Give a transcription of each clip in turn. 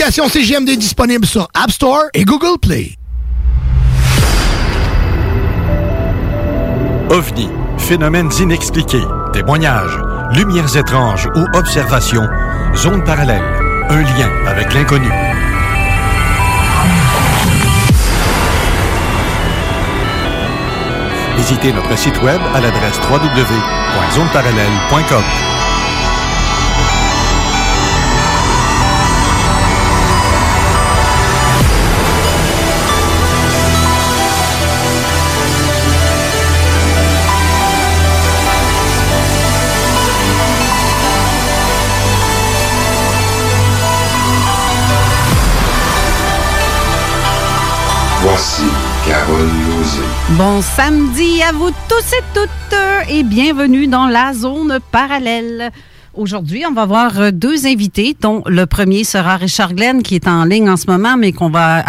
L'application CGMD est disponible sur App Store et Google Play. OVNI, phénomènes inexpliqués, témoignages, lumières étranges ou observations, zone parallèle, un lien avec l'inconnu. Visitez notre site web à l'adresse www.zoneparallèle.com. Voici Carole. Bon samedi à vous tous et toutes euh, et bienvenue dans la zone parallèle. Aujourd'hui, on va avoir euh, deux invités, dont le premier sera Richard Glenn, qui est en ligne en ce moment, mais qu'on va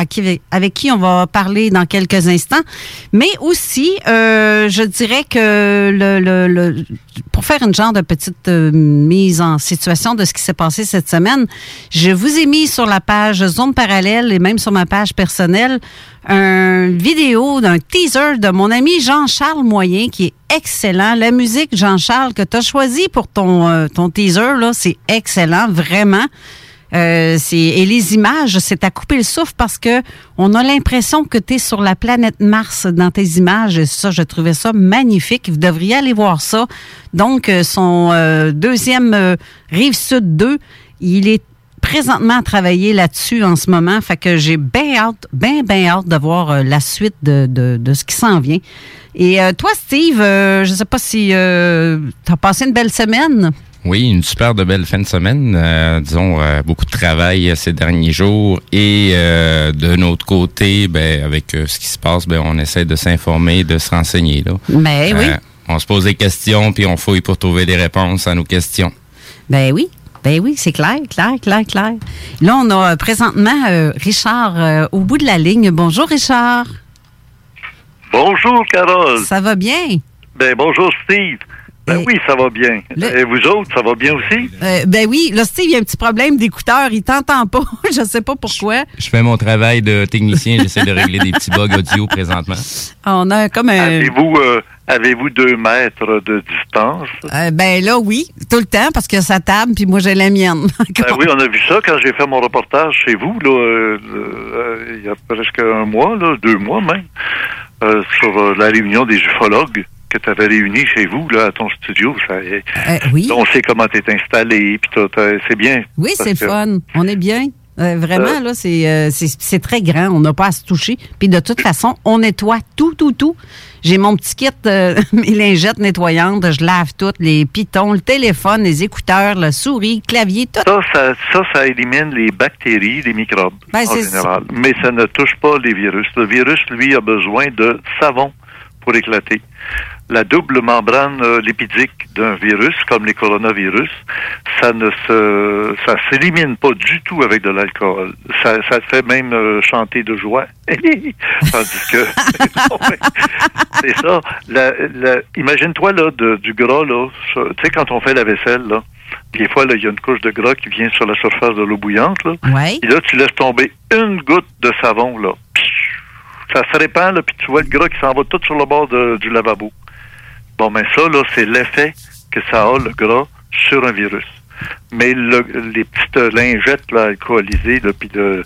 avec qui on va parler dans quelques instants. Mais aussi, euh, je dirais que pour faire une genre de petite mise en situation de ce qui s'est passé cette semaine, je vous ai mis sur la page Zone Parallèle et même sur ma page personnelle une vidéo d'un teaser de mon ami Jean-Charles Moyen qui est excellent. La musique, Jean-Charles, que tu as choisi pour ton, euh, ton teaser, là, c'est excellent, vraiment. Euh, et les images, c'est à couper le souffle parce que on a l'impression que tu es sur la planète Mars dans tes images. Et ça, je trouvais ça magnifique. Vous devriez aller voir ça. Donc, euh, son euh, deuxième Rive Sud 2, il est présentement à travailler là-dessus en ce moment. Fait que j'ai bien hâte, bien, bien hâte de voir euh, la suite de, de, de ce qui s'en vient. Et euh, toi, Steve, euh, je sais pas si tu as passé une belle semaine. Oui, une super de belle fin de semaine. Euh, disons, euh, beaucoup de travail ces derniers jours. Et euh, de notre côté, ben, avec ce qui se passe, ben, on essaie de s'informer, de se renseigner. Là. Ben oui. On se pose des questions, puis on fouille pour trouver des réponses à nos questions. Ben oui. Ben oui, c'est clair, clair, clair, clair. Là, on a euh, présentement euh, Richard euh, au bout de la ligne. Bonjour, Richard. Bonjour, Carole. Ça va bien? Ben, bonjour, Steve. Ben oui, ça va bien. Et vous autres, ça va bien aussi? Euh, ben oui, là, Steve, il y a un petit problème d'écouteur. Il t'entend pas. je sais pas pourquoi. Je fais mon travail de technicien, j'essaie de régler des petits bugs audio présentement. On a comme un... Avez-vous euh, avez-vous deux mètres de distance? Euh, ben là, oui, tout le temps, parce que sa table, puis moi, j'ai la mienne. Ben oui, on a vu ça quand j'ai fait mon reportage chez vous, là, euh, euh, il y a presque un mois, là, deux mois même, euh, sur la réunion des ufologues que tu avais réunis chez vous, là, à ton studio. Ça, oui. On sait comment tu es installé, puis c'est bien. Oui, c'est que- fun. On est bien. Euh, vraiment, Euh. là, c'est euh, c'est- c'est très grand. On n'a pas à se toucher. Puis de toute façon, on nettoie tout, tout, tout. J'ai mon petit kit, euh, mes lingettes nettoyantes. Je lave tout, les pitons, le téléphone, les écouteurs, la souris, le clavier, tout. Ça, ça, ça, ça élimine les bactéries, les microbes, Ben, en général. Mais ça ne touche pas les virus. Le virus, lui, a besoin de savon pour éclater. La double membrane euh, lipidique d'un virus, comme les coronavirus, ça ne se, ça s'élimine pas du tout avec de l'alcool. Ça, ça te fait même euh, chanter de joie. Tandis que, c'est ça. La, la- imagine-toi là de- du gras là. Tu sais quand on fait la vaisselle là, des fois là il y a une couche de gras qui vient sur la surface de l'eau bouillante là. Ouais. Et là, tu laisses tomber une goutte de savon, là. Ça se répand, là, puis tu vois le gras qui s'en va tout sur le bord de- du lavabo. Bon, mais ça, là, c'est l'effet que ça a, le gras, sur un virus. Mais le- les petites lingettes, là, alcoolisées, là, puis le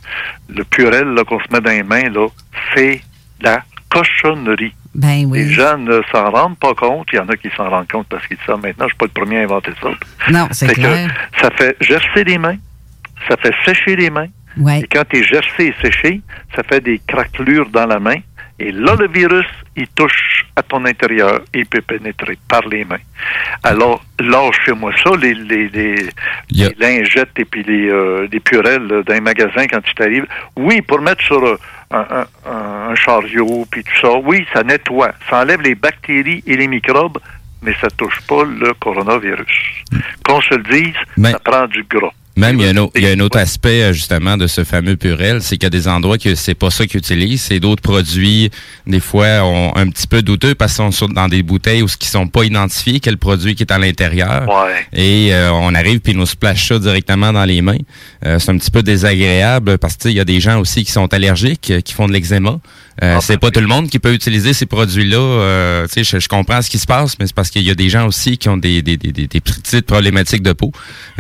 purel, qu'on se met dans les mains, là, c'est la cochonnerie. Ben oui. Les gens ne s'en rendent pas compte. Il y en a qui s'en rendent compte parce qu'ils savent maintenant. Je suis pas le premier à inventer ça. Non, c'est clair. que ça fait gercer les mains, ça fait sécher les mains. Ouais. Et quand tu es gercé et séché, ça fait des craquelures dans la main. Et là, le virus, il touche à ton intérieur et il peut pénétrer par les mains. Alors, lâchez-moi ça, les, les, les, les lingettes et puis les, euh, les purelles dans les magasins quand tu t'arrives. Oui, pour mettre sur euh, un, un, un- un chariot puis tout ça, oui, ça nettoie. Ça enlève les bactéries et les microbes, mais ça touche pas le coronavirus. Qu'on se le dise, Mais- ça prend du gras. Même, il y, a un autre, il y a un autre aspect, euh, justement, de ce fameux purel, c'est qu'il y a des endroits que c'est pas ça qu'ils utilisent, c'est d'autres produits, des fois, ont un petit peu douteux parce qu'ils sont dans des bouteilles où ce qui sont pas identifiés, quel produit qui est à l'intérieur. Ouais. Et euh, on arrive puis ils nous splash ça directement dans les mains. Euh, c'est un petit peu désagréable parce que tu sais, il y a des gens aussi qui sont allergiques, euh, qui font de l'eczéma. Euh, Ah, c'est pas tout le monde qui peut utiliser ces produits-là. Euh, tu sais, je, je comprends ce qui se passe, mais c'est parce qu'il y a des gens aussi qui ont des, des, des, des- petites problématiques de peau.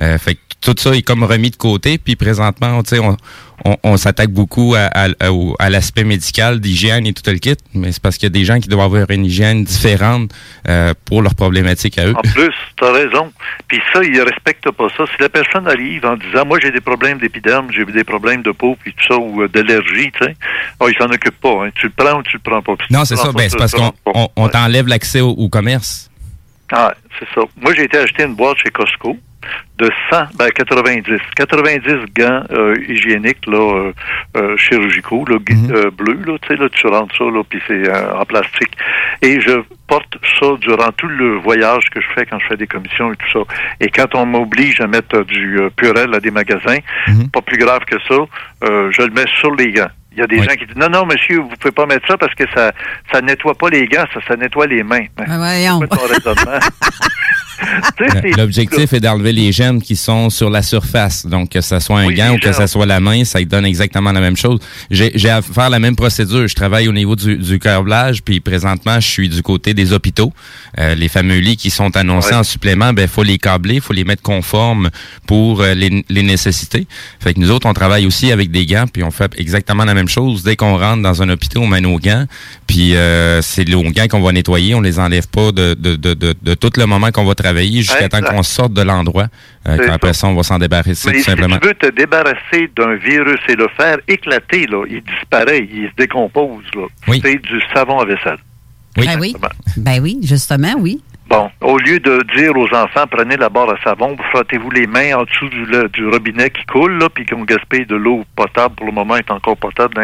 Euh, fait que tout ça est comme remis de côté. Puis présentement, tu sais, on, on, on s'attaque beaucoup à, à, à- au- à l'aspect médical, d'hygiène et tout le kit. Mais c'est parce qu'il y a des gens qui doivent avoir une hygiène différente euh, pour leurs problématiques à eux. En plus, tu as raison. Puis ça, ils respectent pas ça. Si la personne arrive en disant, moi, j'ai des problèmes d'épiderme, j'ai des problèmes de peau, puis tout ça, ou euh, d'allergie, tu sais, oh, ils s'en occupent pas. Hein. Tu le prends ou tu le prends pas? Si Non, c'est ça. Ben, c'est parce qu'on on, on t'enlève l'accès au, au commerce. Ah, c'est ça. Moi, j'ai été acheter une boîte chez Costco de 100, ben 90, 90 gants euh, hygiéniques là, euh, euh, chirurgicaux, là, Mhm. bleus, là, tu sais, là, tu rentres ça, là, puis c'est en plastique. Et je porte ça durant tout le voyage que je fais quand je fais des commissions et tout ça. Et quand on m'oblige à mettre du purel à des magasins, Mhm. pas plus grave que ça, je le mets sur les gants. Il y a des Oui. gens qui disent non, non, monsieur, vous pouvez pas mettre ça parce que ça ça nettoie pas les gants, ça, ça nettoie les mains. Ben, Ben voyons. L'objectif est d'enlever les gemmes qui sont sur la surface. Donc, que ce soit un Oui, gant ou que ce soit la main, ça donne exactement la même chose. J'ai j'ai à faire la même procédure. Je travaille au niveau du, du câblage, puis présentement, je suis du côté des hôpitaux. Euh, les fameux lits qui sont annoncés Ouais. en supplément, ben faut les câbler, faut les mettre conformes pour euh, les, les nécessités. Fait que nous autres, on travaille aussi avec des gants, puis on fait exactement la même chose. Dès qu'on rentre dans un hôpital, on met nos gants, puis euh, c'est nos gants qu'on va nettoyer. On les enlève pas de, de, de, de, de tout le moment qu'on va travailler jusqu'à temps qu'on sorte de l'endroit. Euh, après ça. ça, on va s'en débarrasser Mais tout si simplement. tu veux te débarrasser d'un virus et le faire éclater, là, il disparaît, il se décompose. Là. Oui. C'est du savon à vaisselle. Oui. Ben oui. Ben oui, justement, oui. Bon, au lieu de dire aux enfants, prenez la barre à savon, frottez-vous les mains en dessous du, le- du robinet qui coule, là, puis qu'on gaspille de l'eau potable, pour le moment, est encore potable. dans-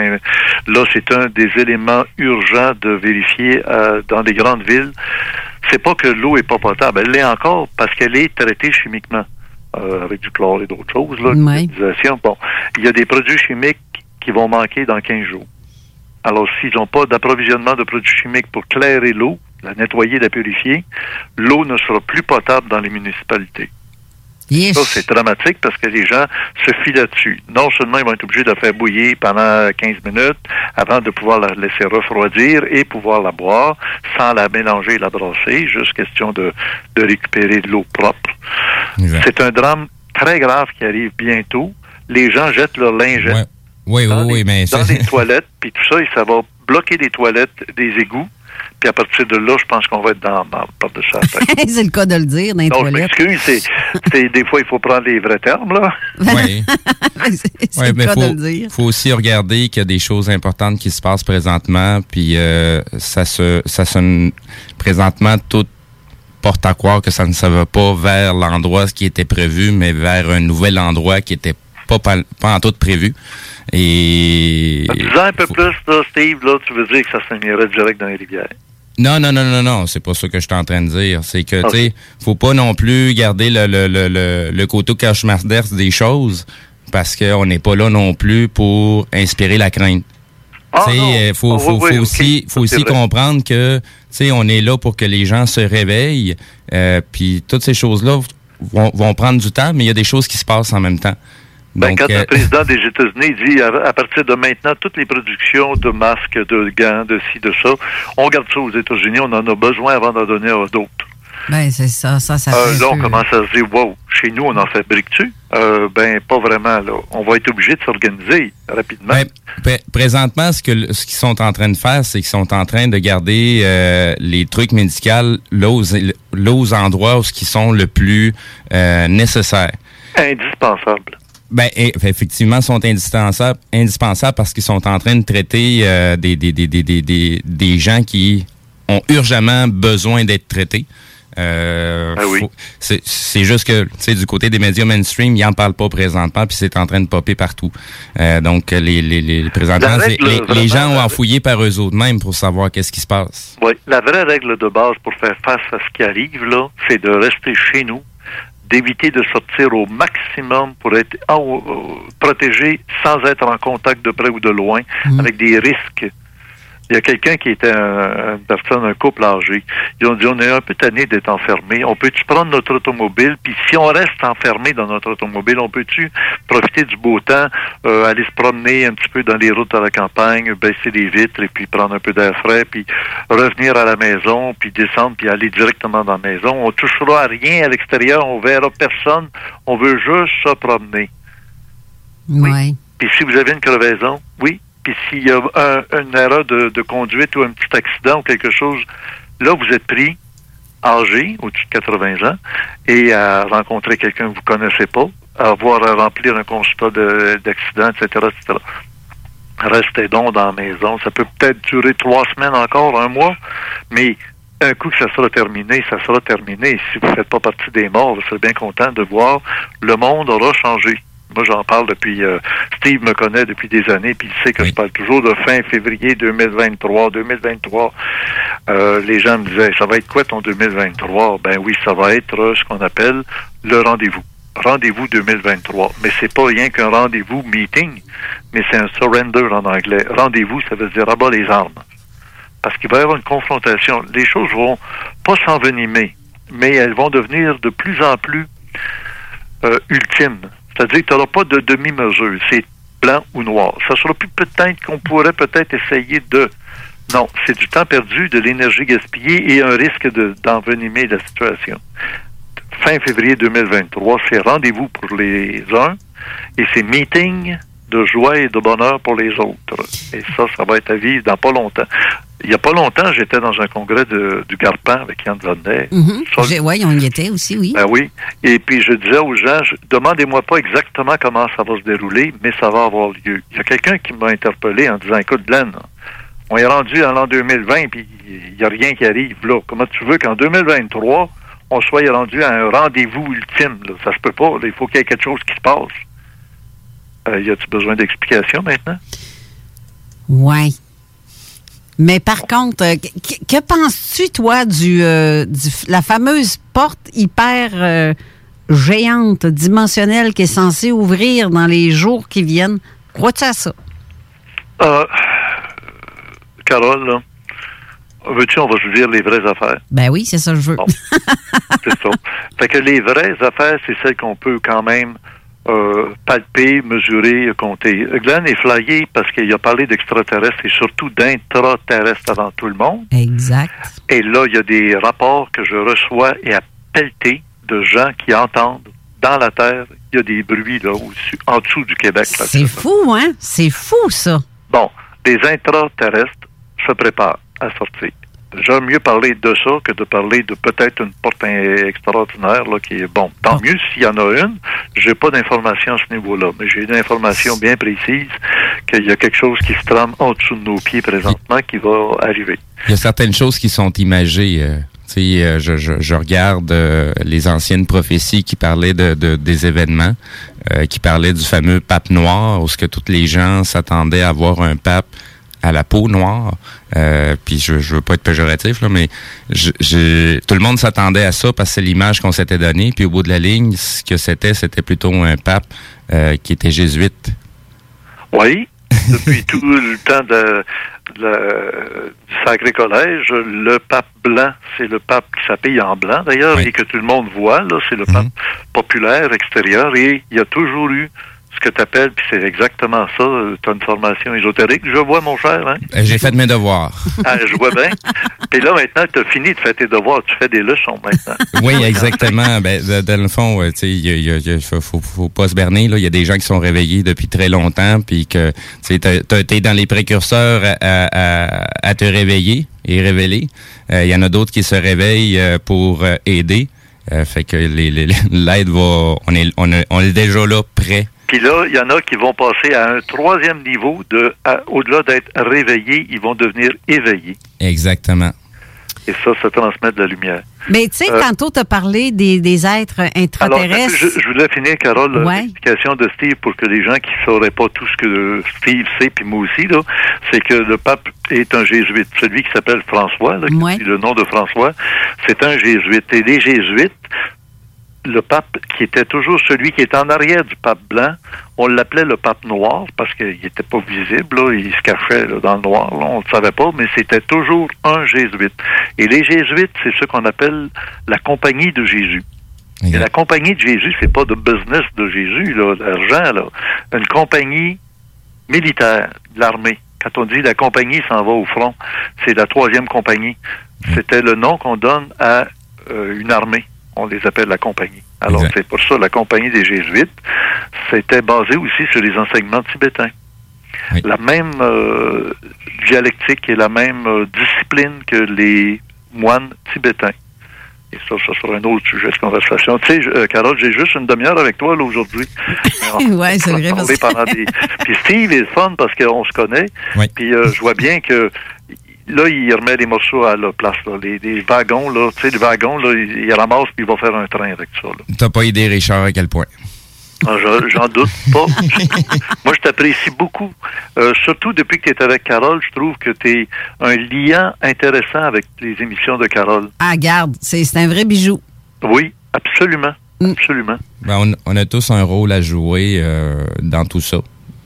là, c'est un des éléments urgents de vérifier euh, dans les grandes villes. C'est pas que l'eau est pas potable, elle l'est encore parce qu'elle est traitée chimiquement. euh, avec du chlore et d'autres choses, là. Bon, il y a des produits chimiques qui vont manquer dans 15 jours. Alors, s'ils n'ont pas d'approvisionnement de produits chimiques pour clairer l'eau, la nettoyer, la purifier, l'eau ne sera plus potable dans les municipalités. Yes. Ça, c'est dramatique parce que les gens se fient là-dessus. Non seulement ils vont être obligés de la faire bouillir pendant 15 minutes avant de pouvoir la laisser refroidir et pouvoir la boire sans la mélanger et la brasser, juste question de, de récupérer de l'eau propre. C'est un drame très grave qui arrive bientôt. Les gens jettent leur lingette Ouais. Oui, oui, dans, oui, les, mais dans c'est- les toilettes, puis tout ça, et ça va bloquer des toilettes, des égouts. Puis à partir de là, je pense qu'on va être dans la par-dessus la tête. c'est le cas de le dire dans les Non, je toilettes. m'excuse, c'est, c'est- des fois, il faut prendre les vrais termes, là. Oui. c'est Ouais, le mais cas faut, de le dire. faut aussi regarder qu'il y a des choses importantes qui se passent présentement, puis euh, ça se, ça se, présentement tout porte à croire que ça ne se va pas vers l'endroit qui était prévu, mais vers un nouvel endroit qui était pas pas, pas en tout prévu. Et disant un peu faut- plus, là, Steve, là, tu veux dire que ça se m'irait direct dans les rivières. Non, non, non, non, non, c'est pas ça que je suis en train de dire. C'est que, tu sais, faut pas non plus garder le, le, le, le, le côté des choses parce qu'on n'est pas là non plus pour inspirer la crainte. Ah, tu sais, non. euh, faut, faut, oui, oui, faut ok. aussi, faut aussi comprendre que, tu sais, on est là pour que les gens se réveillent, euh, puis toutes ces choses-là vont, vont prendre du temps, mais il y a des choses qui se passent en même temps. Ben, Donc, quand euh, le président des États-Unis dit à, à partir de maintenant, toutes les productions de masques, de gants, de ci, de ça, on garde ça aux États-Unis, on en a besoin avant d'en donner à d'autres. Ben, c'est ça, ça, ça Euh, là, on peu- commence à se dire, wow, chez nous, on en fabrique-tu? Euh, ben, pas vraiment, là. On va être obligé de s'organiser rapidement. Ben, pré- présentement, ce que le- ce qu'ils sont en train de faire, c'est qu'ils sont en train de garder euh, les trucs médicaux là aux, là aux endroits où ils sont le plus euh, nécessaires. Indispensable. Ben, effectivement, sont indispensables, indispensables parce qu'ils sont en train de traiter euh, des, des, des, des, des, des, des gens qui ont urgemment besoin d'être traités. Euh, Ah oui. c'est juste que, tu sais, du côté des médias mainstream, ils en parlent pas présentement, puis c'est en train de popper partout. Euh, donc, les, les, les règle, les, les gens ont la- enfouillé par eux autres mêmes pour savoir qu'est-ce qui se passe. Oui, la vraie règle de base pour faire face à ce qui arrive, là, c'est de rester chez nous, d'éviter de sortir au maximum pour être euh, protégé sans être en contact de près ou de loin, avec des risques. Il y a quelqu'un qui était un- une personne, un couple âgé. Ils ont dit, on est un peu tanné d'être enfermé. On peut-tu prendre notre automobile? Puis si on reste enfermé dans notre automobile, on peut-tu profiter du beau temps, euh, aller se promener un petit peu dans les routes à la campagne, baisser les vitres et puis prendre un peu d'air frais, puis revenir à la maison, puis descendre, puis aller directement dans la maison? On touchera à rien à l'extérieur, on verra personne. On veut juste se promener. Ouais. Puis si vous avez une crevaison, oui? Puis s'il y a un, une erreur de, conduite ou un petit accident ou quelque chose, là, vous êtes pris âgé, au-dessus de 80 ans, et à rencontrer quelqu'un que vous connaissez pas, à avoir à remplir un constat de- d'accident, etc., etc. Restez donc dans la maison. Ça peut peut-être durer trois semaines encore, un mois, mais un coup que ça sera terminé, ça sera terminé. Si vous ne faites pas partie des morts, vous serez bien content de voir le monde aura changé. Moi, j'en parle depuis. euh, Steve me connaît depuis des années, puis il sait que je parle toujours de fin février 2023, 2023. Euh, les gens me disaient, ça va être quoi ton 2023 Ben oui, ça va être euh, ce qu'on appelle le rendez-vous. Rendez-vous 2023. Mais c'est pas rien qu'un rendez-vous meeting, mais c'est un surrender en anglais. Rendez-vous, ça veut dire abat les armes. Parce qu'il va y avoir une confrontation. Les choses vont pas s'envenimer, mais elles vont devenir de plus en plus euh, ultimes. C'est-à-dire que tu n'auras pas de demi-mesure. C'est blanc ou noir. Ça sera plus peut-être qu'on pourrait peut-être essayer de. Non, c'est du temps perdu, de l'énergie gaspillée et un risque de- d'envenimer la situation. Fin février 2023, c'est rendez-vous pour les uns et c'est meeting de joie et de bonheur pour les autres. Et ça, ça va être à vivre dans pas longtemps. Il y a pas longtemps, j'étais dans un congrès de- du Garpan avec Yann Vonnet. Mhm. Ouais, on y était aussi, oui. ben oui. Et puis je disais aux gens, demandez-moi pas exactement comment ça va se dérouler, mais ça va avoir lieu. Il y a quelqu'un qui m'a interpellé en disant, écoute, Glenn, on est rendu en l'an 2020, puis il n'y a rien qui arrive là. Comment tu veux qu'en 2023, on soit rendu à un rendez-vous ultime? Là? Ça se peut pas. là. Il faut qu'il y ait quelque chose qui se passe. Euh, y a-tu besoin d'explications maintenant? Ouais. Mais par contre, euh, que, que penses-tu, toi, du, euh, du la fameuse porte hyper géante, dimensionnelle, qui est censée ouvrir dans les jours qui viennent? Crois-tu à ça? Carole, là, veux-tu, on va se dire les vraies affaires? Ben oui, c'est ça que je veux. C'est ça. Fait que les vraies affaires, c'est celles qu'on peut quand même euh, palper, mesurer, compter. Glenn est flyé parce qu'il a parlé d'extraterrestres et surtout d'intraterrestres avant tout le monde. Exact. Et là, il y a des rapports que je reçois et à pelleter de gens qui entendent dans la Terre, il y a des bruits là, au-dessus, en dessous du Québec. C'est fou, hein? C'est fou, ça. Bon, les intraterrestres se préparent à sortir. J'aime mieux parler de ça que de parler de peut-être une porte in- extraordinaire là, qui est bon. Tant mieux s'il y en a une. J'ai pas d'informations à ce niveau-là, mais j'ai une information bien précise qu'il y a quelque chose qui se trame en dessous de nos pieds présentement qui va arriver. Il y a certaines choses qui sont imagées. euh, tu sais, euh, je, je, je regarde euh, les anciennes prophéties qui parlaient de, de- des événements, euh, qui parlaient du fameux pape noir, où ce que toutes les gens s'attendaient à voir un pape à la peau noire. Euh, puis je, je veux pas être péjoratif, là, mais je, je- tout le monde s'attendait à ça parce que c'est l'image qu'on s'était donnée. Puis au bout de la ligne, ce que c'était, c'était plutôt un pape euh, qui était jésuite. Oui, depuis tout le temps de, de du Sacré Collège, le pape blanc, c'est le pape qui s'habille en blanc d'ailleurs Oui. et que tout le monde voit, là, c'est le pape populaire extérieur et il y a toujours eu que tu appelles, puis c'est exactement ça, tu as une formation ésotérique, je vois mon cher, hein? Euh, J'ai fait mes devoirs. Ah, je vois bien. Puis là, maintenant, tu as fini de faire tes devoirs, tu fais des leçons maintenant. Oui, exactement. Ben, dans le fond, tu sais, il a- a- a- faut, faut, pas se berner. Il y a des gens qui sont réveillés depuis très longtemps, puis que tu été dans les précurseurs à, à- à- à te réveiller et révéler. Euh, Il y en a d'autres qui se réveillent euh, pour euh, aider. Fait que les- les- l'aide va, on est, on, est, on est déjà là prêt. Puis là, il y en a qui vont passer à un troisième niveau de, au-delà d'être réveillés, ils vont devenir éveillés. Exactement. Et ça, ça transmet de la lumière. Mais tu sais, Euh, tantôt, tu as parlé des, des êtres Alors, intraterrestres. je, je voulais finir, Carole, Ouais. l'explication de Steve pour que les gens qui ne sauraient pas tout ce que Steve sait, puis moi aussi, là, c'est que le pape est un jésuite. Celui qui s'appelle François, là, qui Ouais. dit le nom de François, c'est un jésuite. Et les jésuites, le pape qui était toujours celui qui était en arrière du pape blanc, on l'appelait le pape noir parce qu'il n'était pas visible, là, il se cachait là, dans le noir, là, on ne le savait pas, mais c'était toujours un jésuite. Et les jésuites, c'est ce qu'on appelle la compagnie de Jésus. Et la compagnie de Jésus, c'est pas de business de Jésus, l'argent, là. Une compagnie militaire de l'armée. Quand on dit la compagnie s'en va au front, c'est la troisième compagnie. C'était le nom qu'on donne à euh, une armée. On les appelle la compagnie. Alors, c'est pour ça la compagnie des Jésuites. C'était basé aussi sur les enseignements tibétains. Oui. La même euh, dialectique et la même euh, discipline que les moines tibétains. Et ça, ça sera un autre sujet de conversation. Tu sais, je- euh, Carole, j'ai juste une demi-heure avec toi là aujourd'hui. Ouais, c'est vrai, On va parce des- Puis Steve est le fun parce qu'on se connaît. Oui. Puis euh, je vois bien que là, il remet les morceaux à la place. Là. Les, les wagons, là, tu sais, les wagons, là, il, il ramasse puis il va faire un train avec ça. T'as pas idée, Richard, à quel point. Ah, je- J'en doute pas. Moi, je t'apprécie beaucoup. Euh, surtout depuis que tu es avec Carole, je trouve que tu es un lien intéressant avec les émissions de Carole. Ah, garde, c'est c'est un vrai bijou. Oui, absolument. Mm. Absolument. Ben, on, on a tous un rôle à jouer euh, dans tout ça.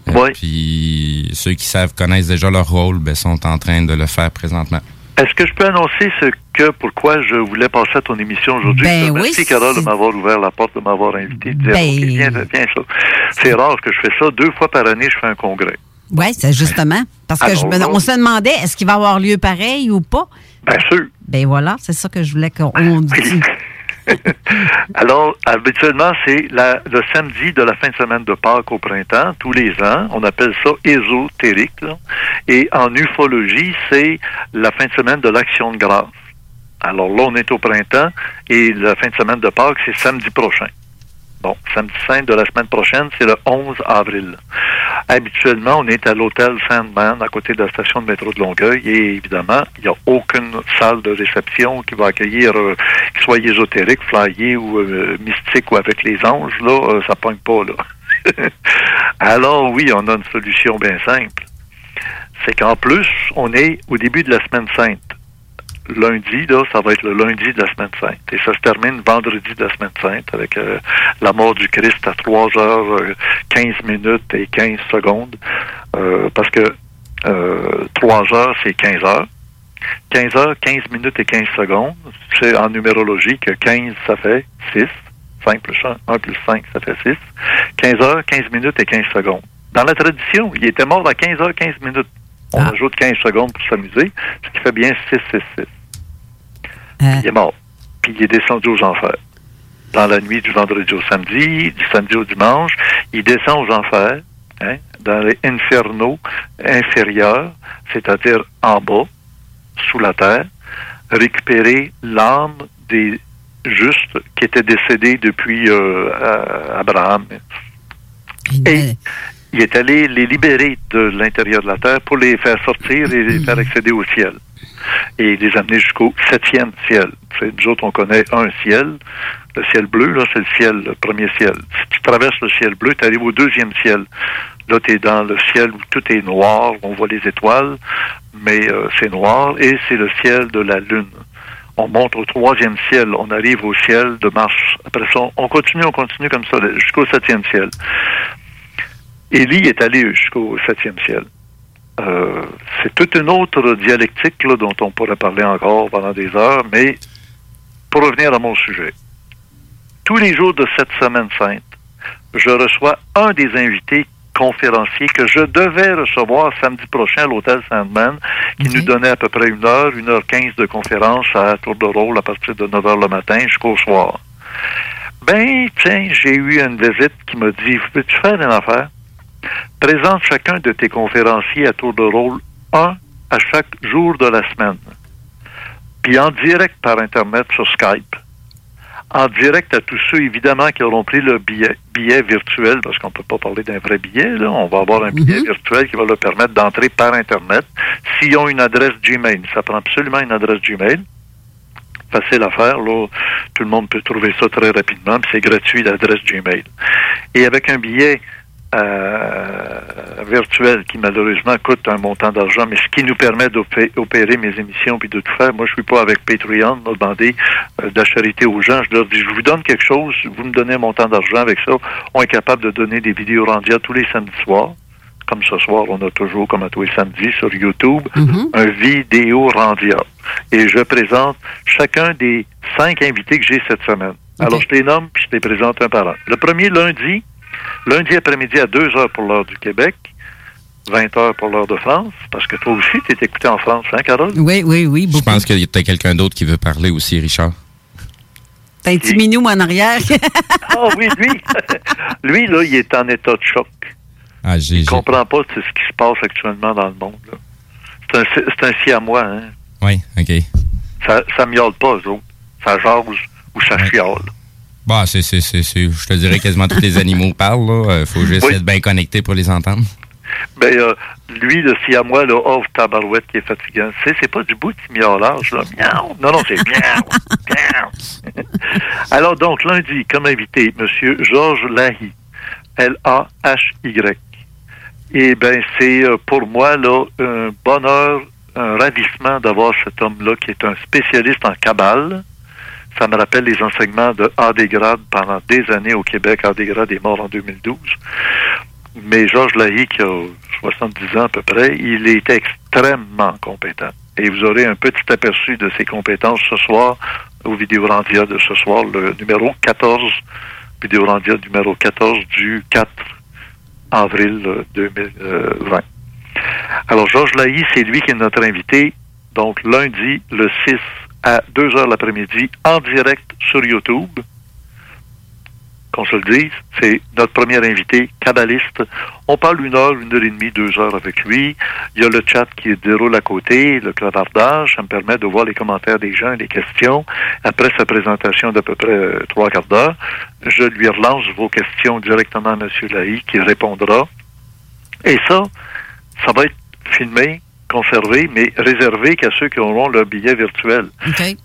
Euh, Ouais. Puis ceux qui savent connaissent déjà leur rôle, ben, sont en train de le faire présentement. Est-ce que je peux annoncer ce que, pourquoi je voulais passer à ton émission aujourd'hui? Ben oui, Merci, Carole, de m'avoir ouvert la porte, de m'avoir invité. de dire, Ben- OK, viens, viens ça. C'est rare que je fais ça. Deux fois par année, je fais un congrès. Oui, c'est justement. Parce que je on se demandait, est-ce qu'il va avoir lieu pareil ou pas? Bien sûr. Ben voilà, c'est ça que je voulais qu'on on dise. Alors, habituellement, c'est le samedi de la fin de semaine de Pâques au printemps, tous les ans. On appelle ça ésotérique. Et en ufologie, c'est la fin de semaine de l'Action de grâce. Alors là, on est au printemps et la fin de semaine de Pâques, c'est samedi prochain. Bon, samedi saint de la semaine prochaine, c'est le 11 avril. Habituellement, on est à l'hôtel Sandman, à côté de la station de métro de Longueuil, et évidemment, il n'y a aucune salle de réception qui va accueillir, euh, qu'il soit ésotérique, flyé ou euh, mystique ou avec les anges, là, euh, ça pogne pas, là. Alors oui, on a une solution bien simple. C'est qu'en plus, on est au début de la semaine sainte lundi, là, ça va être le lundi de la semaine sainte. Et ça se termine vendredi de la semaine sainte avec euh, la mort du Christ à 3 heures, euh, 15 minutes et 15 secondes. Euh, parce que euh, 3 heures, c'est 15 heures. 15 heures, 15 minutes et 15 secondes. C'est en numérologie que 15, ça fait 6. 5 plus 1, 1 plus 5, ça fait 6. 15 heures, 15 minutes et 15 secondes. Dans la tradition, il était mort à 15 heures, 15 minutes. On Ah. ajoute 15 secondes pour s'amuser, ce qui fait bien 6, 6, 6. Euh, Il est mort. Puis il est descendu aux enfers. Dans la nuit du vendredi au samedi, du samedi au dimanche, il descend aux enfers, hein, dans les infernaux inférieurs, c'est-à-dire en bas, sous la terre, récupérer l'âme des justes qui étaient décédés depuis euh, Abraham. Et- Il est allé les libérer de l'intérieur de la terre pour les faire sortir et les faire accéder au ciel. Et les amener jusqu'au septième ciel. Nous autres, on connaît un ciel. Le ciel bleu, là, c'est le ciel, le premier ciel. Si tu traverses le ciel bleu, tu arrives au deuxième ciel. Là, tu es dans le ciel où tout est noir, on voit les étoiles, mais euh, c'est noir, et c'est le ciel de la Lune. On monte au troisième ciel, on arrive au ciel de Mars. Après ça, on continue, on continue comme ça jusqu'au septième ciel. Élie est allé jusqu'au septième ciel. Euh, c'est toute une autre dialectique là, dont on pourrait parler encore pendant des heures, mais pour revenir à mon sujet. Tous les jours de cette semaine sainte, je reçois un des invités conférenciers que je devais recevoir samedi prochain à l'hôtel Sandman, qui nous donnait à peu près une heure, une heure quinze de conférence à tour de rôle à partir de 9 heures le matin jusqu'au soir. Ben, tiens, j'ai eu une visite qui m'a dit, peux-tu faire une affaire? Présente chacun de tes conférenciers à tour de rôle un à chaque jour de la semaine. Puis en direct par Internet sur Skype en direct à tous ceux, évidemment, qui auront pris le billet, billet virtuel, parce qu'on ne peut pas parler d'un vrai billet, là. on va avoir un billet Mhm. virtuel qui va leur permettre d'entrer par Internet. S'ils ont une adresse Gmail, ça prend absolument une adresse Gmail. Facile à faire, là. Tout le monde peut trouver ça très rapidement, puis c'est gratuit, l'adresse Gmail. Et avec un billet euh, virtuel qui malheureusement coûte un montant d'argent, mais ce qui nous permet d'opérer mes émissions puis de tout faire. Moi, je suis pas avec Patreon, m'a demandé euh, de la charité aux gens. Je leur dis, je vous donne quelque chose, vous me donnez un montant d'argent avec ça. On est capable de donner des vidéos randia tous les samedis soirs. Comme ce soir, on a toujours, comme à tous les samedis, sur YouTube, un vidéo randia. Et je présente chacun des cinq invités que j'ai cette semaine. Alors, je les nomme, puis je les présente un par un. Le premier, lundi, lundi après-midi à 2 heures pour l'heure du Québec, 20 heures pour l'heure de France, parce que toi aussi, tu es écouté en France, hein, Carole? Oui, oui, oui. Je pense qu'il y a quelqu'un d'autre qui veut parler aussi, Richard. T'as un petit minou en arrière. Ah oui, lui, lui, là, il est en état de choc. Ah, j'ai, Il j'ai- comprend pas ce qui se passe actuellement dans le monde. là. C'est un, c'est un siamois, hein? Oui, OK. Ça, ça miaule pas, eux autres. Ça jase ou ça chiale. Bah, c'est, c'est, c'est, c'est- je te dirais quasiment tous les animaux parlent, là. Euh, Faut juste Oui. être bien connecté pour les entendre. Ben, euh, lui, le siamois, là, oh, tabarouette qui est fatigant. Sais, c'est pas du bout de miaulage, là. Miaou. Non, non, c'est miaou. miaou. Alors, donc, lundi, comme invité, M. Georges Lahy. L-A-H-Y. Et ben, c'est euh, pour moi, là, un bonheur, un ravissement d'avoir cet homme-là qui est un spécialiste en cabale. Ça me rappelle les enseignements de Adégrade pendant des années au Québec. Adégrade est mort en 2012. Mais Georges Lahy, qui a 70 ans à peu près, il est extrêmement compétent. Et vous aurez un petit aperçu de ses compétences ce soir au vidéo randia de ce soir, le numéro 14, vidéo randia numéro 14 du 4 avril euh, 2020. Alors, Georges Lahy, c'est lui qui est notre invité. Donc, lundi, le 6 à 2 heures l'après-midi, en direct sur YouTube. Qu'on se le dise, c'est notre premier invité, kabbaliste. On parle une heure, une heure et demie, deux heures avec lui. Il y a le chat qui déroule à côté, le clavardage. Ça me permet de voir les commentaires des gens et les questions. Après sa présentation d'à peu près euh, trois quarts d'heure, je lui relance vos questions directement à M. Lahy qui répondra. Et ça, ça va être filmé, conservé, mais réservé qu'à ceux qui auront leur billet virtuel.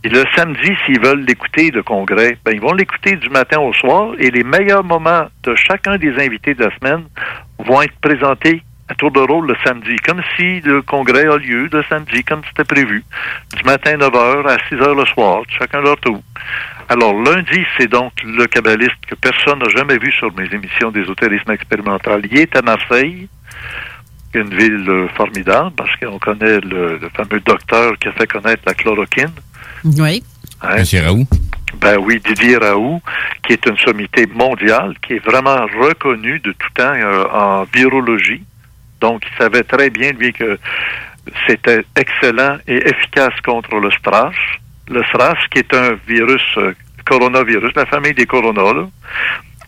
Et le samedi, s'ils veulent l'écouter, le congrès, ben, ils vont l'écouter du matin au soir et les meilleurs moments de chacun des invités de la semaine vont être présentés à tour de rôle le samedi, comme si le congrès a lieu le samedi, comme c'était prévu. Du matin 9h à 6h le soir, chacun leur tour. Alors, lundi, c'est donc le kabbaliste que personne n'a jamais vu sur mes émissions d'ésotérisme expérimental. Il est à Marseille, une ville euh, formidable, parce qu'on connaît le, le fameux docteur qui a fait connaître la chloroquine. Oui. Hein? Monsieur Raoult. Ben oui, Didier Raoult, qui est une sommité mondiale, qui est vraiment reconnue de tout temps euh, en virologie. Donc, il savait très bien, lui, que c'était excellent et efficace contre le SRAS. Le SRAS, qui est un virus, euh, coronavirus, la famille des coronas, là.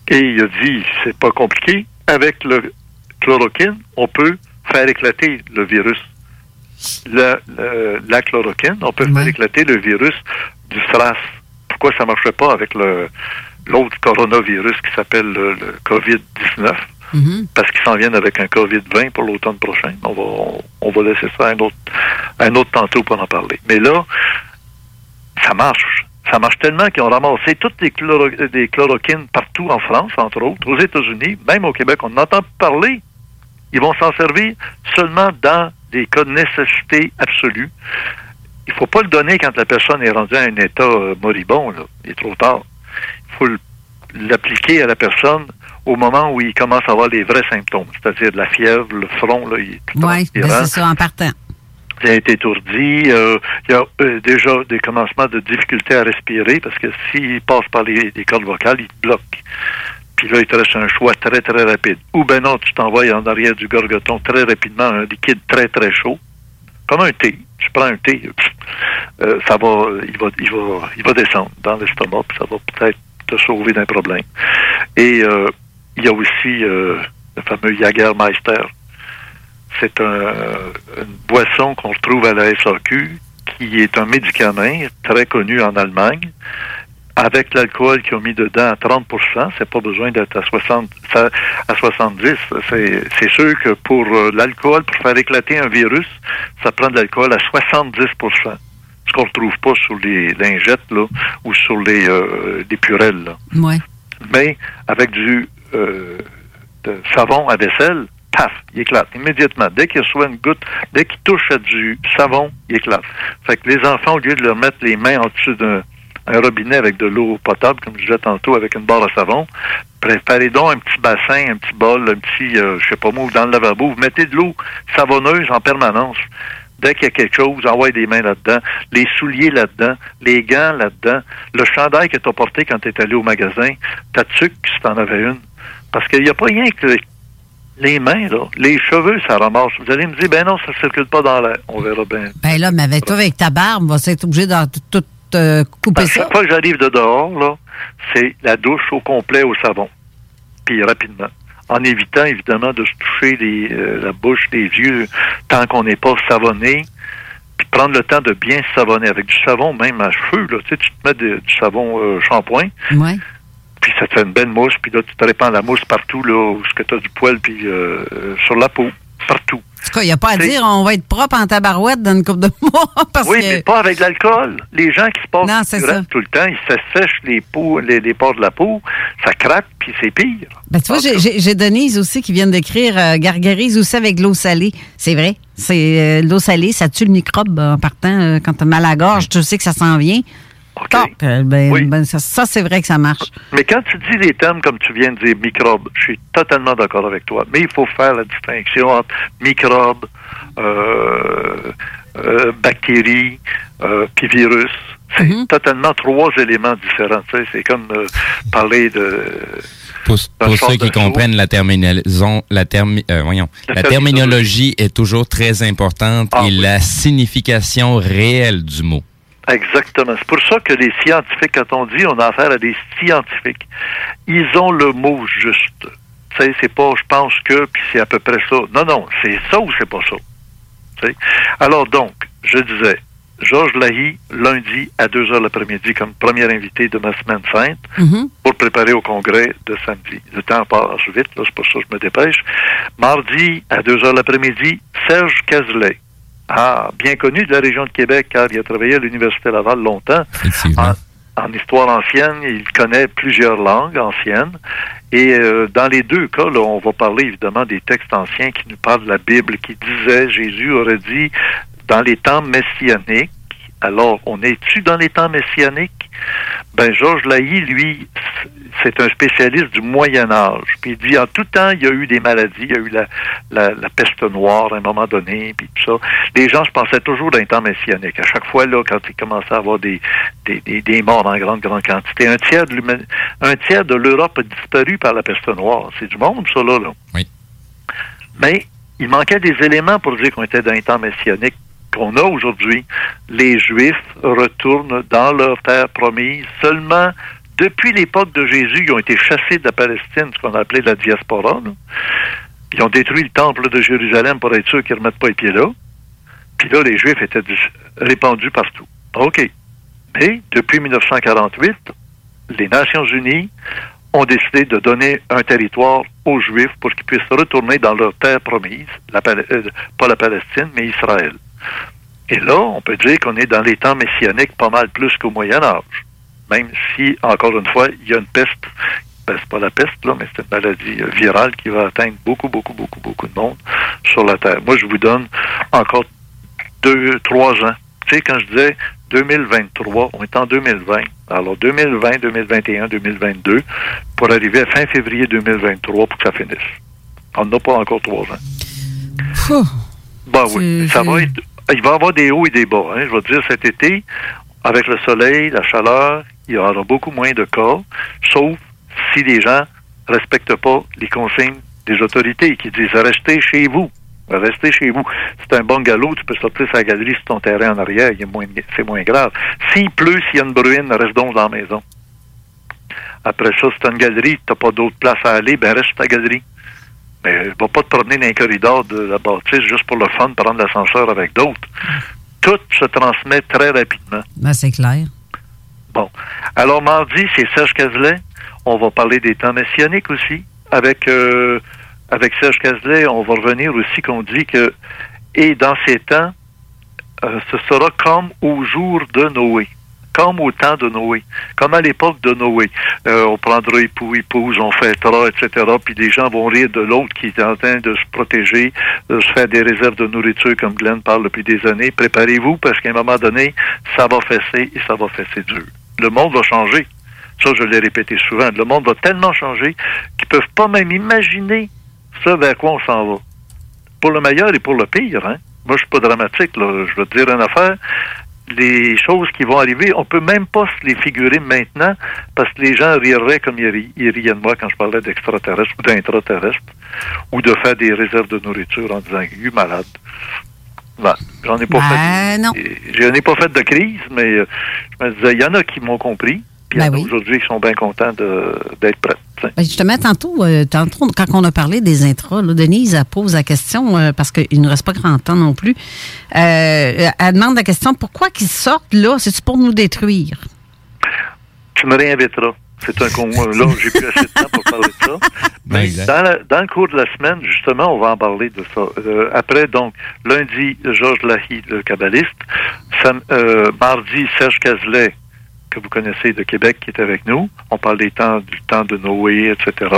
Et il a dit, c'est pas compliqué. Avec le chloroquine, on peut faire éclater le virus. La, chloroquine, on peut faire éclater le virus du SRAS. Pourquoi ça marcherait pas avec le l'autre coronavirus qui s'appelle le, le COVID-19? Parce qu'ils s'en viennent avec un COVID-20 pour l'automne prochain. On va, on, on va laisser ça à un autre, à un autre tantôt pour en parler. Mais là, ça marche. Ça marche tellement qu'ils ont ramassé toutes les, chloro- des chloroquines partout en France, entre autres, aux États-Unis, même au Québec. On en entend parler. Ils vont s'en servir seulement dans des cas de nécessité absolue. Il faut pas le donner quand la personne est rendue à un état euh, moribond. Là. Il est trop tard. Il faut l'appliquer à la personne au moment où il commence à avoir les vrais symptômes, c'est-à-dire la fièvre, le front, là, il est tout Oui, ben c'est ça, en partant. Il est étourdi. Euh, il y a euh, déjà des commencements de difficulté à respirer parce que s'il passe par les, les cordes vocales, il bloque. Puis là, il te reste un choix très, très rapide. Ou ben non, tu t'envoies en arrière du gorgoton très rapidement un liquide très, très chaud, comme un thé. Tu prends un thé, euh, ça va, il va, il va, il va descendre dans l'estomac, puis ça va peut-être te sauver d'un problème. Et euh, il y a aussi euh, le fameux Jagermeister. C'est un, une boisson qu'on retrouve à la SAQ, qui est un médicament très connu en Allemagne. Avec l'alcool qu'ils ont mis dedans à 30% c'est pas besoin d'être à 60 ça- à 70. C'est sûr que pour euh, l'alcool, pour faire éclater un virus, ça prend de l'alcool à 70% ce qu'on retrouve pas sur les lingettes là, ou sur les, euh, les purelles. Là Oui. mais avec du euh, de savon à vaisselle, paf, il éclate immédiatement. Dès qu'il reçoit une goutte, dès qu'il touche à du savon, il éclate. Fait que les enfants, au lieu de leur mettre les mains en dessous d'un un robinet avec de l'eau potable, comme je disais tantôt, avec une barre à savon, préparez donc un petit bassin, un petit bol, un petit, euh, je sais pas moi, dans le lavabo, vous mettez de l'eau savonneuse en permanence. Dès qu'il y a quelque chose, envoyez des mains là-dedans, les souliers là-dedans, les gants là-dedans, le chandail que tu as porté quand tu es allé au magasin, ta tuque si tu en avais une. Parce qu'il n'y a pas rien que les, mains, là. Les cheveux, ça ramasse. Vous allez me dire, ben non, ça circule pas dans l'air. On verra bien. Ben là, mais avec toi, avec ta barbe, on va être obligé de tout, euh, couper ça? chaque fois que j'arrive de dehors, là, c'est la douche au complet au savon. Puis rapidement. En évitant, évidemment, de se toucher les, euh, la bouche, les yeux, tant qu'on n'est pas savonné. Puis prendre le temps de bien savonner. Avec du savon, même à cheveux, là. Tu sais, tu te mets de- du savon euh, shampoing, Ouais. puis ça te fait une belle mousse, puis là, tu te répands la mousse partout, là, où ce que tu as du poil, puis euh, sur la peau. Partout. En tout cas, il n'y a pas à dire on va être propre en tabarouette dans une coupe de mois. Parce oui, que... mais pas avec l'alcool. Les gens qui se passent Non, du tout le temps, ils s'assèchent les, peaux, les, les pores de la peau, ça craque, puis c'est pire. Ben, tu vois, j'ai- Denise aussi qui vient d'écrire euh, gargarise aussi avec de l'eau salée. C'est vrai. C'est euh, l'eau salée, ça tue le microbe euh, en partant. euh, quand tu as mal à la gorge, tu sais que ça s'en vient. Euh, ben, Oui. ben, ça, ça, c'est vrai que ça marche. Mais quand tu dis les termes comme tu viens de dire, microbes, je suis totalement d'accord avec toi. Mais il faut faire la distinction entre microbes, euh, euh, bactéries, euh, puis virus. C'est Mhm. totalement trois éléments différents. Tu sais, c'est comme euh, parler de... Pour, pour ceux qui comprennent la terminaison, la, termi- euh, voyons, La la, terminologie. terminologie est toujours très importante Ah et oui. la signification réelle du mot. Exactement. C'est pour ça que les scientifiques, quand on dit on a affaire à des scientifiques, ils ont le mot juste. Tu sais, c'est pas je pense que, puis c'est à peu près ça. Non, non, c'est ça ou c'est pas ça? Tu sais? Alors donc, je disais, Georges Lahy, lundi à 2 heures l'après-midi, comme premier invité de ma semaine sainte, Mhm. pour préparer au congrès de samedi. Le temps passe vite, là, c'est pour ça que je me dépêche. Mardi, à 2 heures l'après-midi, Serge Cazelet. Ah, bien connu de la région de Québec, car il a travaillé à l'Université Laval longtemps. En, en histoire ancienne, il connaît plusieurs langues anciennes. Et euh, dans les deux cas, là, on va parler évidemment des textes anciens qui nous parlent de la Bible, qui disaient, Jésus aurait dit, dans les temps messianiques, alors on est-tu dans les temps messianiques? Ben, Georges Laï, lui, c'est un spécialiste du Moyen Âge. Puis il dit, en tout temps, il y a eu des maladies, il y a eu la, la, la peste noire à un moment donné, puis tout ça. Les gens se pensaient toujours les temps messianiques. À chaque fois, là, quand il commençait à avoir des, des, des, des morts en grande, grande quantité, un tiers de un tiers de l'Europe a disparu par la peste noire. C'est du monde, ça, là. là. Oui. Mais il manquait des éléments pour dire qu'on était dans les temps messianiques qu'on a aujourd'hui. Les Juifs retournent dans leur terre promise seulement depuis l'époque de Jésus. Ils ont été chassés de la Palestine, ce qu'on appelait la diaspora. ils ont détruit le temple de Jérusalem pour être sûr qu'ils ne remettent pas les pieds là. Puis là, les Juifs étaient répandus partout. OK. Mais depuis 1948, les Nations Unies ont décidé de donner un territoire aux Juifs pour qu'ils puissent retourner dans leur terre promise, euh, pas la Palestine, mais Israël. Et là, on peut dire qu'on est dans les temps messianiques pas mal plus qu'au Moyen Âge. Même si, encore une fois, il y a une peste Ben, c'est pas la peste, là, mais c'est une maladie euh, virale qui va atteindre beaucoup, beaucoup, beaucoup, beaucoup de monde sur la Terre. Moi, je vous donne encore deux, trois ans. Tu sais, quand je disais 2023, on est en 2020. Alors, 2020, 2021, 2022, pour arriver à fin février 2023 pour que ça finisse. On n'a pas encore trois ans. Ben oui, ça va être, il va y avoir des hauts et des bas. Hein. Je vais dire, cet été, avec le soleil, la chaleur, il y aura beaucoup moins de cas, sauf si les gens respectent pas les consignes des autorités qui disent restez chez vous. Restez chez vous. C'est un bungalow, tu peux sortir sa galerie sur ton terrain en arrière, c'est moins grave. S'il pleut, s'il y a une bruine, reste donc dans la maison. Après ça, si tu une galerie, tu n'as pas d'autre place à aller, ben reste ta galerie. Mais va pas te promener dans les corridors de la bâtisse juste pour le fun, prendre l'ascenseur avec d'autres. Tout se transmet très rapidement. Ben, c'est clair. Bon. Alors, mardi, c'est Serge Cazelet. On va parler des temps messianiques aussi. Avec, euh, avec Serge Cazelet, on va revenir aussi qu'on dit que, et dans ces temps, euh, ce sera comme au jour de Noé comme au temps de Noé, comme à l'époque de Noé. Euh, on prendra époux, épouse, on fêtera, etc. Puis des gens vont rire de l'autre qui est en train de se protéger, de se faire des réserves de nourriture, comme Glenn parle depuis des années. Préparez-vous parce qu'à un moment donné, ça va fesser et ça va fesser dur. Le monde va changer. Ça, je l'ai répété souvent. Le monde va tellement changer qu'ils peuvent pas même imaginer ce vers quoi on s'en va. Pour le meilleur et pour le pire, hein. Moi, je suis pas dramatique, là. Je veux te dire une affaire les choses qui vont arriver, on peut même pas se les figurer maintenant parce que les gens riraient comme ils, riaient de moi quand je parlais d'extraterrestres ou d'intraterrestres ou de faire des réserves de nourriture en disant est malade. Ben, j'en ai pas ben, fait. J'en ai pas fait de crise, mais euh, je me disais, il y en a qui m'ont compris. Puis ben aujourd'hui qui sont bien contents d'être prêts. Ben, justement, tantôt, euh, tantôt, quand on a parlé des intras, Denise pose la question, euh, parce qu'il ne reste pas grand temps non plus, euh, elle demande la question, pourquoi qu'ils sortent là? C'est-tu pour nous détruire? Tu me réinviteras. C'est un con. Là, j'ai plus assez de temps pour parler de ça. Mais dans, le cours de la semaine, justement, on va en parler de ça. après, donc, lundi, Georges Lahi, le kabbaliste. mardi, Serge Cazelet, que vous connaissez de Québec qui est avec nous. On parle des temps du temps de Noé, etc.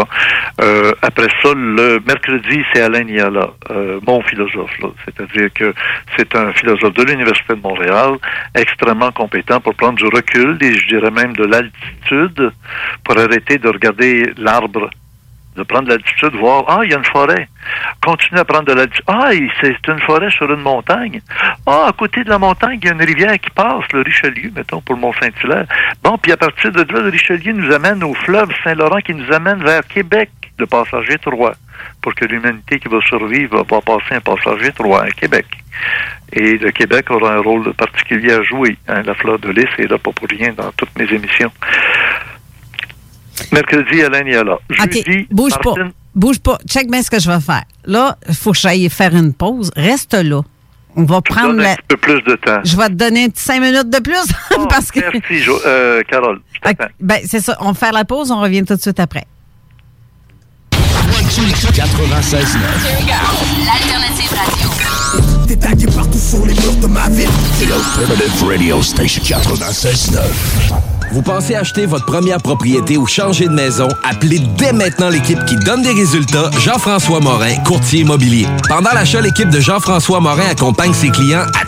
Euh, après ça, le mercredi, c'est Alain Niala, euh, mon philosophe. C'est-à-dire que c'est un philosophe de l'Université de Montréal, extrêmement compétent pour prendre du recul et je dirais même de l'altitude pour arrêter de regarder l'arbre de prendre l'altitude, voir, ah, il y a une forêt. Continuer à prendre de l'altitude. Ah, c'est une forêt sur une montagne. Ah, à côté de la montagne, il y a une rivière qui passe, le Richelieu, mettons, pour le Mont-Saint-Hilaire. Bon, puis à partir de là, le Richelieu nous amène au fleuve Saint-Laurent qui nous amène vers Québec, de passager 3, pour que l'humanité qui va survivre va passer un passager 3 à Québec. Et le Québec aura un rôle particulier à jouer. Hein. La fleur de lys est là pas pour rien dans toutes mes émissions. Mercredi, Alain est là. OK, bouge pas. Bouge pas. Check bien ce que je vais faire. Là, il faut que j'aille faire une pause. Reste là. On va prendre un peu plus de temps. Je vais te donner cinq minutes de plus. Oh, parce que... Merci, euh, Carole. ben, c'est ça. On va faire la pause. On revient tout de suite après. 96 L'alternative radio. T'es partout sur les murs de ma ville. C'est l'Alternative Radio Station 96 vous pensez acheter votre première propriété ou changer de maison? Appelez dès maintenant l'équipe qui donne des résultats, Jean-François Morin, courtier immobilier. Pendant l'achat, l'équipe de Jean-François Morin accompagne ses clients à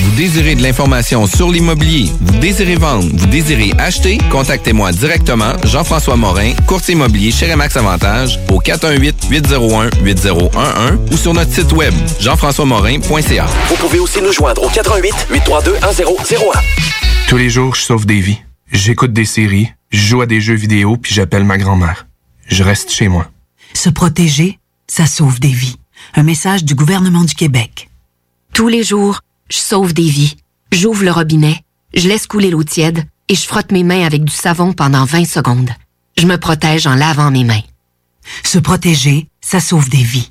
Vous désirez de l'information sur l'immobilier, vous désirez vendre, vous désirez acheter, contactez-moi directement, Jean-François Morin, courtier immobilier chez Remax Avantage, au 418-801-8011 ou sur notre site web, jean-françois-morin.ca. Vous pouvez aussi nous joindre au 88 832 1001. Tous les jours, je sauve des vies. J'écoute des séries, je joue à des jeux vidéo, puis j'appelle ma grand-mère. Je reste chez moi. Se protéger, ça sauve des vies. Un message du gouvernement du Québec. Tous les jours, je sauve des vies. J'ouvre le robinet, je laisse couler l'eau tiède et je frotte mes mains avec du savon pendant 20 secondes. Je me protège en lavant mes mains. Se protéger, ça sauve des vies.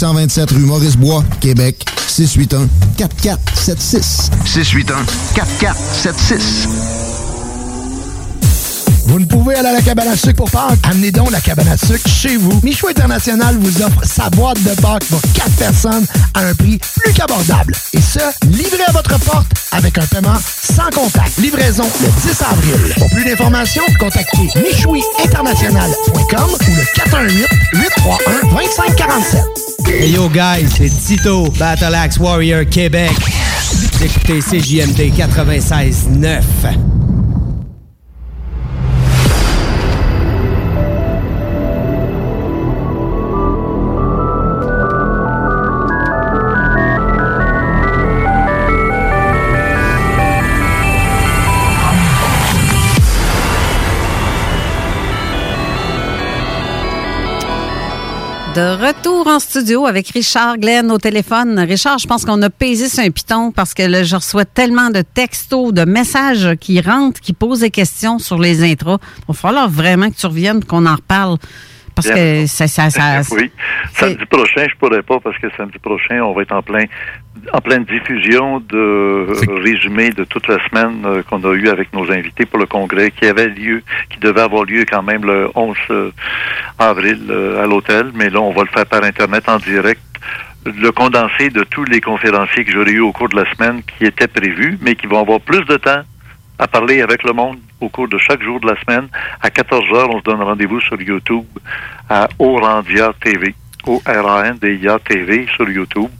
527 rue Maurice-Bois, Québec, 681-4476. 681-4476. Vous ne pouvez aller à la cabane à sucre pour Pâques? Amenez donc la cabane à sucre chez vous. Michou International vous offre sa boîte de Pâques pour 4 personnes à un prix plus qu'abordable. Et ce, livré à votre porte avec un paiement sans contact. Livraison le 10 avril. Pour plus d'informations, contactez michouiinternational.com ou le 418-831-2547. Hey yo guys, c'est Tito, Battle Axe Warrior Québec. Écoutez CJMD 96.9. De retour en studio avec Richard Glenn au téléphone. Richard, je pense qu'on a pesé sur un piton parce que là, je reçois tellement de textos, de messages qui rentrent, qui posent des questions sur les intros. Il va falloir vraiment que tu reviennes, qu'on en reparle. Parce que ça, ça, ça, oui. Samedi prochain, je pourrais pas parce que samedi prochain, on va être en plein en pleine diffusion de résumé de toute la semaine euh, qu'on a eu avec nos invités pour le congrès qui avait lieu, qui devait avoir lieu quand même le 11 euh, avril euh, à l'hôtel, mais là on va le faire par internet en direct. Le condensé de tous les conférenciers que j'aurais eu au cours de la semaine qui étaient prévus, mais qui vont avoir plus de temps à parler avec le monde au cours de chaque jour de la semaine. À 14 heures, on se donne rendez-vous sur YouTube à Orandia TV. O-R-A-N-D-I-A TV sur YouTube.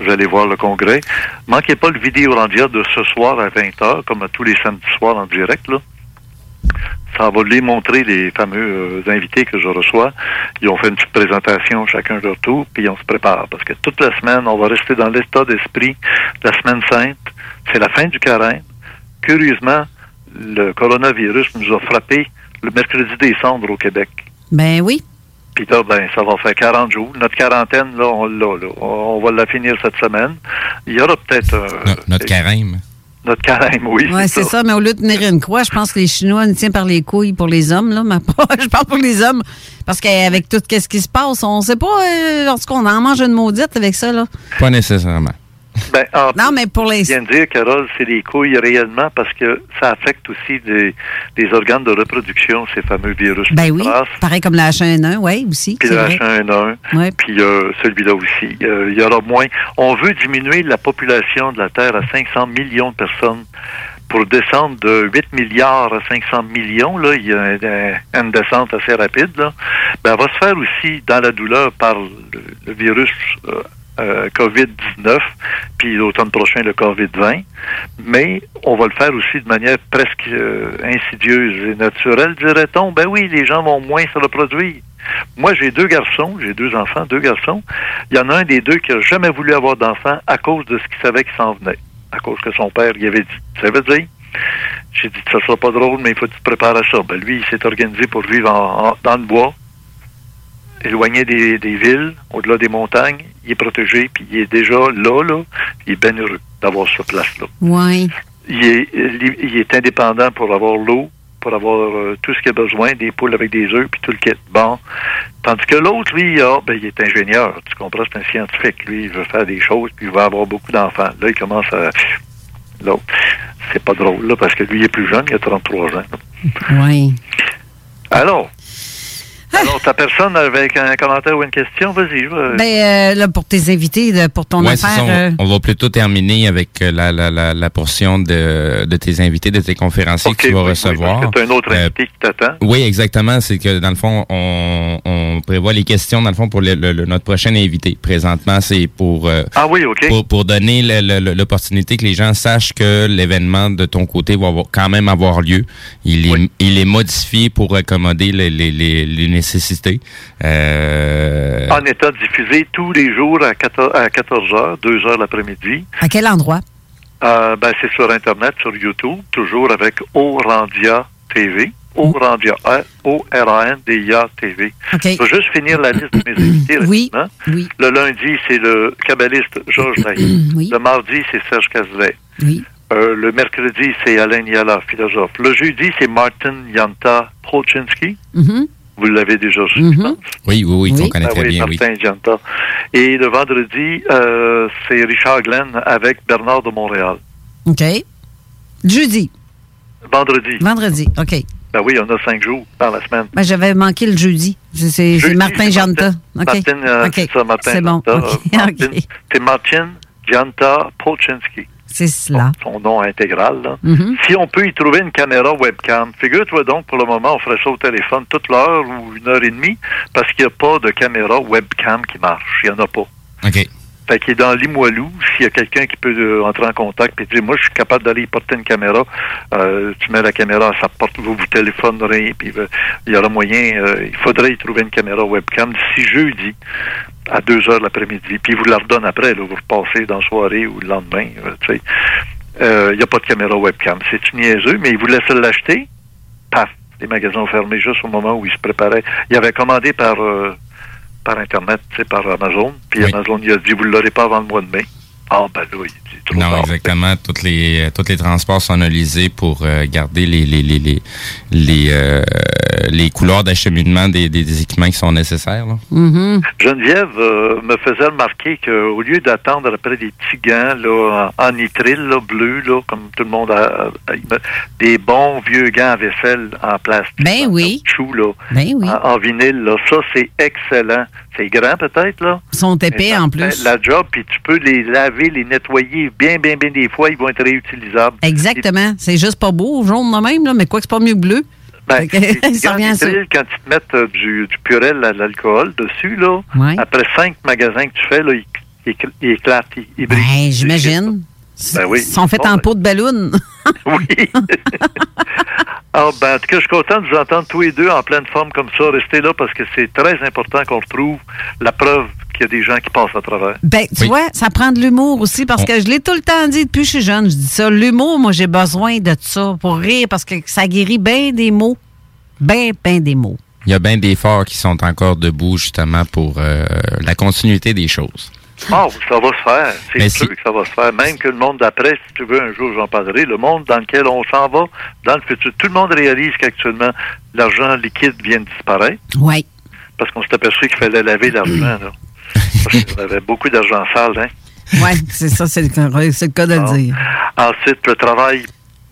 Vous allez voir le congrès. Manquez pas le vidéo Orandia de ce soir à 20h, comme tous les samedis soirs en direct, là. Ça va les montrer les fameux euh, invités que je reçois. Ils ont fait une petite présentation chacun de leur tour, puis on se prépare. Parce que toute la semaine, on va rester dans l'état d'esprit de la semaine sainte. C'est la fin du carême curieusement, le coronavirus nous a frappé le mercredi des cendres au Québec. Ben oui. Puis là, ben, ça va faire 40 jours. Notre quarantaine, là, on l'a, là. On va la finir cette semaine. Il y aura peut-être... euh, No- notre carême. notre carême, oui. Oui, c'est ça. Mais au lieu de tenir une croix, je pense que les Chinois nous tiennent par les couilles pour les hommes, là. Mais pas, je parle pour les hommes. Parce qu'avec tout ce qui se passe, on sait pas, euh, en tout cas, on en mange une maudite avec ça, là. Pas nécessairement. Ben, en Non, mais pour les. Je viens de dire, Carole, c'est les couilles réellement parce que ça affecte aussi des, des organes de reproduction, ces fameux virus. Ben oui. Pareil comme la H1N1, oui, aussi. Puis le vrai. H1N1, Ouais. puis euh, celui-là aussi. Euh, il y aura moins. On veut diminuer la population de la Terre à 500 millions de personnes pour descendre de 8 milliards à 500 millions. Là, il y a un- une descente assez rapide. Là. Ben, elle va se faire aussi dans la douleur par le, le virus euh, euh, COVID-19, puis l'automne prochain le COVID-20. Mais on va le faire aussi de manière presque euh, insidieuse et naturelle, dirait-on. Ben oui, les gens vont moins se reproduire. Moi, j'ai deux garçons, j'ai deux enfants, deux garçons. Il y en a un des deux qui a jamais voulu avoir d'enfant à cause de ce qu'il savait qui s'en venait. À cause que son père lui avait dit. Ça veut dire? J'ai dit, ça sera pas drôle, mais il faut que tu te prépares à ça. Ben, lui, il s'est organisé pour vivre en- dans le bois, éloigné des, des villes, au-delà des montagnes. Il est protégé, puis il est déjà là, là. Il est bien heureux d'avoir cette place-là. Oui. Il est, il est indépendant pour avoir l'eau, pour avoir euh, tout ce qu'il a besoin, des poules avec des œufs, puis tout le kit. Bon. Tandis que l'autre, lui, ah, ben, il est ingénieur. Tu comprends, c'est un scientifique. Lui, il veut faire des choses, puis il va avoir beaucoup d'enfants. Là, il commence à... L'autre. C'est pas drôle, là, parce que lui, il est plus jeune, il a 33 ans. Oui. Alors, alors, ta personne avec un commentaire ou une question, vas-y. va. Ben, euh, là, pour tes invités, de- pour ton Ouais, affaire. ça, euh, on, on va plutôt terminer avec euh, la, la, la, la portion de, de tes invités, de tes conférenciers que tu vas recevoir. Parce que t'as un autre Euh, invité qui t'attend. Oui, exactement. C'est que dans le fond, on, on prévoit les questions dans le fond pour le- le- le- notre prochain invité. Présentement, c'est pour euh, Ah oui, OK. pour, pour donner l'opportunité que les gens sachent que l'événement de ton côté va avoir- quand même avoir lieu. Il est, il est modifié pour accommoder les, les, les, les nécessités. Euh, En état diffusé tous les jours à 14, à 14 heures, 2 heures l'après-midi. à quel endroit? Euh, ben, c'est sur Internet, sur YouTube, toujours avec Orandia TV. Orandia, O-R-A-N-D-I-A TV. OK. Je vais juste finir la liste de mes invités. Oui, rapidement. oui. Le lundi, c'est le kabbaliste Georges Naï. Oui. Le mardi, c'est Serge Cazelet. Oui. Euh, le mercredi, c'est Alain Niala, philosophe. Le jeudi, c'est Martin Yanta Prochinski. Mhm. Vous l'avez déjà reçu, Mhm. je pense. oui, oui, oui, qu'on connaît Ah très oui, bien, oui. Martin Yanta. Et le vendredi, euh, c'est Richard Glenn avec Bernard de Montréal. OK. Jeudi. Vendredi. Vendredi. OK. Ben oui, on a cinq jours dans la semaine. Ben, j'avais manqué le jeudi. C'est- Martin c'est Janta. OK. Martin, euh, OK. c'est ça, Martin C'est bon. Janta. OK. Martin- C'est Martin Janta Polchinski. C'est cela. Son nom intégral. Là. Mhm. Si on peut y trouver une caméra webcam, figure-toi donc, pour le moment, on ferait ça au téléphone toute l'heure ou une heure et demie, parce qu'il n'y a pas de caméra webcam qui marche. Il n'y en a pas. OK. Fait qu'il est dans Limoilou, s'il y a quelqu'un qui peut euh, entrer en contact et dire moi je suis capable d'aller y porter une caméra, euh, tu mets la caméra à sa porte, vous vous téléphonerez, puis euh, il y aura moyen, euh, il faudrait y trouver une caméra webcam d'ici jeudi à 2 heures l'après-midi. Puis il vous la redonne après, là, vous repassez dans la soirée ou le lendemain. euh, tu sais. Euh, Il n'y a pas de caméra webcam. C'est niaiseux, mais il vous laisse l'acheter? Paf! Les magasins ont fermé juste au moment où il se préparait. Il avait commandé par euh, par Internet, tu sais, par Amazon. Puis Amazon, il a dit, vous ne l'aurez pas avant le mois de mai. Ah, ben là, il dit, trop Non, tard. exactement. Toutes les, tous les transports sont analysés pour euh, garder les, les, les, les, les, euh, les couloirs d'acheminement des, des, des équipements qui sont nécessaires. là. Mhm. Geneviève euh, me faisait remarquer qu'au lieu d'attendre après des petits gants là, en, en nitrile, là, bleu, là, comme tout le monde a, a- a- des bons vieux gants à vaisselle en plastique. Ben oui. Chou, là, Ben oui. en, en vinyle, là, ça, c'est excellent. C'est grand, peut-être, là. Ils sont épais en plus. La job, puis tu peux les laver, les nettoyer bien, bien, bien des fois, ils vont être réutilisables. Exactement. C'est juste pas beau, jaune de même, là, mais quoi que c'est pas mieux que bleu. Ben, à ça. nitrile, quand ils te mettent euh, du, du purel à l'alcool dessus, là, Ouais. après cinq magasins que tu fais, là, ils, ils ils éclatent, ils, ils. Ben, j'imagine. Ben oui. Ils sont faits Bon, en ben, peau de ballon. Oui. Ah, ben, en tout cas, je suis content de vous entendre tous les deux en pleine forme comme ça. Restez là parce que c'est très important qu'on retrouve la preuve qu'il y a des gens qui passent à travers. Ben, tu vois, ça prend de l'humour aussi parce que je l'ai tout le temps dit depuis que je suis jeune. Je dis ça. L'humour, moi, j'ai besoin de ça pour rire parce que ça guérit bien des mots. Ben, ben des mots. Il y a bien des forts qui sont encore debout justement pour euh, la continuité des choses. Ah, ça va se faire. C'est sûr si- que ça va se faire. Même que le monde d'après, si tu veux, un jour, j'en parlerai, le monde dans lequel on s'en va, dans le futur, tout le monde réalise qu'actuellement, l'argent liquide vient de disparaître. Oui. Parce qu'on s'est aperçu qu'il fallait laver l'argent, qu'on avait beaucoup d'argent sale, hein? Oui, c'est ça, c'est le, cas de le dire. Ensuite, le travail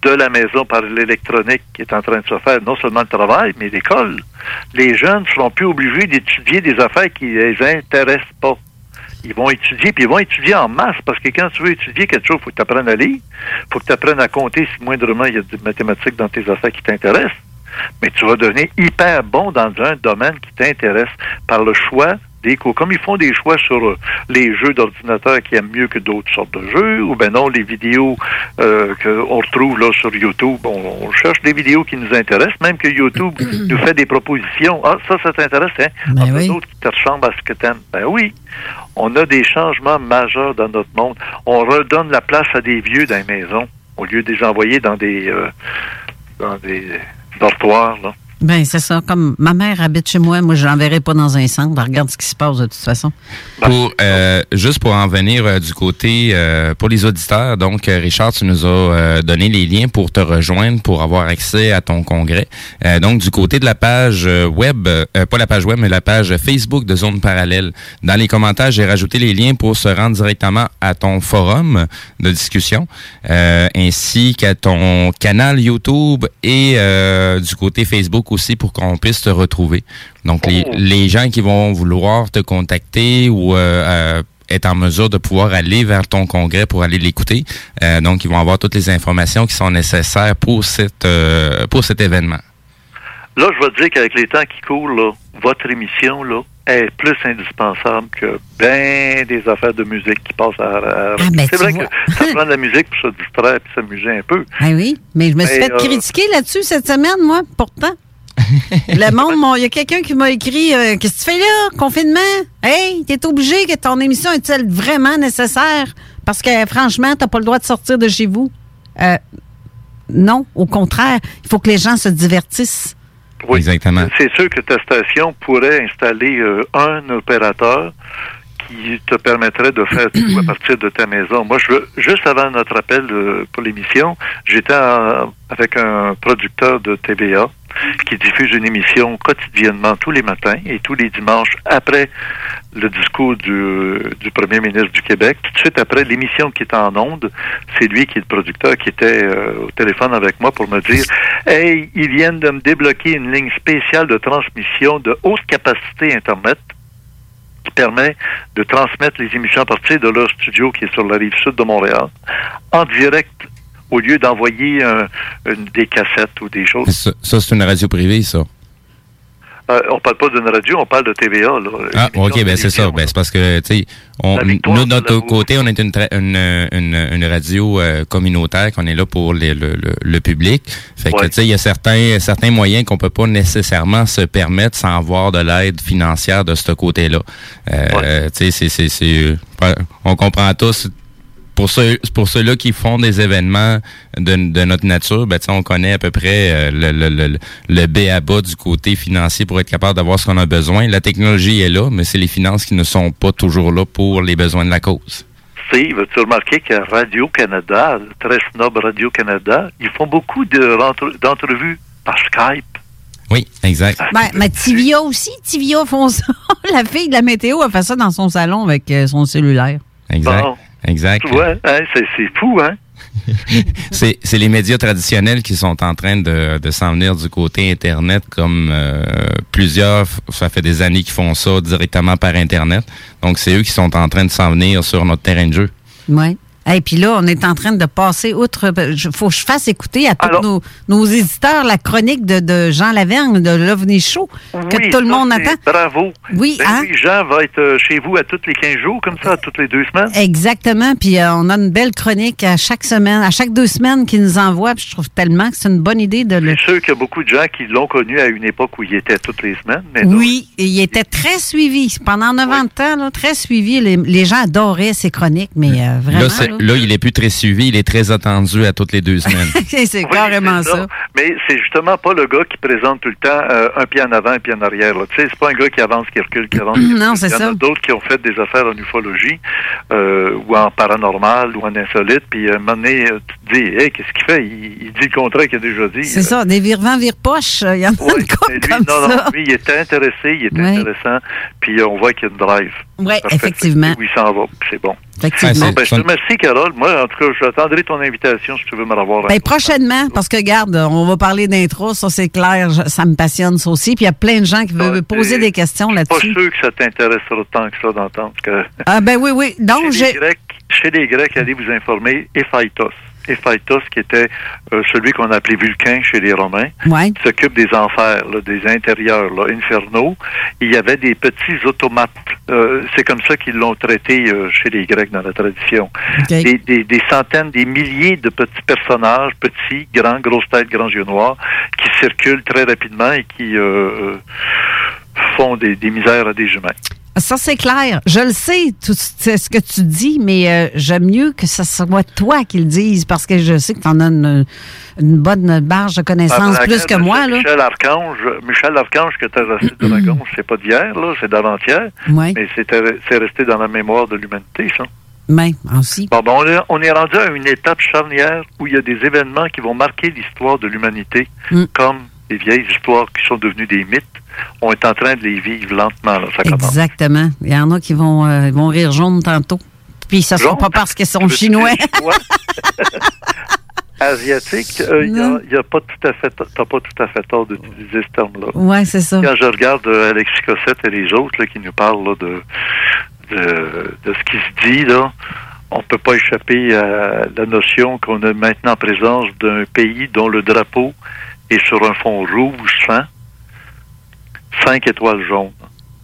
de la maison par l'électronique qui est en train de se faire, non seulement le travail, mais l'école. Les jeunes ne seront plus obligés d'étudier des affaires qui les intéressent pas. Ils vont étudier, puis ils vont étudier en masse, parce que quand tu veux étudier quelque chose, il faut que tu apprennes à lire, il faut que tu apprennes à compter si moindrement il y a des mathématiques dans tes affaires qui t'intéressent. Mais tu vas devenir hyper bon dans un domaine qui t'intéresse par le choix des cours. Comme ils font des choix sur euh, les jeux d'ordinateur qui aiment mieux que d'autres sortes de jeux, ou ben non, les vidéos euh, qu'on retrouve là sur YouTube. On, on cherche des vidéos qui nous intéressent, même que YouTube nous fait des propositions. Ah, ça, ça t'intéresse, hein? Ben Ah, oui. d'autres qui te ressemblent à ce que t'aimes. Ben oui. On a des changements majeurs dans notre monde. On redonne la place à des vieux dans les maisons, au lieu de les envoyer dans des, euh, dans des dortoirs, là. Ben c'est ça. Comme ma mère habite chez moi, moi je l'enverrai pas dans un centre. Ben, regarde ce qui se passe de toute façon. Pour euh, juste pour en venir euh, du côté euh, pour les auditeurs, donc euh, Richard, tu nous as euh, donné les liens pour te rejoindre pour avoir accès à ton congrès. Donc du côté de la page web, pas la page web, mais la page Facebook de Zone Parallèle. Dans les commentaires, j'ai rajouté les liens pour se rendre directement à ton forum de discussion, ainsi qu'à ton canal YouTube et du côté Facebook aussi pour qu'on puisse te retrouver. Donc, les, les gens qui vont vouloir te contacter ou euh, euh, être en mesure de pouvoir aller vers ton congrès pour aller l'écouter, euh, donc ils vont avoir toutes les informations qui sont nécessaires pour cette euh, pour cet événement. Là, je vais te dire qu'avec les temps qui courent, là, votre émission là, est plus indispensable que bien des affaires de musique qui passent à... à- ben, C'est vrai vois. que ça prend de la musique pour se distraire et s'amuser un peu. Ah oui, mais je me suis Mais, fait euh, critiquer là-dessus cette semaine, moi, pourtant. Le monde, mon- il y a quelqu'un qui m'a écrit euh, Qu'est-ce que tu fais là, confinement? Hey, t'es obligé que ton émission est-elle vraiment nécessaire? Parce que franchement, t'as pas le droit de sortir de chez vous. Euh, non, au contraire, il faut que les gens se divertissent. Oui. Exactement. C'est sûr que ta station pourrait installer euh, un opérateur qui te permettrait de faire tout à partir de ta maison. Moi, je veux, juste avant notre appel euh, pour l'émission, j'étais avec un producteur de TVA qui diffuse une émission quotidiennement tous les matins et tous les dimanches après le discours du, premier ministre du Québec. Tout de suite après l'émission qui est en onde, c'est lui qui est le producteur qui était euh, au téléphone avec moi pour me dire Hey, ils viennent de me débloquer une ligne spéciale de transmission de haute capacité Internet qui permet de transmettre les émissions à partir de leur studio qui est sur la rive sud de Montréal en direct au lieu d'envoyer un- une- des cassettes ou des choses. Ça, ça, c'est une radio privée, ça. Euh, on parle pas d'une radio, on parle de TVA. Là, Ah, ok, ben c'est ça. Ben, c'est parce que, tu sais, nous, de notre côté, on est une, une, une, une radio euh, communautaire, qu'on est là pour les- le, le, le public. Fait que, tu sais, il y a certains, certains moyens qu'on peut pas nécessairement se permettre sans avoir de l'aide financière de ce côté-là. Euh, Tu sais, c'est, euh, on comprend tous. Pour ceux, pour ceux-là qui font des événements de, de notre nature, ben, tu on connaît à peu près euh, le, le, le, le B à bas du côté financier pour être capable d'avoir ce qu'on a besoin. La technologie est là, mais c'est les finances qui ne sont pas toujours là pour les besoins de la cause. Steve, as-tu remarqué qu'à Radio-Canada, très snob Radio-Canada, ils font beaucoup de d'entrevues par Skype? Oui, exact. Ben, mais Tivia aussi, Tivia font ça. la fille de la météo a fait ça dans son salon avec euh, son cellulaire. Exact. Bon. Exact. Tu vois, hein, c'est c'est fou, hein? C'est c'est les médias traditionnels qui sont en train de, de s'en venir du côté Internet, comme euh, plusieurs, ça fait des années qu'ils font ça directement par Internet. Donc, c'est eux qui sont en train de s'en venir sur notre terrain de jeu. Oui. Et puis là, on est en train de passer outre. Il faut que je fasse écouter à tous nos, nos éditeurs la chronique de, de Jean Lavergne de l'OVNI Show que Oui, tout le monde attend. Bravo. Oui, Ben hein? oui, Jean va être euh, chez vous à tous les 15 jours, comme ça, à toutes les deux semaines. Exactement. Puis euh, on a une belle chronique à chaque semaine, à chaque deux semaines qu'il nous envoie. Puis je trouve tellement que c'est une bonne idée de le. C'est sûr qu'il y a beaucoup de gens qui l'ont connu à une époque où il était toutes les semaines. Mais Oui, il était très suivi. Pendant 90 ans, là, très suivi. Les, les gens adoraient ses chroniques, mais euh, vraiment. Là, là, là, il est plus très suivi, il est très attendu à toutes les deux semaines. c'est carrément c'est ça. Mais c'est justement pas le gars qui présente tout le temps euh, un pied en avant, un pied en arrière. Tu sais, c'est pas un gars qui avance, qui recule, qui avance. qui recule. Non, c'est Il y en ça. a d'autres qui ont fait des affaires en ufologie euh, ou en paranormal ou en insolite. Puis à un moment donné, euh, tu te dis, hey, qu'est-ce qu'il fait? Il, il dit le contraire qu'il a déjà dit. C'est ça, des virevents vire-poches. Il y en a une Mais couple lui, comme non, ça. non, lui, il était intéressé, il était Ouais. intéressant, puis euh, on voit qu'il y a une drive. Oui, effectivement. Oui, il s'en va, puis c'est bon. Effectivement. Bon, ben, je te remercie, Carole. Moi, en tout cas, j'attendrai ton invitation si tu veux me revoir. Ben, prochainement, parce que, regarde, on va parler d'intro, ça c'est clair, je- ça me passionne ça aussi. Puis il y a plein de gens qui veulent poser des questions pas là-dessus. sûr que ça t'intéressera tant que ça d'entendre que Ah ben oui, oui. Donc, chez, j'ai... les Grecs, chez les Grecs, allez vous informer, Ephaïtos. Ephaïtos, qui était euh, celui qu'on appelait Vulcain chez les Romains, Ouais. qui s'occupe des enfers, là, des intérieurs, là, infernaux. Il y avait des petits automates. Euh, c'est comme ça qu'ils l'ont traité euh, chez les Grecs dans la tradition. Des, des- des centaines, des milliers de petits personnages, petits, grands, grosses têtes, grands yeux noirs, qui circulent très rapidement et qui euh, euh, font des, des misères à des humains. Ça, c'est clair. Je le sais, tout c'est ce que tu dis, mais euh, j'aime mieux que ce soit toi qui le dise parce que je sais que tu en as une, une bonne barge de connaissances plus que moi. Là. Michel Archange, Michel Archange qui était resté de Dragon, c'est pas d'hier, là, c'est d'avant-hier. Ouais. Mais c'était- c'est resté dans la mémoire de l'humanité, ça. Mais aussi. Bon, ben, on, est, on est rendu à une étape charnière où il y a des événements qui vont marquer l'histoire de l'humanité, Mm. comme les vieilles histoires qui sont devenues des mythes. On est en train de les vivre lentement, là, ça commence. Exactement. Il y en a qui vont, euh, vont rire jaune tantôt. Puis ce ne sera pas parce qu'ils sont chinois. Asiatique, euh, il y a- Non. il y a, pas tout à fait, t'as pas tout à fait tort d'utiliser ce terme-là. Ouais, c'est ça. Quand je regarde euh, Alexis Cossette et les autres là, qui nous parlent là, de, de, de ce qui se dit, là, on peut pas échapper à la notion qu'on est maintenant en présence d'un pays dont le drapeau est sur un fond rouge sang, cinq étoiles jaunes.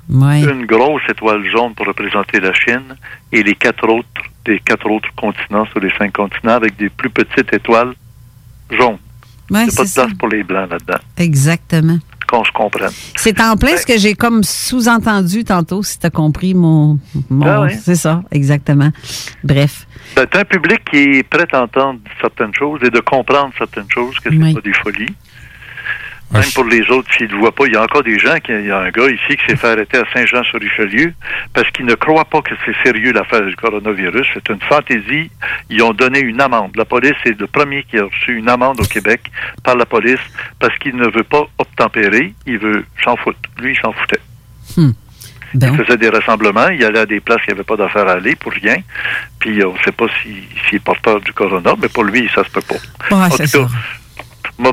Ouais. Une grosse étoile jaune pour représenter la Chine et les quatre autres des quatre autres continents sur les cinq continents avec des plus petites étoiles jaunes. Ouais, Il n'y a pas de c'est place pour les blancs là-dedans. Exactement. Qu'on se comprenne. C'est en plein ce que j'ai comme sous-entendu tantôt, si tu as compris mon. mon Ah oui. C'est ça, exactement. Bref. Ben, t'as un public qui est prêt à entendre certaines choses et de comprendre certaines choses, que c'est Oui. pas des folies. Même pour les autres, s'ils ne le voient pas, il y a encore des gens, qui, il y a un gars ici qui s'est fait arrêter à Saint-Jean-sur-Richelieu parce qu'il ne croit pas que c'est sérieux l'affaire du coronavirus. C'est une fantaisie. Ils ont donné une amende. La police est le premier qui a reçu une amende au Québec par la police parce qu'il ne veut pas obtempérer. Il veut s'en foutre. Lui, il s'en foutait. Hmm. Il faisait des rassemblements, il allait à des places qu'il n'y avait pas d'affaires à aller pour rien. Puis on ne sait pas s'il s'il est porteur du corona, mais pour lui, ça se peut pas. Ouais, en c'est tout cas, ça. M'a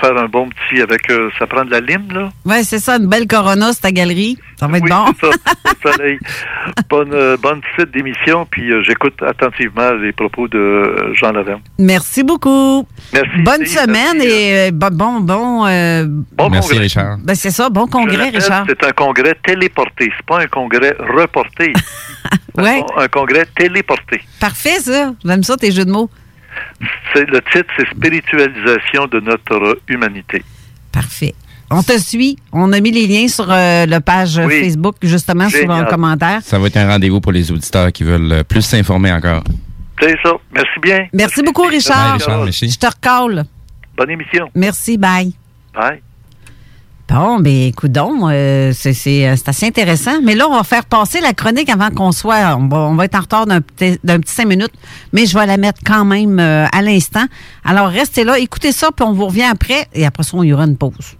faire un bon petit avec euh, ça prend de la lime là. Ouais, c'est ça, une belle Corona, c'est ta galerie. Ça va être Oui, bon. ça, soleil. Bonne euh, bonne site d'émission puis euh, j'écoute attentivement les propos de euh, Jean Laverne. Merci beaucoup. Merci. Bonne semaine et euh, bon, bon, bon. euh, Merci, congrès. Richard. ben, c'est ça, bon congrès, Richard. C'est un congrès téléporté, c'est pas un congrès reporté. Ouais. un, un congrès téléporté. Parfait, ça. J'aime ça, tes jeux de mots. C'est le titre, c'est spiritualisation de notre humanité. Parfait. On te suit. On a mis les liens sur euh, la page Oui. Facebook, justement, sur Génial. un commentaire. Ça va être un rendez-vous pour les auditeurs qui veulent euh, plus s'informer encore. C'est ça. Merci bien. Merci beaucoup, Richard. Bye, Richard, merci. Je te recale. Bonne émission. Merci, bye. Bye. Bon, ben écoute donc, euh, euh, c'est assez intéressant. Mais là, on va faire passer la chronique avant qu'on soit. On va, on être en retard d'un petit, d'un petit cinq minutes, mais je vais la mettre quand même euh, à l'instant. Alors, restez là, écoutez ça, puis on vous revient après. Et après ça, il y aura une pause.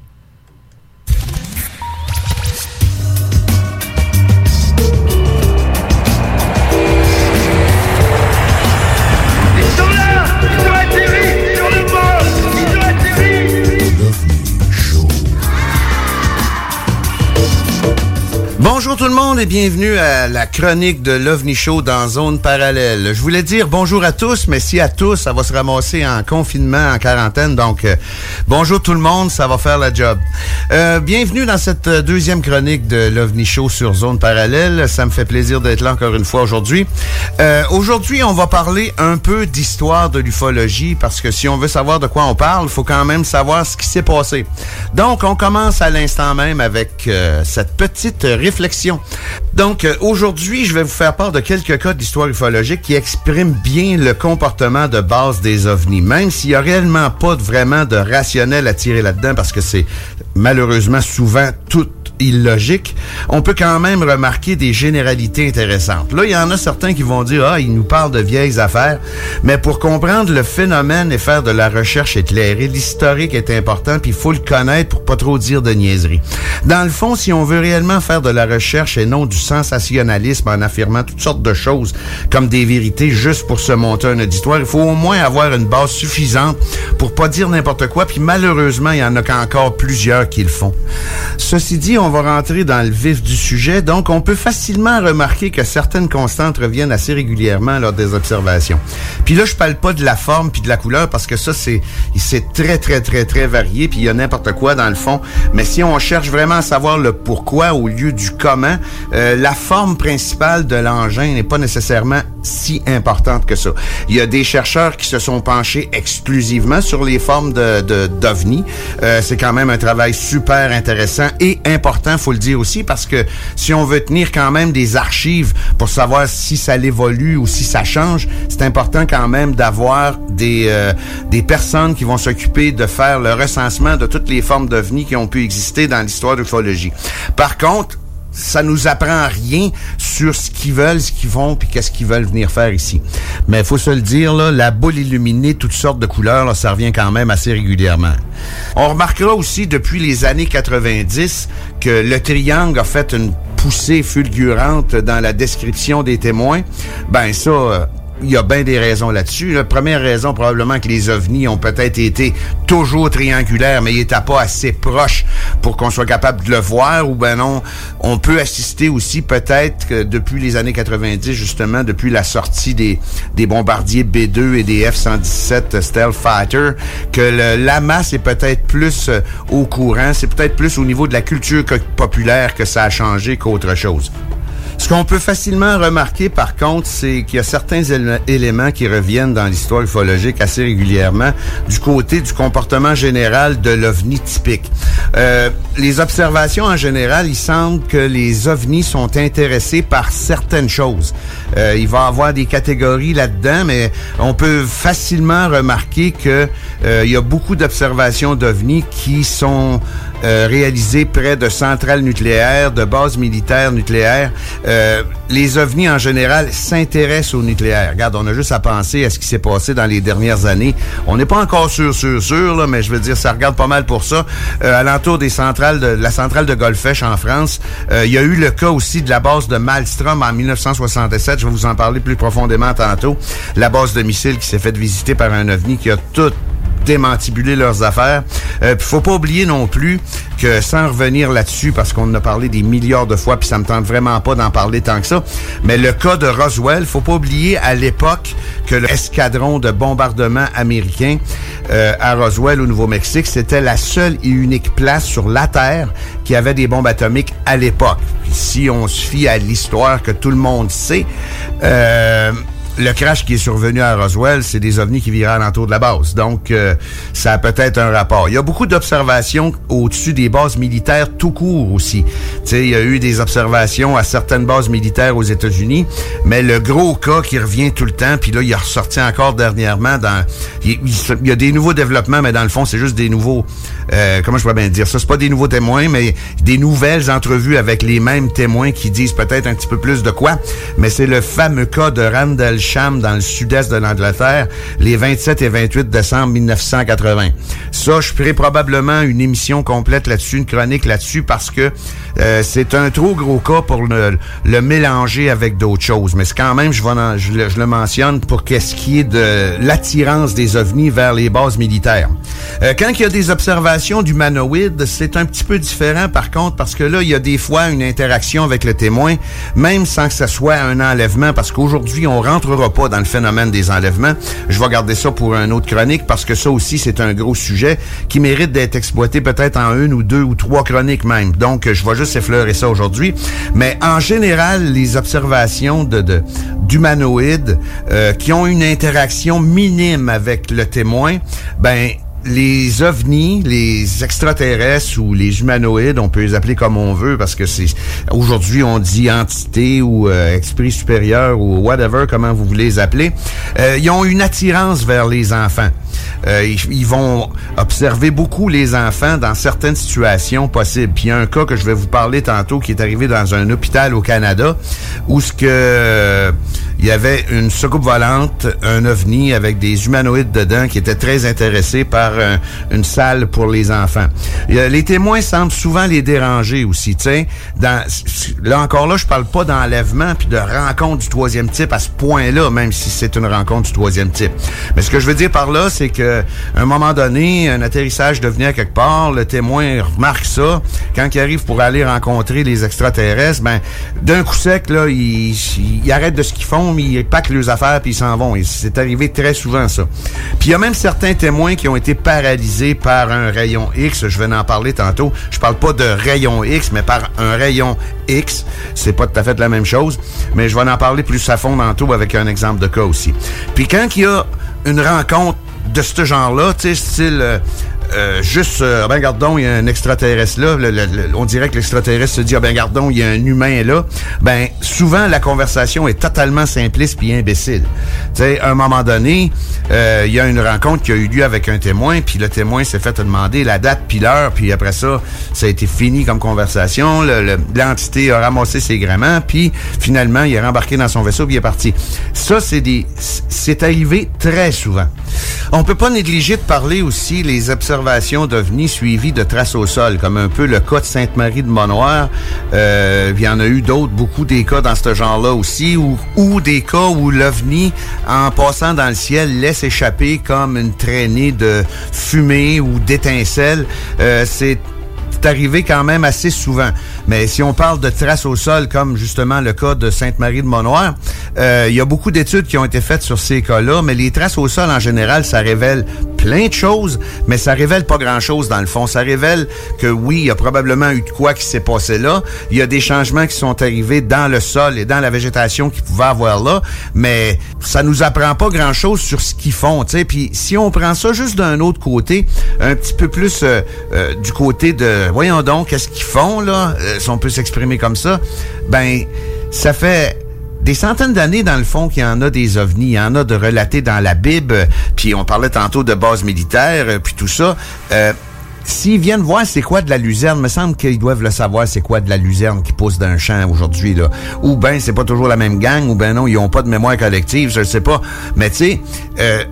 Bonjour tout le monde et bienvenue à la chronique de l'OVNI Show dans Zone Parallèle. Je voulais dire bonjour à tous, mais si à tous, ça va se ramasser en confinement, en quarantaine. Donc, euh, bonjour tout le monde, ça va faire la job. Euh, bienvenue dans cette euh, deuxième chronique de l'OVNI Show sur Zone Parallèle. Ça me fait plaisir d'être là encore une fois aujourd'hui. Euh, aujourd'hui, on va parler un peu d'histoire de l'ufologie parce que si on veut savoir de quoi on parle, faut quand même savoir ce qui s'est passé. Donc, on commence à l'instant même avec euh, cette petite réflexion. Donc, euh, aujourd'hui, je vais vous faire part de quelques cas d'histoire ufologique qui expriment bien le comportement de base des ovnis, même s'il n'y a réellement pas vraiment de rationnel à tirer là-dedans parce que c'est malheureusement souvent tout illogique, on peut quand même remarquer des généralités intéressantes. Là, il y en a certains qui vont dire, ah, il nous parle de vieilles affaires, mais pour comprendre le phénomène et faire de la recherche éclairée, l'historique est important, puis il faut le connaître pour pas trop dire de niaiseries. Dans le fond, si on veut réellement faire de la recherche et non du sensationnalisme en affirmant toutes sortes de choses comme des vérités juste pour se monter un auditoire, il faut au moins avoir une base suffisante pour pas dire n'importe quoi, puis malheureusement, il y en a qu'encore plusieurs qui le font. Ceci dit, va rentrer dans le vif du sujet, donc on peut facilement remarquer que certaines constantes reviennent assez régulièrement lors des observations. Puis là, je parle pas de la forme puis de la couleur parce que ça, c'est c'est très, très, très, très varié, puis il y a n'importe quoi dans le fond. Mais si on cherche vraiment à savoir le pourquoi au lieu du comment, euh, la forme principale de l'engin n'est pas nécessairement si importante que ça. Il y a des chercheurs qui se sont penchés exclusivement sur les formes de, de d'ovnis. Euh, c'est quand même un travail super intéressant et important, faut le dire aussi, parce que si on veut tenir quand même des archives pour savoir si ça évolue ou si ça change, c'est important quand même d'avoir des euh, des personnes qui vont s'occuper de faire le recensement de toutes les formes d'ovnis qui ont pu exister dans l'histoire de l'ufologie. Par contre, ça nous apprend rien sur ce qu'ils veulent, ce qu'ils font, puis qu'est-ce qu'ils veulent venir faire ici. Mais faut se le dire, la boule illuminée, toutes sortes de couleurs, là, ça revient quand même assez régulièrement. On remarquera aussi depuis les années 90 que le triangle a fait une poussée fulgurante dans la description des témoins. Ben ça, euh, il y a bien des raisons là-dessus. La première raison, probablement que les ovnis ont peut-être été toujours triangulaires, mais ils n'étaient pas assez proches pour qu'on soit capable de le voir. Ou ben non, on peut assister aussi peut-être que depuis les années 90, justement, depuis la sortie des, des bombardiers B-2 et des F-117 Stealth Fighter, que le, la masse est peut-être plus euh, au courant. C'est peut-être plus au niveau de la culture populaire que ça a changé qu'autre chose. Ce qu'on peut facilement remarquer, par contre, c'est qu'il y a certains éléments qui reviennent dans l'histoire ufologique assez régulièrement du côté du comportement général de l'ovni typique. Euh, les observations en général, il semble que les ovnis sont intéressés par certaines choses. Euh, il va y avoir des catégories là-dedans, mais on peut facilement remarquer que euh, il y a beaucoup d'observations d'ovnis qui sont euh, réalisées près de centrales nucléaires, de bases militaires nucléaires. Euh, les ovnis en général s'intéressent au nucléaire. Regarde, on a juste à penser à ce qui s'est passé dans les dernières années. On n'est pas encore sûr, sûr, sûr, là, mais je veux dire, ça regarde pas mal pour ça. Euh, alentour des centrales de la centrale de Golfech en France, euh, il y a eu le cas aussi de la base de Malmstrom en 1967. Je vais vous en parler plus profondément tantôt. La base de missiles qui s'est faite visiter par un ovni qui a tout démantibuler leurs affaires. Euh, faut pas oublier non plus que sans revenir là-dessus, parce qu'on en a parlé des milliards de fois, puis ça me tente vraiment pas d'en parler tant que ça, mais le cas de Roswell, faut pas oublier à l'époque que l'escadron de bombardement américain euh, à Roswell au Nouveau-Mexique, c'était la seule et unique place sur la Terre qui avait des bombes atomiques à l'époque. Si on se fie à l'histoire que tout le monde sait, euh, le crash qui est survenu à Roswell, c'est des ovnis qui viraient alentour de la base. Donc, euh, ça a peut-être un rapport. Il y a beaucoup d'observations au-dessus des bases militaires tout court aussi. Tu sais, il y a eu des observations à certaines bases militaires aux États-Unis, mais le gros cas qui revient tout le temps, puis là, il est ressorti encore dernièrement dans... Il, y a des nouveaux développements, mais dans le fond, c'est juste des nouveaux... euh, comment je pourrais bien dire ça? C'est pas des nouveaux témoins, mais des nouvelles entrevues avec les mêmes témoins qui disent peut-être un petit peu plus de quoi, mais c'est le fameux cas de Dans le sud-est de l'Angleterre, les 27 et 28 décembre 1980. Ça, je ferai probablement une émission complète là-dessus, une chronique là-dessus, parce que euh, c'est un trop gros cas pour le, le mélanger avec d'autres choses. Mais c'est quand même, je, vais je, le, mentionne pour qu'est-ce qui est de l'attirance des ovnis vers les bases militaires. Euh, quand il y a des observations d'humanoïdes, c'est un petit peu différent par contre, parce que là, il y a des fois une interaction avec le témoin, même sans que ce soit un enlèvement, parce qu'aujourd'hui, on pas dans le phénomène des enlèvements. Je vais garder ça pour un autre chronique, parce que ça aussi, c'est un gros sujet qui mérite d'être exploité peut-être en une ou deux ou trois chroniques même. Donc, je vais juste effleurer ça aujourd'hui. Mais en général, les observations de- d'humanoïdes euh, qui ont une interaction minime avec le témoin, ben les ovnis, les extraterrestres ou les humanoïdes, on peut les appeler comme on veut parce que c'est aujourd'hui on dit entité ou euh, esprit supérieur ou whatever comment vous voulez les appeler, euh, ils ont une attirance vers les enfants. Euh, ils, vont observer beaucoup les enfants dans certaines situations possibles. Puis il y a un cas que je vais vous parler tantôt qui est arrivé dans un hôpital au Canada où ce que euh, il y avait une soucoupe volante, un ovni avec des humanoïdes dedans qui étaient très intéressés par euh, une salle pour les enfants. Il les témoins semblent souvent les déranger aussi, tu Là encore là, je parle pas d'enlèvement puis de rencontre du troisième type à ce point-là, même si c'est une rencontre du troisième type. Mais ce que je veux dire par là, c'est que un moment donné, un atterrissage devenait à quelque part, le témoin remarque ça. Quand il arrive pour aller rencontrer les extraterrestres, ben d'un coup sec, là, ils il, arrêtent de ce qu'ils font, ils packent leurs affaires puis ils s'en vont. C'est arrivé très souvent, ça. Puis il y a même certains témoins qui ont été paralysés par un rayon X. Je vais en parler tantôt. Je parle pas de rayon X, mais par un rayon X. C'est pas tout à fait la même chose. Mais je vais en parler plus à fond tantôt avec un exemple de cas aussi. Puis quand il y a une rencontre de ce genre-là, tu sais, style euh, euh, juste, euh, ben gardons, il y a un extraterrestre là. Le- on dirait que l'extraterrestre se dit, ben gardons, il y a un humain là. Ben souvent la conversation est totalement simpliste puis imbécile. Tu sais, un moment donné, euh, il y a une rencontre qui a eu lieu avec un témoin, puis le témoin s'est fait demander la date puis l'heure, puis après ça, ça a été fini comme conversation. Le- le- L'entité a ramassé ses gréments, puis finalement, il est rembarqué dans son vaisseau puis il est parti. Ça, c'est des, c'est arrivé très souvent. On peut pas négliger de parler aussi les observations d'OVNI suivies de traces au sol, comme un peu le cas de Sainte-Marie de Monoir. Euh, il y en a eu d'autres, beaucoup des cas dans ce genre-là aussi, ou, ou des cas où l'OVNI, en passant dans le ciel, laisse échapper comme une traînée de fumée ou d'étincelles. Euh, c'est c'est arrivé quand même assez souvent. Mais si on parle de traces au sol, comme justement le cas de Sainte-Marie de Monoir, euh, il y a beaucoup d'études qui ont été faites sur ces cas-là, mais les traces au sol, en général, ça révèle plein de choses, mais ça révèle pas grand-chose dans le fond. Ça révèle que oui, il y a probablement eu de quoi qui s'est passé là. Il y a des changements qui sont arrivés dans le sol et dans la végétation qui pouvaient avoir là, mais ça nous apprend pas grand-chose sur ce qu'ils font. tu. Puis si on prend ça juste d'un autre côté, un petit peu plus euh, euh, du côté de, voyons donc, qu'est-ce qu'ils font là, euh, si on peut s'exprimer comme ça, ben ça fait des centaines d'années, dans le fond, qu'il y en a des ovnis. Il y en a de relatés dans la Bible. euh, Puis on parlait tantôt de bases militaires, euh, puis tout ça. Euh, S'ils viennent voir c'est quoi de la luzerne, me semble qu'ils doivent le savoir c'est quoi de la luzerne qui pousse d'un champ aujourd'hui là. Ou ben c'est pas toujours la même gang, ou ben non ils ont pas de mémoire collective, je ne sais pas. Mais tu sais, euh,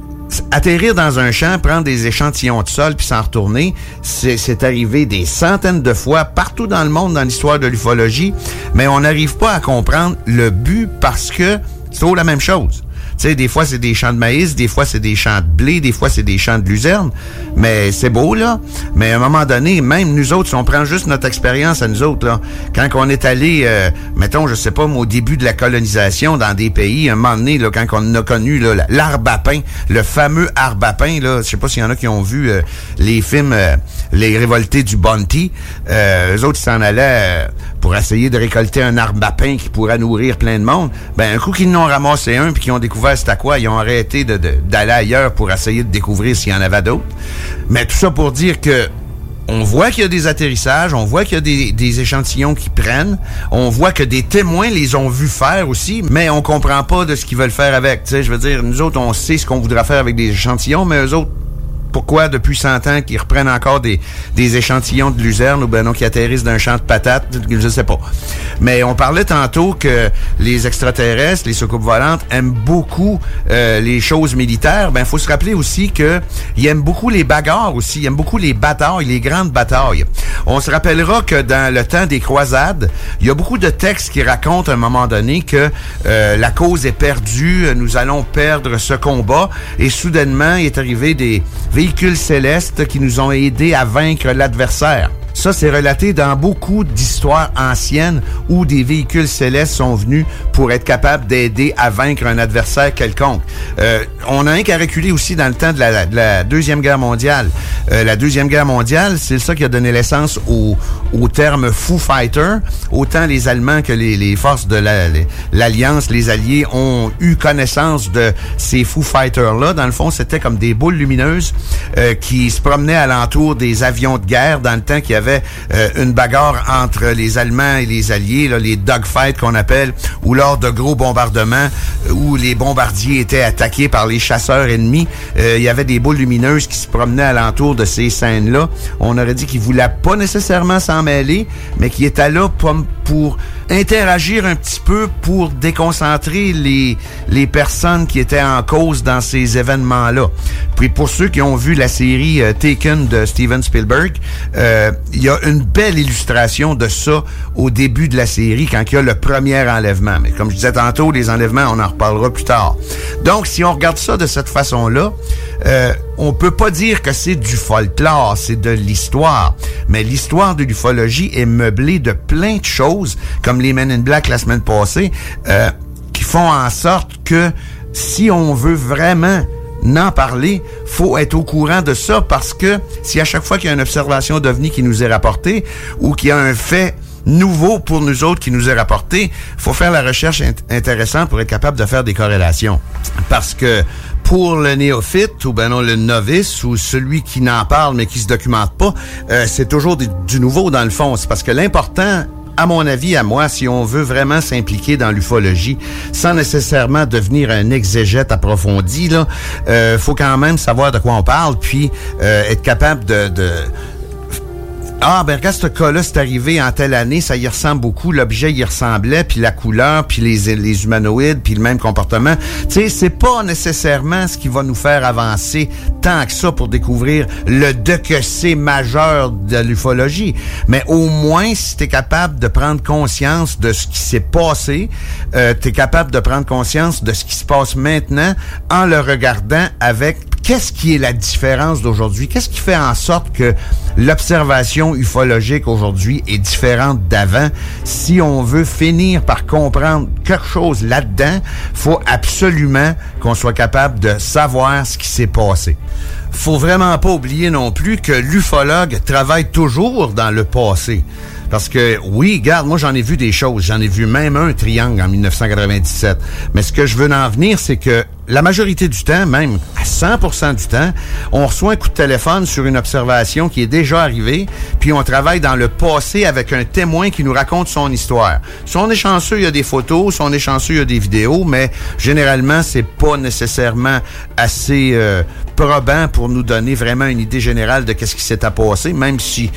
atterrir dans un champ, prendre des échantillons de sol puis s'en retourner, c'est arrivé des centaines de fois partout dans le monde dans l'histoire de l'ufologie, mais on n'arrive pas à comprendre le but parce que c'est toujours la même chose. Tu sais, des fois, c'est des champs de maïs, des fois, c'est des champs de blé, des fois, c'est des champs de luzerne. Mais c'est beau, là. Mais à un moment donné, même nous autres, si on prend juste notre expérience à nous autres, quand on est allé, euh, mettons, je sais pas, au début de la colonisation dans des pays, un moment donné, là, quand on a connu l'arbre à le fameux arbre à pain, là, je sais pas s'il y en a qui ont vu euh, les films euh, Les Révoltés du Bounty. Euh, eux autres, ils s'en allaient pour essayer de récolter un arbre à pain qui pourrait nourrir plein de monde. Ben, un coup qu'ils en ont ramassé un puis qu'ils ont découvert c'était à quoi, ils ont arrêté de- de- d'aller ailleurs pour essayer de découvrir s'il y en avait d'autres. Mais tout ça pour dire que on voit qu'il y a des atterrissages, on voit qu'il y a des, des échantillons qui prennent, on voit que des témoins les ont vus faire aussi, mais on comprend pas de ce qu'ils veulent faire avec. Tu sais, je veux dire, nous autres, on sait ce qu'on voudra faire avec des échantillons, mais eux autres, pourquoi depuis 100 ans qu'ils reprennent encore des, des échantillons de luzerne ou ben non qui atterrissent d'un champ de patates, je sais pas. Mais on parlait tantôt que les extraterrestres, les soucoupes volantes aiment beaucoup euh, les choses militaires. Ben faut se rappeler aussi que ils aiment beaucoup les bagarres aussi, ils aiment beaucoup les batailles, les grandes batailles. On se rappellera que dans le temps des croisades, il y a beaucoup de textes qui racontent à un moment donné que euh, la cause est perdue, nous allons perdre ce combat et soudainement il est arrivé des véhicules célestes qui nous ont aidés à vaincre l'adversaire. Ça, c'est relaté dans beaucoup d'histoires anciennes où des véhicules célestes sont venus pour être capables d'aider à vaincre un adversaire quelconque. Euh, on a un qu'à reculer aussi dans le temps de la, de la Deuxième Guerre mondiale. Euh, la Deuxième Guerre mondiale, c'est ça qui a donné naissance au, au terme Foo Fighter. Autant les Allemands que les, les forces de la- les- l'Alliance, les Alliés, ont eu connaissance de ces Foo Fighters-là. Dans le fond, c'était comme des boules lumineuses euh, qui se promenaient alentour des avions de guerre dans le temps qu'il y avait euh, une bagarre entre les Allemands et les Alliés, là, les dogfights qu'on appelle, ou lors de gros bombardements euh, où les bombardiers étaient attaqués par les chasseurs ennemis. Euh, il y avait des boules lumineuses qui se promenaient alentour de ces scènes-là. On aurait dit qu'ils voulaient pas nécessairement s'en mêler, mais qui étaient là pour, pour interagir un petit peu pour déconcentrer les, les personnes qui étaient en cause dans ces événements-là. Puis pour ceux qui ont vu la série euh, Taken de Steven Spielberg, euh, il y a une belle illustration de ça au début de la série, quand il y a le premier enlèvement. Mais comme je disais tantôt, les enlèvements, on en reparlera plus tard. Donc, si on regarde ça de cette façon-là, euh, on peut pas dire que c'est du folklore, c'est de l'histoire. Mais l'histoire de l'ufologie est meublée de plein de choses, comme les Men in Black la semaine passée, euh, qui font en sorte que si on veut vraiment n'en parler, faut être au courant de ça parce que si à chaque fois qu'il y a une observation d'OVNI qui nous est rapportée ou qu'il y a un fait nouveau pour nous autres qui nous est rapporté, faut faire la recherche intéressante pour être capable de faire des corrélations. Parce que pour le néophyte ou ben non le novice ou celui qui n'en parle mais qui se documente pas, euh, c'est toujours du nouveau dans le fond. C'est parce que l'important à mon avis, à moi, si on veut vraiment s'impliquer dans l'ufologie, sans nécessairement devenir un exégète approfondi, là, euh, faut quand même savoir de quoi on parle, puis euh, être capable de, de ah, ben regarde, ce cas-là, c'est arrivé en telle année, ça y ressemble beaucoup, l'objet y ressemblait, puis la couleur, puis les, les humanoïdes, puis le même comportement. Tu sais, c'est pas nécessairement ce qui va nous faire avancer tant que ça pour découvrir le de que c'est majeur de l'ufologie. Mais au moins, si t'es capable de prendre conscience de ce qui s'est passé, euh, t'es capable de prendre conscience de ce qui se passe maintenant en le regardant avec qu'est-ce qui est la différence d'aujourd'hui? Qu'est-ce qui fait en sorte que l'observation ufologique aujourd'hui est différente d'avant? Si on veut finir par comprendre quelque chose là-dedans, faut absolument qu'on soit capable de savoir ce qui s'est passé. Faut vraiment pas oublier non plus que l'ufologue travaille toujours dans le passé. Parce que, oui, garde, moi j'en ai vu des choses. J'en ai vu même un triangle en 1997. Mais ce que je veux en venir, c'est que la majorité du temps, même à 100% du temps, on reçoit un coup de téléphone sur une observation qui est déjà arrivée, puis on travaille dans le passé avec un témoin qui nous raconte son histoire. Si on est chanceux, il y a des photos, si on est chanceux, il y a des vidéos, mais généralement, c'est pas nécessairement assez euh, probant pour nous donner vraiment une idée générale de qu'est-ce qui s'est passé, même si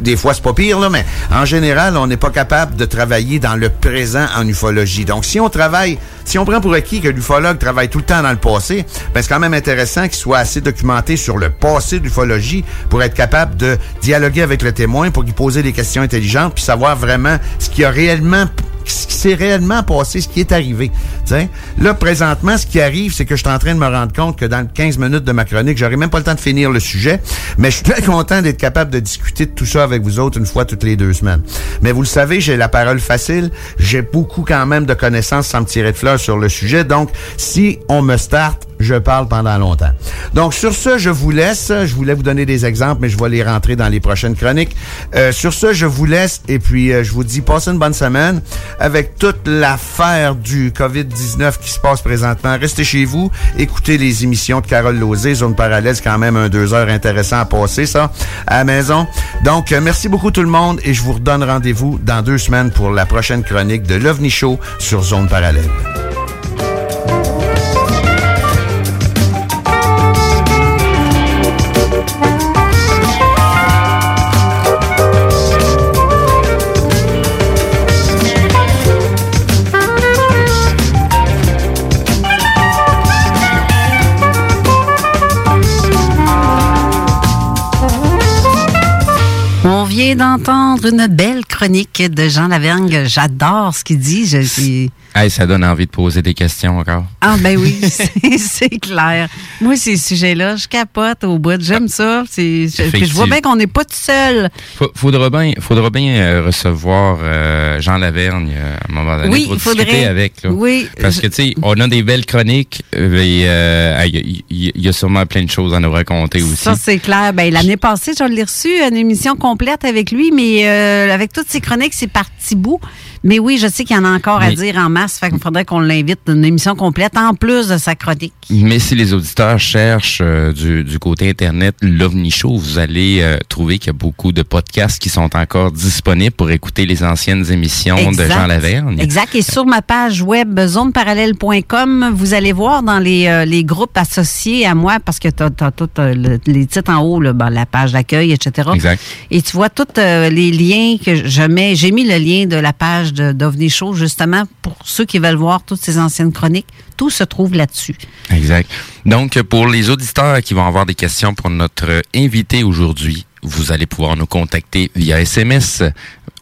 des fois c'est pas pire, là, mais en général, on n'est pas capable de travailler dans le présent en ufologie. Donc, si on travaille, si on prend pour acquis que l'ufologue travaille tout le temps dans le passé, ben, c'est quand même intéressant qu'il soit assez documenté sur le passé de l'ufologie pour être capable de dialoguer avec le témoin, pour lui poser des questions intelligentes, puis savoir vraiment ce qui a réellement ce qui s'est réellement passé, ce qui est arrivé. T'sais? Là, présentement, ce qui arrive, c'est que je suis en train de me rendre compte que dans 15 minutes de ma chronique, j'aurai même pas le temps de finir le sujet, mais je suis très content d'être capable de discuter de tout ça avec vous autres une fois toutes les deux semaines. Mais vous le savez, j'ai la parole facile, j'ai beaucoup quand même de connaissances sans me tirer de fleurs sur le sujet, donc si on me start, je parle pendant longtemps. Donc sur ce, je vous laisse. Je voulais vous donner des exemples, mais je vais les rentrer dans les prochaines chroniques. Euh, sur ce, je vous laisse et puis euh, je vous dis passez une bonne semaine avec toute l'affaire du COVID-19 qui se passe présentement. Restez chez vous, écoutez les émissions de Carole Lozé, Zone Parallèle, c'est quand même un deux heures intéressant à passer ça à la maison. Donc euh, merci beaucoup tout le monde et je vous redonne rendez-vous dans deux semaines pour la prochaine chronique de l'OVNI Show sur Zone Parallèle. Vient d'entendre une belle chronique de Jean Lavergne. J'adore ce qu'il dit. Je suis... Hey, ça donne envie de poser des questions encore. Ah ben oui, c'est- clair. Moi, ces sujets-là, je capote au bout. J'aime ça. C'est- je- je vois bien qu'on n'est pas tout seul. Faudra bien, faudra bien euh, recevoir euh, Jean Lavergne euh, à un moment donné Oui, pour il faudrait. discuter avec. là. Oui. Parce que tu sais, on a des belles chroniques, euh, y, il y a sûrement plein de choses à nous raconter aussi. Ça, c'est clair. Ben, l'année passée, je l'ai reçu, une émission complète avec lui, mais euh, avec toutes ses chroniques, c'est par petits bouts. Mais oui, je sais qu'il y en a encore à dire en masse. Fait qu'il faudrait qu'on l'invite à une émission complète en plus de sa chronique. Mais si les auditeurs cherchent euh, du, du côté Internet l'OVNI Show, vous allez euh, trouver qu'il y a beaucoup de podcasts qui sont encore disponibles pour écouter les anciennes émissions de. Jean Lavergne. Exact. Et sur ma page web zoneparallèle.com, vous allez voir dans les, euh, les groupes associés à moi, parce que tu as, tous les titres en haut, là, ben, la page d'accueil, etc. Exact. Et tu vois tous les liens que je mets. J'ai mis le lien de la page de d'OVNI Show, justement, pour ceux qui veulent voir toutes ces anciennes chroniques. Tout se trouve là-dessus. Exact. Donc, pour les auditeurs qui vont avoir des questions pour notre invité aujourd'hui, vous allez pouvoir nous contacter via SMS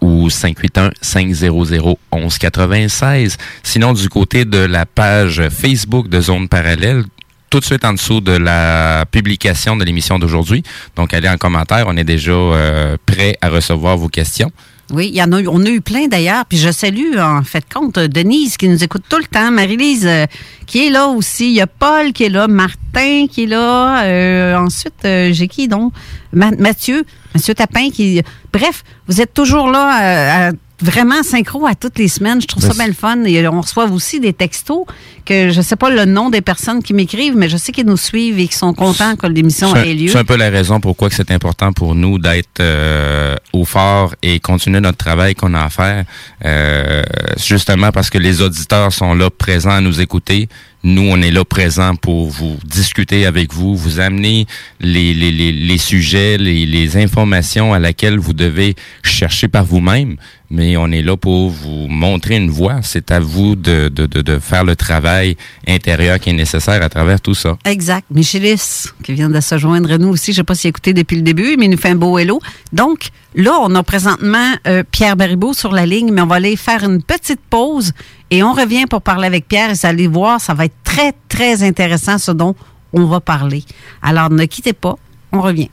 ou 581-500-1196. Sinon, du côté de la page Facebook de Zone Parallèle, tout de suite en dessous de la publication de l'émission d'aujourd'hui. Donc, allez en commentaire. On est déjà euh, prêt à recevoir vos questions. Oui, il y en a eu, on a eu plein d'ailleurs. Puis je salue, en fait, compte, Denise qui nous écoute tout le temps, Marie-Lise euh, qui est là aussi. Il y a Paul qui est là, Martin qui est là. Euh, ensuite, euh, j'ai qui donc? Ma- Mathieu, Mathieu Tapin qui. Bref, vous êtes toujours là euh, vraiment synchro à toutes les semaines. Je trouve ça bien le fun. Et on reçoit aussi des textos que je sais pas le nom des personnes qui m'écrivent, mais je sais qu'ils nous suivent et qu'ils sont contents que l'émission ait lieu. C'est un peu la raison pourquoi c'est important pour nous d'être euh, au fort et continuer notre travail qu'on a à faire. Euh, justement parce que les auditeurs sont là présents à nous écouter. Nous, on est là présents pour vous discuter avec vous, vous amener les, les, les, les sujets, les, les informations à laquelle vous devez chercher par vous-même. Mais on est là pour vous montrer une voie. C'est à vous de, de, de, de faire le travail intérieur qui est nécessaire à travers tout ça. Exact. Michelis, qui vient de se joindre à nous aussi. Je ne sais pas s'il écouté depuis le début, mais il nous fait un beau hello. Donc, là, on a présentement euh, Pierre Baribeau sur la ligne, mais on va aller faire une petite pause et on revient pour parler avec Pierre et allez voir, ça va être très, très intéressant ce dont on va parler. Alors, ne quittez pas, on revient.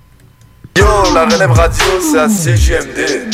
Yo, la relève radio, c'est à CGMD.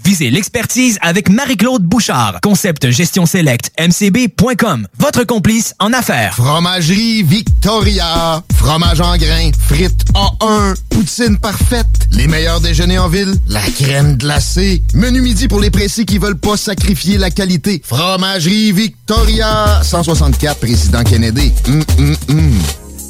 Visez l'expertise avec Marie-Claude Bouchard. Concept Gestion Select, mcb.com. Votre complice en affaires. Fromagerie Victoria. Fromage en grains. Frites A1. Poutine parfaite. Les meilleurs déjeuners en ville. La crème glacée. Menu midi pour les pressés qui veulent pas sacrifier la qualité. Fromagerie Victoria. 164 Président Kennedy. Hum, hum, hum.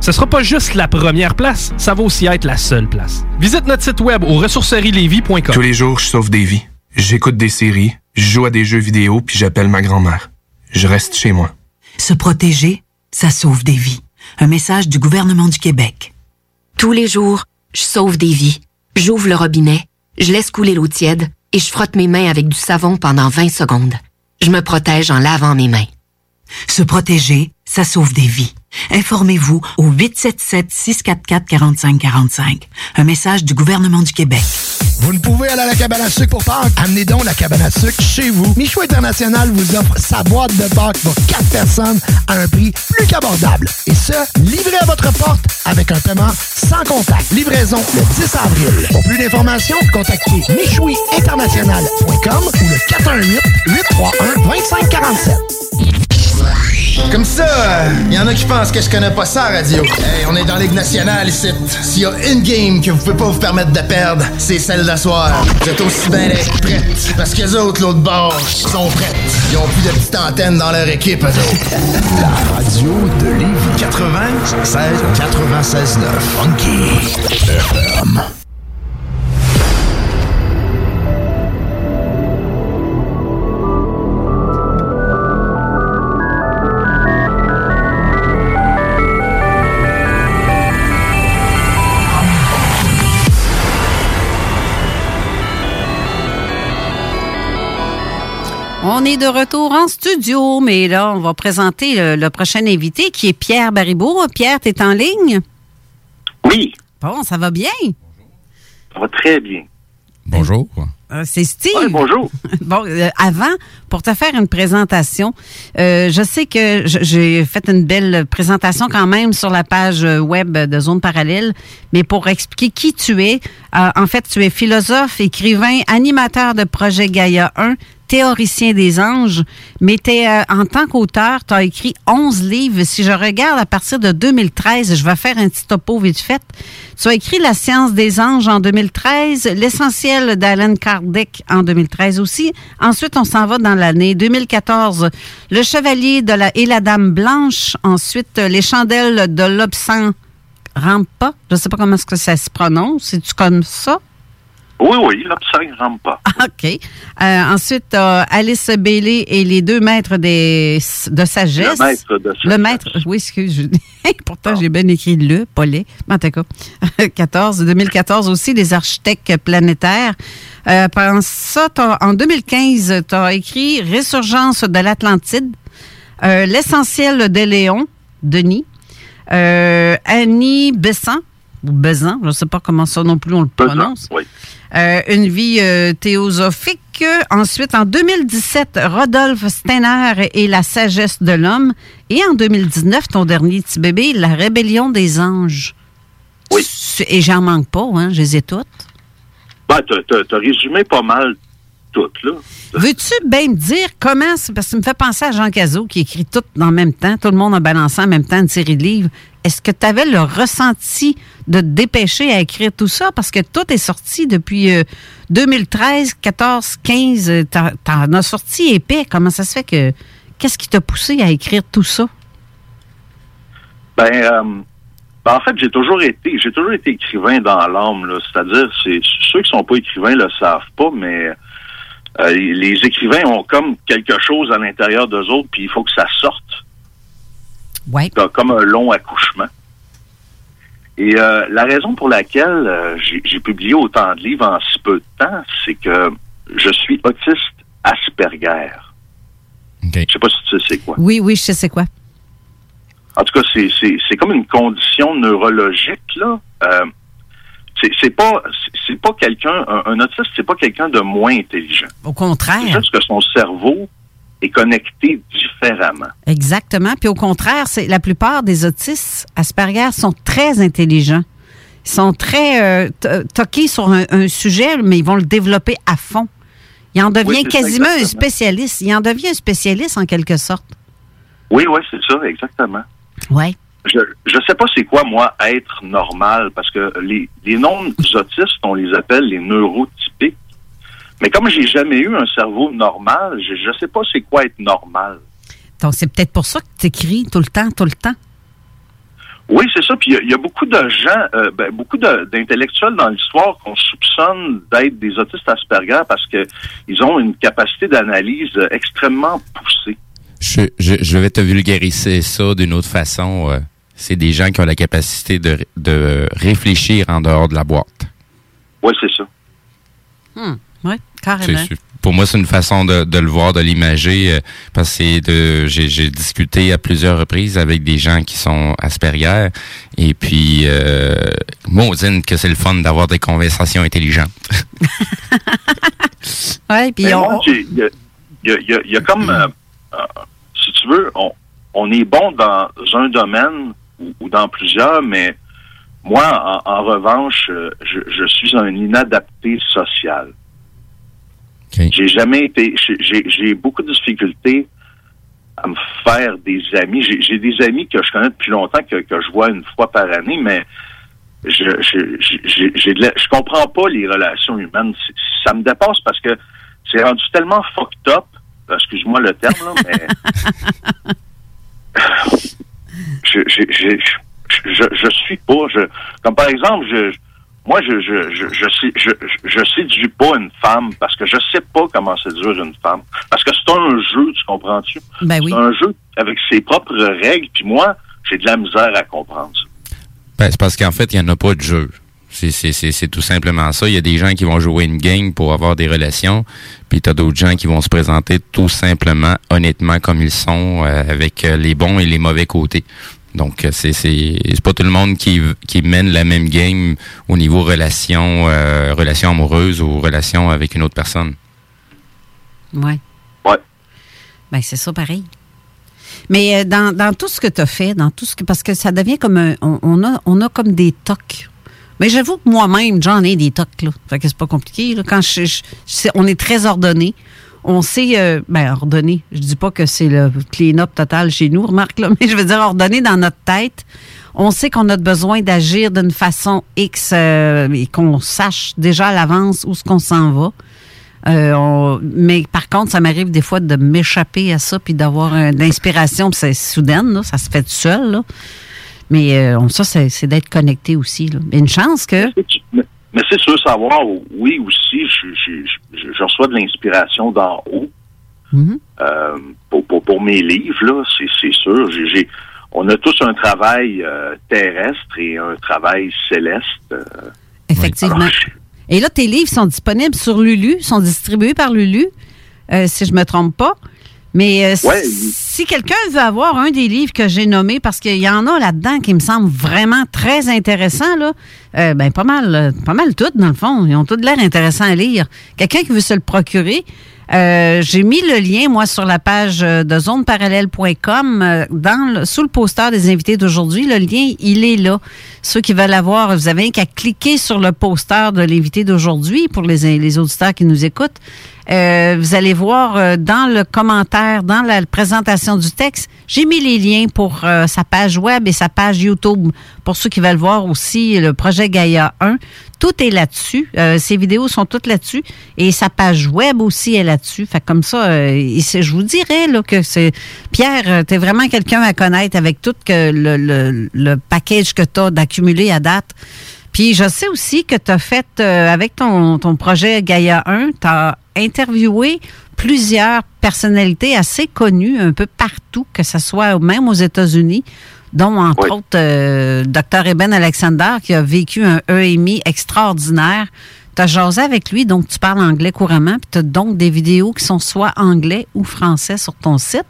Ce sera pas juste la première place, ça va aussi être la seule place. Visite notre site web au ressourcerielevy.com. Tous les jours, je sauve des vies. J'écoute des séries, je joue à des jeux vidéo, puis j'appelle ma grand-mère. Je reste chez moi. Se protéger, ça sauve des vies. Un message du gouvernement du Québec. Tous les jours, je sauve des vies. J'ouvre le robinet, je laisse couler l'eau tiède et je frotte mes mains avec du savon pendant 20 secondes. Je me protège en lavant mes mains. Se protéger, ça sauve des vies. Informez-vous au 877-644-4545. Un message du gouvernement du Québec. Vous ne pouvez aller à la cabane à sucre pour Pâques? Amenez donc la cabane à sucre chez vous. Michou International vous offre sa boîte de Pâques pour 4 personnes à un prix plus qu'abordable. Et ce, livré à votre porte avec un paiement sans contact. Livraison le 10 avril. Pour plus d'informations, contactez michouiinternational.com ou le 418-831-2547. Comme ça, il y en a qui pensent que je connais pas ça, radio. Hey, on est dans Ligue nationale ici. S'il y a une game que vous pouvez pas vous permettre de perdre, c'est celle d'asseoir. Vous êtes aussi bien d'être prêtes. Parce que les autres, l'autre bord, sont prêtes. Ils ont plus de petites antennes dans leur équipe, eux autres. La radio de Lévis 96 96 9. Funky On est de retour en studio, mais là, on va présenter le, le prochain invité qui est Pierre Baribeau. Pierre, tu es en ligne? Oui. Bon, ça va bien? Ça va très bien. Bonjour. Euh, c'est Steve. Ouais, bonjour. bon, euh, avant, pour te faire une présentation, euh, je sais que j'ai fait une belle présentation quand même sur la page euh, web de Zone Parallèle, mais pour expliquer qui tu es, euh, en fait, tu es philosophe, écrivain, animateur de projet Gaïa 1, théoricien des anges, mais t'es, euh, en tant qu'auteur, tu as écrit 11 livres. Si je regarde à partir de 2013, je vais faire un petit topo vite fait. Tu as écrit La science des anges en 2013, L'essentiel d'Alan Kardec en 2013 aussi. Ensuite, on s'en va dans l'année 2014, Le chevalier de la et la dame blanche. Ensuite, Les chandelles de l'obscen Rampa. Je sais pas comment est-ce que ça se prononce. C'est-tu comme ça? Oui, oui, ne rentre pas. OK. Euh, ensuite, t'as Alice Bailey et les deux maîtres des, de sagesse. Le maître de Le maître, oui, excuse. je- Pourtant, j'ai bien écrit le, pas les. Mais en tout cas, 14, 2014 aussi, les architectes planétaires. Euh, pendant ça, en 2015, tu as écrit Résurgence de l'Atlantide, euh, L'essentiel de Léon, Denis, euh, Annie Besson, ou Besant, je ne sais pas comment ça non plus on le prononce. Oui. Euh, une vie euh, théosophique. Ensuite, en 2017, Rodolphe Steiner et la sagesse de l'homme. Et en 2019, ton dernier petit bébé, La rébellion des anges. Oui. Et j'en manque pas, hein, je les ai toutes. Ben, t'as t'as résumé pas mal toutes, là. Veux-tu bien me dire comment, c'est- parce que ça me fait penser à Jean Cazot qui écrit tout en même temps, tout le monde a balancé en même temps une série de livres. Est-ce que tu avais le ressenti de te dépêcher à écrire tout ça? Parce que tout est sorti depuis euh, 2013, 14, 15. euh, t'en- T'en as sorti épais. Comment ça se fait que. Qu'est-ce qui t'a poussé à écrire tout ça? Ben, euh, ben, en fait, j'ai toujours été, j'ai toujours été écrivain dans l'âme, là. C'est-à-dire, c'est ceux qui sont pas écrivains le savent pas, mais euh, les écrivains ont comme quelque chose à l'intérieur d'eux autres, puis il faut que ça sorte. Ouais. Comme- un long accouchement. Et euh, la raison pour laquelle euh, j'ai publié autant de livres en si peu de temps, c'est que je suis autiste Asperger. Je sais pas si tu sais c'est quoi. Oui, oui, je sais c'est quoi. En tout cas, c'est- c'est c'est comme une condition neurologique, là. Euh, c'est c'est pas c'est- pas quelqu'un un, un autiste, c'est pas quelqu'un de moins intelligent. Au contraire. C'est juste que son cerveau est connecté différemment. Exactement. Puis au contraire, c'est la plupart des autistes Asperger sont très intelligents. Ils sont très euh, t- toqués sur un, un sujet, mais ils vont le développer à fond. Il en devient Oui, ça, quasiment un spécialiste. Il en devient un spécialiste en quelque sorte. Oui, oui, c'est ça, exactement. Ouais. Je je sais pas c'est quoi moi être normal parce que les les non autistes on les appelle les neurotypiques. Mais comme j'ai jamais eu un cerveau normal, je je sais pas c'est quoi être normal. Donc c'est peut-être pour ça que tu écris tout le temps, tout le temps. Oui, c'est ça. Puis il y a- il y, a beaucoup de gens, euh, ben, beaucoup d'intellectuels dans l'histoire qu'on soupçonne d'être des autistes Asperger parce que ils ont une capacité d'analyse euh, extrêmement poussée. Je, je, je vais te vulgariser ça d'une autre façon. euh, c'est des gens qui ont la capacité de, de réfléchir en dehors de la boîte. Oui, c'est ça. Hmm. Oui, carrément. pour moi, c'est une façon de, de le voir, de l'imager, euh, parce que c'est de, j'ai, j'ai discuté à plusieurs reprises avec des gens qui sont Asperger, et puis, euh, maudine que c'est le fun d'avoir des conversations intelligentes. Ouais, puis on- Il y a, il y a- il y y a comme, euh, si tu veux, on, on est bon dans un domaine ou, ou dans plusieurs, mais moi, en, en revanche, euh, je, je suis un inadapté social. J'ai jamais été, j'ai- beaucoup de difficultés à me faire des amis. J'ai des amis que je connais depuis longtemps que, que je vois une fois par année, mais je je de la- je comprends pas les relations humaines. Ça me dépasse parce que c'est rendu tellement fucked up. Excuse-moi le terme là, mais je, je, je, je, je, je suis pas. Je, comme par exemple, je, moi, je, je, je, je, sais, je, je, je séduis pas une femme parce que je sais pas comment séduire une femme. Parce que c'est un jeu, tu comprends-tu? Ben oui. C'est un jeu avec ses propres règles, puis moi, j'ai de la misère à comprendre ça. Ben, c'est parce qu'en fait, il n'y en a pas de jeu. C'est, c'est, c'est, c'est tout simplement ça. Il y a des gens qui vont jouer une game pour avoir des relations, puis tu as d'autres gens qui vont se présenter tout simplement, honnêtement, comme ils sont, euh, avec euh, les bons et les mauvais côtés. Donc, euh, c'est, c'est, c'est pas tout le monde qui, qui mène la même game au niveau relation, euh, relation amoureuse ou relation avec une autre personne. Ouais. Ouais. Ben, c'est ça pareil. Mais dans, dans tout ce que tu as fait, dans tout ce que. Parce que ça devient comme un. On, on a, on a comme des tocs. Mais j'avoue que moi-même, j'en ai des tocs, là. Fait que c'est pas compliqué, là. Quand je, je- je- on est très ordonné, on sait, euh, ben, ordonner. Je dis pas que c'est le clean-up total chez nous, remarque, là, mais je veux dire ordonner dans notre tête. On sait qu'on a besoin d'agir d'une façon X euh, et qu'on sache déjà à l'avance où ce qu'on s'en va. Euh, on- mais par contre, ça m'arrive des fois de m'échapper à ça puis d'avoir un- de l'inspiration, puis c'est soudaine, là, ça se fait tout seul. Là. Mais euh, on- ça, c'est d'être connecté aussi. Là. Mais une chance que. Mais, mais c'est sûr savoir, oui, aussi, je, je, je, je reçois de l'inspiration d'en haut Mhm. euh, pour, pour, pour mes livres, là, c'est, sûr. J'ai, on a tous un travail euh, terrestre et un travail céleste. euh. Effectivement. Alors, Et là, tes livres sont disponibles sur Lulu, sont distribués par Lulu, euh, si je me trompe pas. Mais euh, Ouais. Si, quelqu'un veut avoir un des livres que j'ai nommés, parce qu'il y en a là-dedans qui me semblent vraiment très intéressants, là, euh, ben pas mal, euh, pas mal toutes dans le fond. Ils ont tous l'air intéressants à lire. Quelqu'un qui veut se le procurer, euh, j'ai mis le lien, moi, sur la page de zoneparallèle.com, dans sous le poster des invités d'aujourd'hui. Le lien, il est là. Ceux qui veulent avoir, vous avez qu'à cliquer sur le poster de l'invité d'aujourd'hui pour les, les auditeurs qui nous écoutent. Euh, vous allez voir euh, dans le commentaire, dans la présentation du texte, j'ai mis les liens pour euh, sa page web et sa page YouTube. Pour ceux qui veulent voir aussi le projet Gaïa 1, tout est là-dessus. Ces vidéos sont toutes là-dessus et sa page web aussi est là-dessus. Fait comme ça, je vous dirais là, que c'est Pierre, tu vraiment quelqu'un à connaître avec tout le, le, le package que tu as d'accumuler à date. Puis je sais aussi que tu as fait, euh, avec ton, ton projet Gaïa 1, tu as interviewé plusieurs personnalités assez connues un peu partout, que ce soit même aux États-Unis, dont entre autres euh, Dr. Eben Alexander, qui a vécu un EMI extraordinaire. Tu as jasé avec lui, donc tu parles anglais couramment, puis tu as donc des vidéos qui sont soit anglais ou français sur ton site.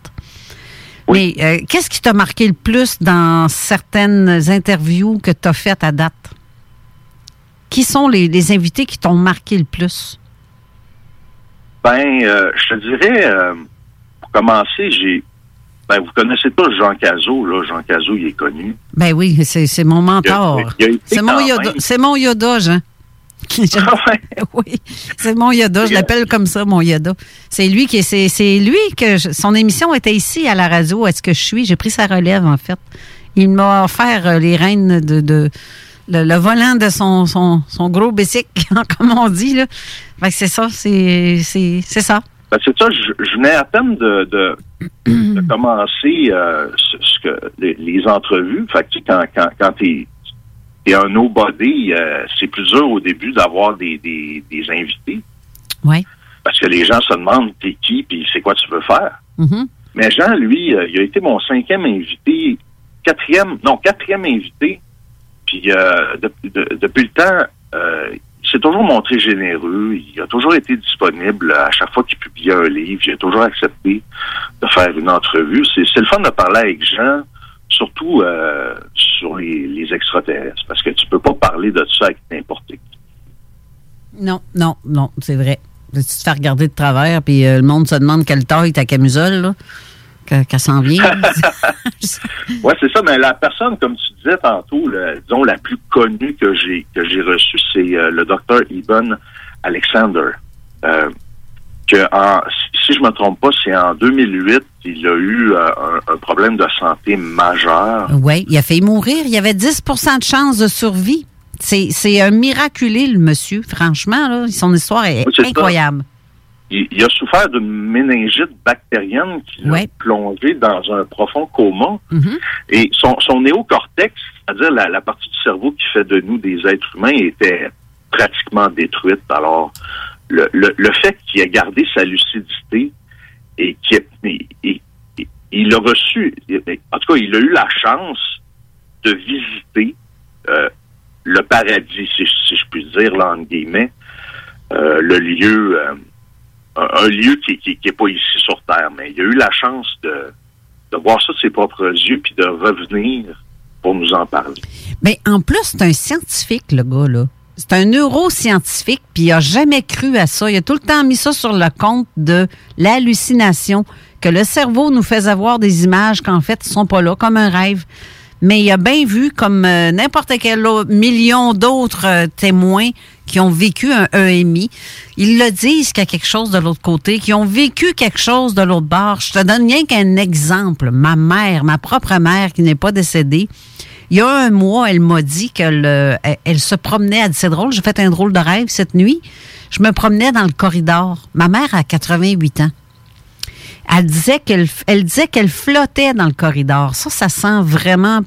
Mais euh, qu'est-ce qui t'a marqué le plus dans certaines interviews que tu as faites à date? Qui sont les, les invités qui t'ont marqué le plus? Ben, euh, je te dirais, euh, pour commencer, j'ai. Ben, vous connaissez pas Jean Cazot, là. Jean Cazot, il est connu. Ben oui, c'est mon mentor. C'est mon Yoda. mon Yoda, Jean. oui, c'est mon Yoda. Je l'appelle comme ça, mon Yoda. C'est lui qui, c'est c'est lui que je- son émission était ici à la radio. Est-ce que je suis? J'ai pris sa relève en fait. Il m'a offert euh, les rênes de, de le, le volant de son, son, son gros bicycle, comme on dit là. Fait que c'est ça, c'est c'est c'est ça. Ben, c'est ça, je, je venais à peine de, de, de commencer euh, ce, ce que, les, les entrevues. Fait que, tu quand, quand, quand t'es es un nobody, euh, c'est plus dur au début d'avoir des, des, des invités. Ouais. Parce que les gens se demandent t'es qui puis c'est quoi tu veux faire. Mhm. Mais Jean, lui, euh, il a été mon cinquième invité, quatrième, non, quatrième invité. Puis euh, de- de- depuis le temps, euh, il s'est toujours montré généreux. Il a toujours été disponible à chaque fois qu'il publiait un livre. Il a toujours accepté de faire une entrevue. C'est le fun de parler avec Jean, surtout euh, sur les, les extraterrestres, parce que tu peux pas parler de ça avec n'importe qui. Non, non, non, c'est vrai. Tu te fais regarder de travers, puis euh, le monde se demande quelle taille ta camisole, là, que- qu'elle s'en vient. Ouais, c'est ça. Mais la personne, comme tu disais tantôt, là, disons la plus connue que j'ai que j'ai reçue, c'est euh, le docteur Eben Alexander. Euh, que en, si je me trompe pas, c'est en 2008, il a eu euh, un, un problème de santé majeur. oui, il a failli mourir. Il y avait 10 de chance de survie. C'est un miraculé, le monsieur. Franchement, là, son histoire est Oui, ça. Il, il a souffert d'une méningite bactérienne qui l'a plongé dans un profond coma. Mhm. Et son, son néocortex, c'est-à-dire la, la partie du cerveau qui fait de nous des êtres humains, était pratiquement détruite. Alors, le, le, le fait qu'il ait gardé sa lucidité et qu'il il a reçu, en tout cas, il a eu la chance de visiter euh, le paradis, si, si je puis dire, là, entre guillemets, euh, le lieu, euh, un, lieu qui n'est pas ici sur Terre, mais il a eu la chance de, voir ça de ses propres yeux puis de revenir pour nous en parler. Mais en plus, c'est un scientifique, le gars, là. C'est un neuroscientifique, puis il n'a jamais cru à ça. Il a tout le temps mis ça sur le compte de l'hallucination, que le cerveau nous fait avoir des images qu'en fait, ne sont pas là, comme un rêve. Mais il a bien vu, comme euh, n'importe quel million d'autres euh, témoins qui ont vécu un EMI, ils le disent qu'il y a quelque chose de l'autre côté, qui ont vécu quelque chose de l'autre bord. Je te donne rien qu'un exemple. Ma mère, ma propre mère qui n'est pas décédée, il y a un mois, elle m'a dit qu'elle elle, elle se promenait. Elle dit, c'est drôle, j'ai fait un drôle de rêve cette nuit. Je me promenais dans le corridor. Ma mère a 88 ans. Elle disait qu'elle elle disait qu'elle flottait dans le corridor. Ça, ça sent vraiment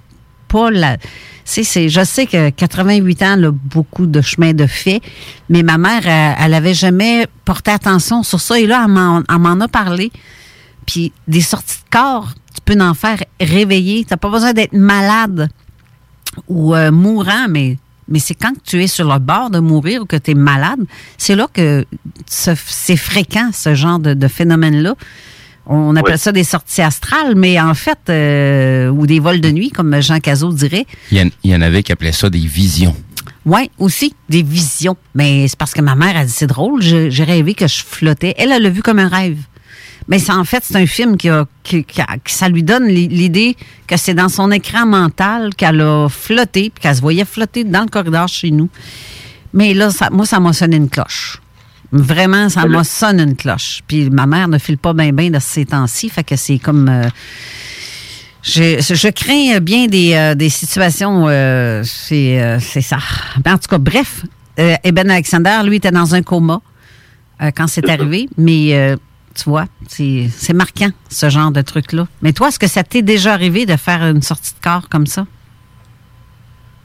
pas la. C'est, je sais que 88 ans, elle a beaucoup de chemin de fait, mais ma mère, elle, elle avait jamais porté attention sur ça. Et là, elle m'en, a parlé. Puis des sorties de corps, tu peux en faire réveiller. Tu n'as pas besoin d'être malade ou euh, mourant, mais, mais c'est quand tu es sur le bord de mourir ou que tu es malade, c'est là que ce- c'est fréquent, ce genre de, de phénomène-là. On appelle ça des sorties astrales, mais en fait, euh, ou des vols de nuit, comme Jean Cazot dirait. Il y, en, il y en avait qui appelaient ça des visions. Oui, aussi, des visions. Mais c'est parce que ma mère a dit, c'est drôle, j'ai rêvé que je flottais. Elle, elle l'a vu comme un rêve. Mais c'est en fait, c'est un film qui a, qui, qui a- qui- ça lui donne l'i- l'idée que c'est dans son écran mental qu'elle a flotté, puis qu'elle se voyait flotter dans le corridor chez nous. Mais là, ça- moi, ça m'a sonné une cloche. Vraiment, ça m'a sonné une cloche. Puis ma mère ne file pas bien bien de ces temps-ci, fait que c'est comme... euh, je, je crains bien des, euh, des situations, euh, c'est ça. Ben, en tout cas, bref, Eben Alexander, lui, était dans un coma quand c'est arrivé, mais tu vois, c'est c'est marquant, ce genre de truc-là. Mais toi, est-ce que ça t'est déjà arrivé de faire une sortie de corps comme ça?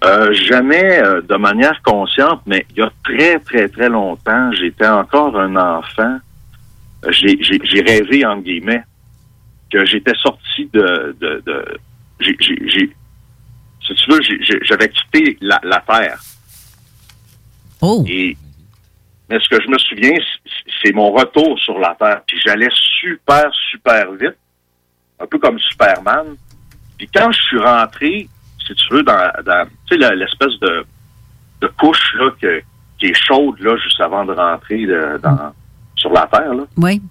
Euh, jamais euh, de manière consciente, mais il y a très, très, très longtemps, j'étais encore un enfant. Euh, J'ai rêvé, entre guillemets, que j'étais sorti de... de, de si tu veux, j'avais quitté la, la Terre. Oh! Et, mais ce que je me souviens, c'est mon retour sur la Terre. Puis j'allais super, super vite, un peu comme Superman. Puis quand je suis rentré, si tu veux, dans, dans tu sais, la- l'espèce de, de couche là, que, qui est chaude là, juste avant de rentrer de- dans, sur la Terre, là, Oui.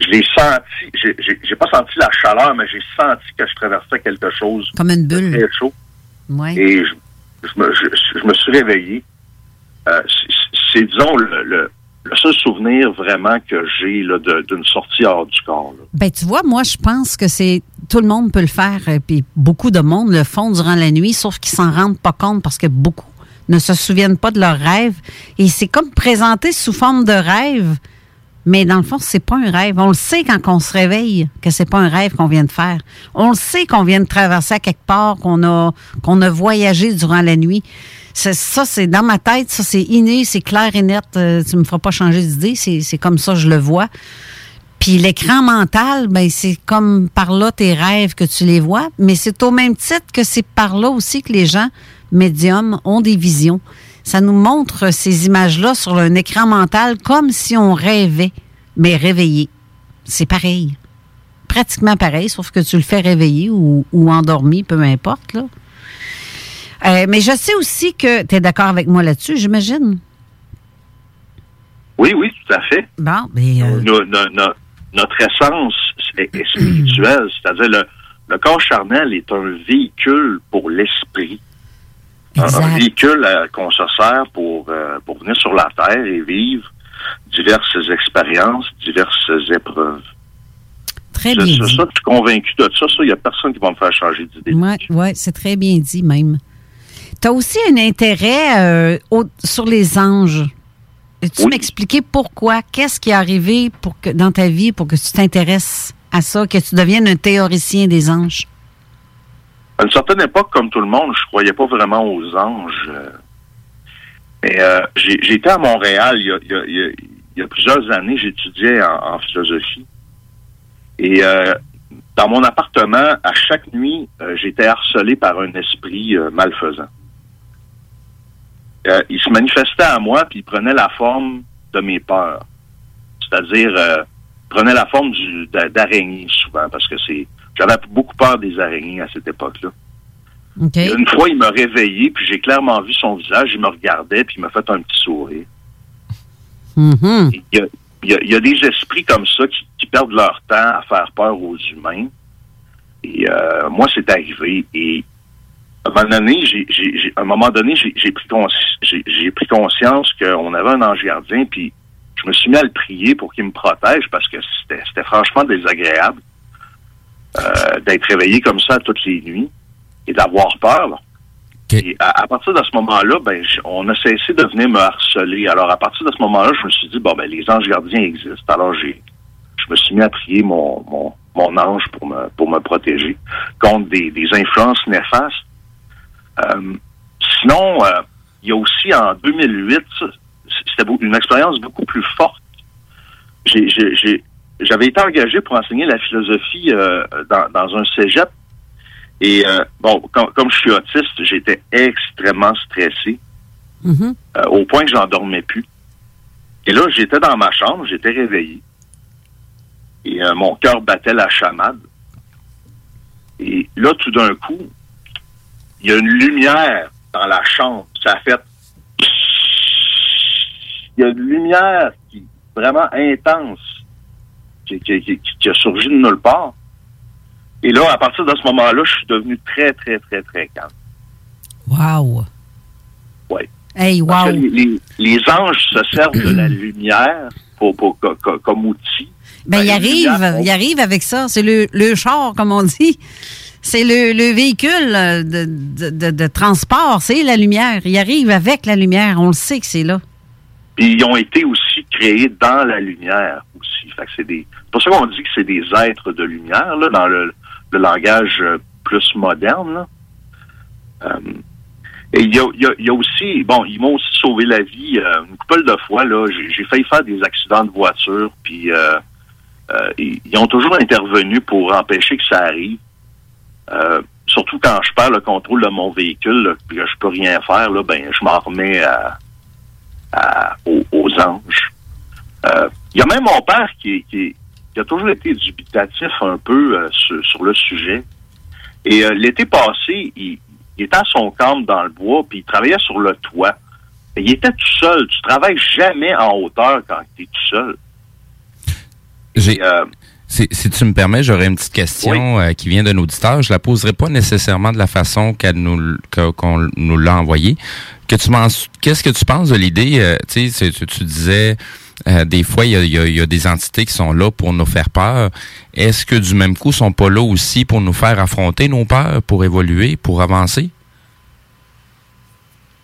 je l'ai senti. J'ai- J'ai j'ai pas senti la chaleur, mais j'ai senti que je traversais quelque chose Comme une bulle. très chaud. Oui. Et je, je me, je- je me suis réveillé. Euh, c'est- c'est, disons, le, le, le seul souvenir vraiment que j'ai là, de- d'une sortie hors du corps. là. Ben, tu vois, moi, je pense que c'est tout le monde peut le faire, euh, puis beaucoup de monde le font durant la nuit, sauf qu'ils s'en rendent pas compte parce que beaucoup ne se souviennent pas de leurs rêves. Et c'est comme présenté sous forme de rêve, mais dans le fond, c'est pas un rêve. On le sait quand on se réveille que c'est pas un rêve qu'on vient de faire. On le sait qu'on vient de traverser à quelque part, qu'on a voyagé durant la nuit. Ça, c'est dans ma tête, ça, c'est inné, c'est clair et net. Euh, tu me feras pas changer d'idée, c'est c'est comme ça je le vois. Puis l'écran mental, ben c'est comme par là tes rêves que tu les vois, mais c'est au même titre que c'est par là aussi que les gens médiums ont des visions. Ça nous montre ces images-là sur un écran mental comme si on rêvait, mais réveillé. C'est pareil. Pratiquement pareil, sauf que tu le fais réveiller ou, ou endormi, peu importe. Là. Euh, mais je sais aussi que tu es d'accord avec moi là-dessus, j'imagine. Oui, oui, tout à fait. Bon, mais. euh, no- no- notre essence est, est spirituelle, c'est-à-dire le, le corps charnel est un véhicule pour l'esprit. Un, véhicule euh, qu'on se sert pour, euh, pour venir sur la Terre et vivre diverses expériences, diverses épreuves. Très bien c'est ça, je suis convaincu de ça. Ça, il n'y a personne qui va me faire changer d'idée. Oui, ouais, c'est très bien dit même. Tu as aussi un intérêt euh, au- sur les anges. Peux-tu m'expliquer pourquoi? Qu'est-ce qui est arrivé pour que, dans ta vie pour que tu t'intéresses à ça, que tu deviennes un théoricien des anges? À une certaine époque, comme tout le monde, je croyais pas vraiment aux anges. Mais euh, été à Montréal il y a, il y a- il y a- il y a plusieurs années, j'étudiais en, en philosophie. Et euh, dans mon appartement, à chaque nuit, euh, j'étais harcelé par un esprit malfaisant. Euh, il se manifestait à moi, puis il prenait la forme de mes peurs. C'est-à-dire, euh, prenait la forme d'araignée souvent, parce que c'est j'avais beaucoup peur des araignées à cette époque-là. Une fois, il m'a réveillé, puis j'ai clairement vu son visage, il me regardait, puis il m'a fait un petit sourire. Mhm. Il y, a, il y a- il y a des esprits comme ça qui, qui perdent leur temps à faire peur aux humains. Et euh, moi, c'est arrivé. Et à un moment donné, j'ai, à un moment donné, j'ai, j'ai pris, j'ai, pris conscience qu'on avait un ange gardien, puis je me suis mis à le prier pour qu'il me protège parce que c'était, c'était franchement désagréable euh, d'être réveillé comme ça toutes les nuits et d'avoir peur. Et à, à partir de ce moment-là, ben, on a cessé de venir me harceler. Alors, à partir de ce moment-là, je me suis dit, bon, ben, les anges gardiens existent. Alors, j'ai, je me suis mis à prier mon, mon, mon ange pour me, pour me protéger contre des, des influences néfastes. Euh, sinon, euh, il y a aussi en 2008, ça, c'était une expérience beaucoup plus forte. J'avais été engagé pour enseigner la philosophie euh, dans, dans un cégep. Et euh, bon, com- comme je suis autiste, j'étais extrêmement stressé Mhm. euh, au point que j'en dormais plus. Et là, j'étais dans ma chambre, j'étais réveillé. Et mon cœur battait la chamade. Et là, tout d'un coup, il y a une lumière dans la chambre. Ça a fait... Il y a une lumière qui vraiment intense qui, qui- qui- qui a surgi de nulle part. Et là, à partir de ce moment-là, je suis devenu très, très, très, très calme. Wow. Oui. Hey, wow. les, les- les anges se servent de la lumière pour, pour- co- co- comme outil. Ben, il les arrive, lumières font- il arrive avec ça. C'est le, le char, comme on dit. C'est le, le véhicule euh, de, de- de- transport, c'est la lumière. Il arrive avec la lumière. On le sait que c'est là. Puis ils ont été aussi créés dans la lumière aussi. C'est des. Pour ça qu'on dit que c'est des êtres de lumière, là, dans le, le langage euh, plus moderne. Euh, et il y a, y a- aussi, bon, ils m'ont aussi sauvé la vie une couple de fois. Là, j'ai, failli faire des accidents de voiture, puis ils ont toujours intervenu pour empêcher que ça arrive. Euh, surtout quand je perds le contrôle de mon véhicule, là, puis que je peux rien faire, là, ben je m'en remets à, à- aux, aux anges. Euh, Il y a même mon père qui, qui, qui a toujours été dubitatif un peu euh, sur, sur le sujet. Et euh, l'été passé, il, il était à son camp dans le bois, puis il travaillait sur le toit. Et il était tout seul. Tu travailles jamais en hauteur quand tu es tout seul. J'ai- euh, si, si tu me permets, j'aurais une petite question euh, qui vient d'un auditeur. Je la poserai pas nécessairement de la façon qu'elle nous, qu'on nous l'a envoyée. Que tu qu'est-ce que tu penses de l'idée euh, Tu sais, tu, disais euh, des fois il y a, y a- y a des entités qui sont là pour nous faire peur. Est-ce que du même coup, ils sont pas là aussi pour nous faire affronter nos peurs, pour évoluer, pour avancer?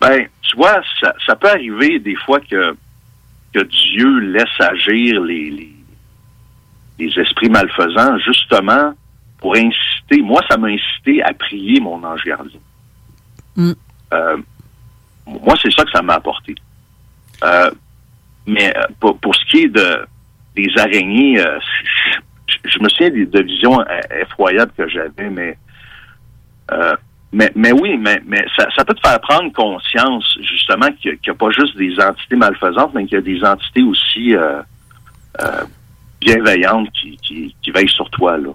Ben, tu vois, ça, ça peut arriver des fois que, que Dieu laisse agir les, les, les esprits malfaisants justement pour inciter. Moi, ça m'a incité à prier mon ange gardien. Mm. Euh, moi, c'est ça que ça m'a apporté. Euh, mais euh, pour, pour ce qui est de des araignées, euh, je, me souviens des- de visions effroyables que j'avais, mais mais, mais oui, mais, mais ça, ça peut te faire prendre conscience, justement, qu'il n'y a, pas juste des entités malfaisantes, mais qu'il y a des entités aussi bienveillantes qui, qui, veillent sur toi. Là.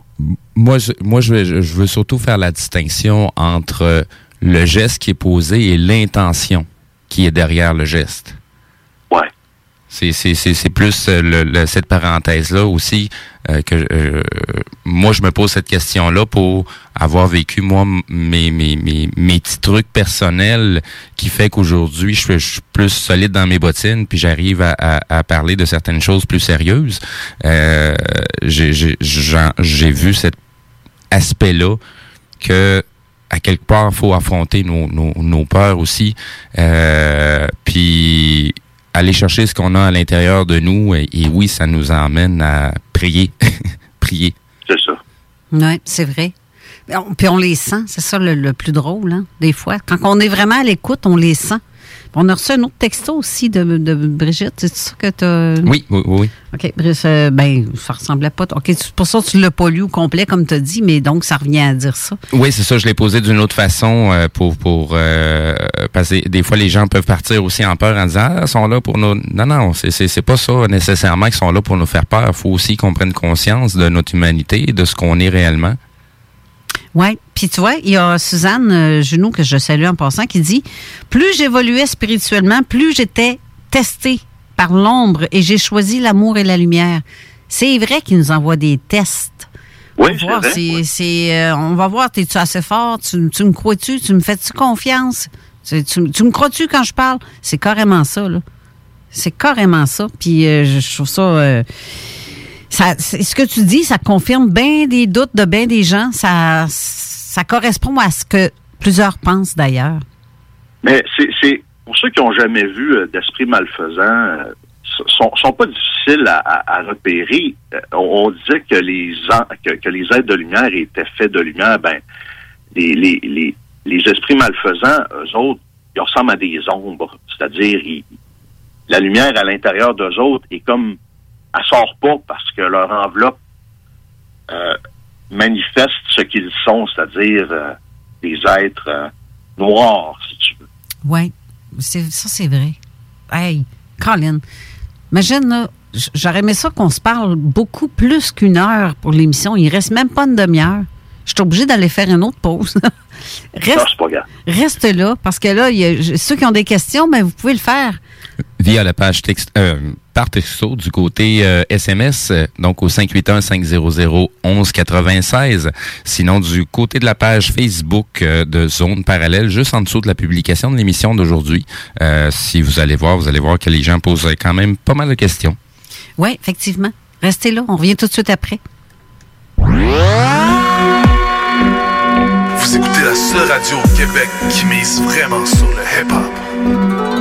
Moi, je, moi, je, je veux surtout faire la distinction entre le geste qui est posé et l'intention qui est derrière le geste. C'est, plus euh, le- le- cette parenthèse-là aussi euh, que euh, moi, je me pose cette question-là pour avoir vécu, moi, mes, mes, mes, mes petits trucs personnels qui fait qu'aujourd'hui, je, suis- plus solide dans mes bottines, puis j'arrive à, à, à parler de certaines choses plus sérieuses. Euh, j'ai vu cet aspect-là que à quelque part, faut affronter nos, nos, nos peurs aussi. Euh, puis aller chercher ce qu'on a à l'intérieur de nous. Et, et oui, ça nous emmène à prier. prier. C'est ça. Oui, c'est vrai. Puis on les sent, c'est ça le, le plus drôle, hein, des fois. Quand on est vraiment à l'écoute, on les sent. On a reçu un autre texto aussi de, de Brigitte. C'est ça que tu as. Oui, oui, oui. OK. Brice, euh, ben, ça ressemblait pas. OK, c'est pour ça que tu l'as pas lu au complet, comme tu as dit, mais donc ça revient à dire ça. Oui, c'est ça. Je l'ai posé d'une autre façon euh, pour pour euh, parce que des fois les gens peuvent partir aussi en peur en disant ah ils sont là pour nous. Non non, c'est pas ça nécessairement qu'ils sont là pour nous faire peur. Il faut aussi qu'on prenne conscience de notre humanité, de ce qu'on est réellement. Oui. Puis tu vois, il y a Suzanne euh, Junot, que je salue en passant, qui dit Plus j'évoluais spirituellement, plus j'étais testée par l'ombre et j'ai choisi l'amour et la lumière. C'est vrai qu'il nous envoie des tests Oui, On va c'est voir, c'est- c'est, euh, on va voir, es-tu assez fort? Tu, tu me crois-tu? Tu me fais-tu confiance? Tu, tu- tu me crois-tu quand je parle? C'est carrément ça, là. C'est carrément ça. Puis euh, je je trouve ça, euh, ça. Ce que tu dis, ça confirme bien des doutes de bien des gens. Ça, ça correspond à ce que plusieurs pensent d'ailleurs. Mais c'est, pour ceux qui n'ont jamais vu euh, d'esprit malfaisant, euh, sont, sont pas difficiles à, repérer. Euh, on, disait que les que, que les êtres de lumière étaient faits de lumière. Ben, les, les, les, les esprits malfaisants, eux autres, ils ressemblent à des ombres. C'est-à-dire, la lumière à l'intérieur d'eux autres est comme elle sort pas parce que leur enveloppe euh, manifeste ce qu'ils sont, c'est-à-dire euh, des êtres euh, noirs, si tu veux. Oui, ça c'est vrai. Hey, Colin, imagine, là, j'aurais aimé ça qu'on se parle beaucoup plus qu'une heure pour l'émission. Il reste même pas une demi-heure. Je suis obligée d'aller faire une autre pause. reste, Non, c'est pas grave. reste là, parce que là, il y a- ceux qui ont des questions, ben, vous pouvez le faire. Via la page texte, euh, par texto du côté euh, SMS, euh, donc au 581-500-1196. Sinon, du côté de la page Facebook euh, de Zone Parallèle, juste en dessous de la publication de l'émission d'aujourd'hui. Euh, si vous allez voir, vous allez voir que les gens posent quand même pas mal de questions. Oui, effectivement. Restez là, on revient tout de suite après. Vous écoutez la seule radio au Québec qui mise vraiment sur le hip-hop.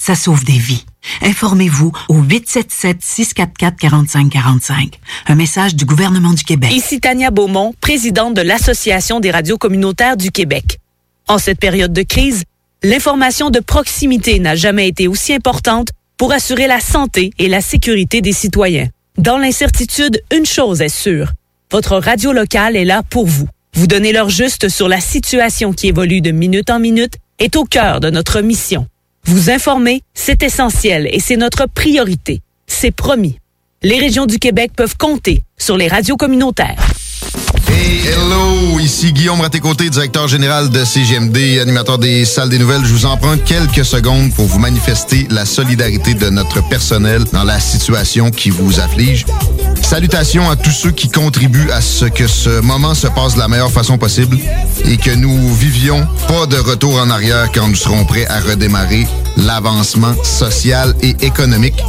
ça sauve des vies. Informez-vous au 877-644-4545. Un message du gouvernement du Québec. Ici Tania Beaumont, présidente de l'Association des radios communautaires du Québec. En cette période de crise, l'information de proximité n'a jamais été aussi importante pour assurer la santé et la sécurité des citoyens. Dans l'incertitude, une chose est sûre. Votre radio locale est là pour vous. Vous donner l'heure juste sur la situation qui évolue de minute en minute est au cœur de notre mission. Vous informer, c'est essentiel et c'est notre priorité. C'est promis. Les régions du Québec peuvent compter sur les radios communautaires. Hey, hello! Ici Guillaume Raté-Côté, directeur général de CGMD, animateur des salles des nouvelles. Je vous en prends quelques secondes pour vous manifester la solidarité de notre personnel dans la situation qui vous afflige. Salutations à tous ceux qui contribuent à ce que ce moment se passe de la meilleure façon possible et que nous vivions pas de retour en arrière quand nous serons prêts à redémarrer l'avancement social et économique.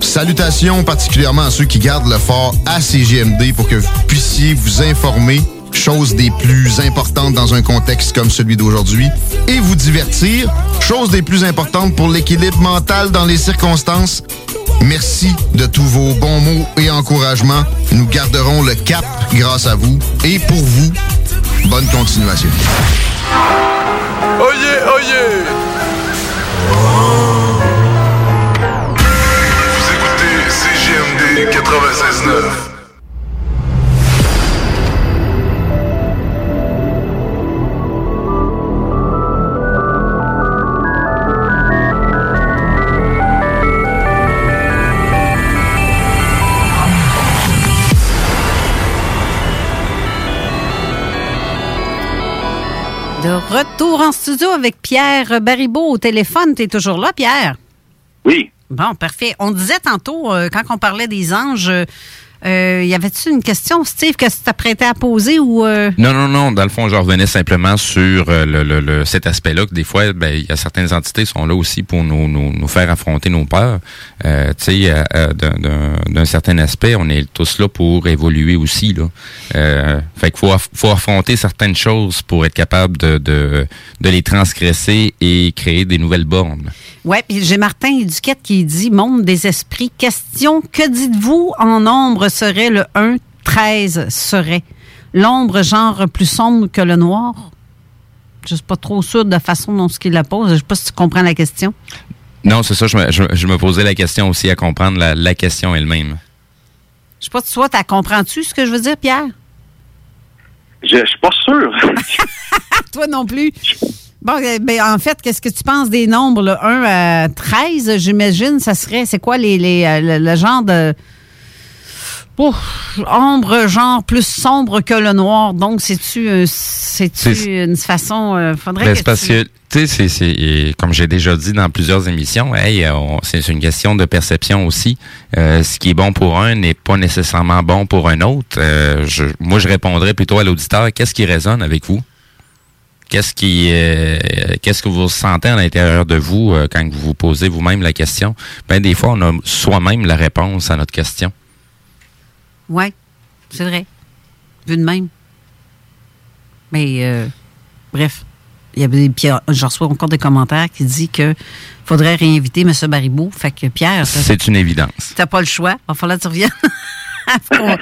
Salutations particulièrement à ceux qui gardent le fort à CGMD pour que vous puissiez vous informer, chose des plus importantes dans un contexte comme celui d'aujourd'hui, et vous divertir, chose des plus importantes pour l'équilibre mental dans les circonstances. Merci de tous vos bons mots et encouragements. Nous garderons le cap grâce à vous. Et pour vous, bonne continuation. Vous écoutez CGMD 96.9. De retour en studio avec Pierre Baribeau au téléphone. Tu es toujours là, Pierre? Oui. Bon, parfait. On disait tantôt, euh, quand on parlait des anges, euh, euh, y avait-tu une question, Steve, que tu t'apprêtais à poser ou. euh, Non, non, non. Dans le fond, je revenais simplement sur euh, le, le- le- cet aspect-là que des fois, ben, il y a certaines entités qui sont là aussi pour nous, nous, nous faire affronter nos peurs. Euh, tu sais, euh, euh, d'un- d'un d'un certain aspect, on est tous là pour évoluer aussi. Là. Euh, fait qu'il faut, aff- faut affronter certaines choses pour être capable de, de, de les transgresser et créer des nouvelles bornes. Ouais, puis j'ai Martin Duquette qui dit Monde des esprits. Question Que dites-vous en nombre serait le 1 13 serait L'ombre, genre plus sombre que le noir? Je suis pas trop sûr de la façon dont ce qu'il la pose. Je sais pas si tu comprends la question. Non, c'est ça, je me, je, je me posais la question aussi à comprendre la, la question elle-même. Je sais pas si toi, tu comprends-tu ce que je veux dire, Pierre? Je, je suis pas sûr. Toi non plus. Bon, euh, ben, en fait, qu'est-ce que tu penses des nombres, le 1 à 13, j'imagine, ça serait, c'est quoi les, les, euh, le, le genre de... Ouf, ombre, genre plus sombre que le noir. Donc, c'est-tu euh, une façon... euh, faudrait Ben, que c'est parce tu- que, tu sais, c'est- c'est, et comme j'ai déjà dit dans plusieurs émissions, hey, euh, c'est une question de perception aussi. Euh, ce qui est bon pour un n'est pas nécessairement bon pour un autre. Euh, je, moi, je répondrais plutôt à l'auditeur, qu'est-ce qui résonne avec vous? Qu'est-ce qui, qu'est-ce que vous sentez à l'intérieur de vous quand vous vous posez vous-même la question? Ben, des fois, on a soi-même la réponse à notre question. Oui, c'est vrai. Vu de même. Mais, euh, bref. Il y avait, puis, euh, je reçois encore des commentaires qui disent que faudrait réinviter M. Baribeau. Fait que Pierre, C'est une évidence. t'as pas le choix. Il va falloir que tu reviennes.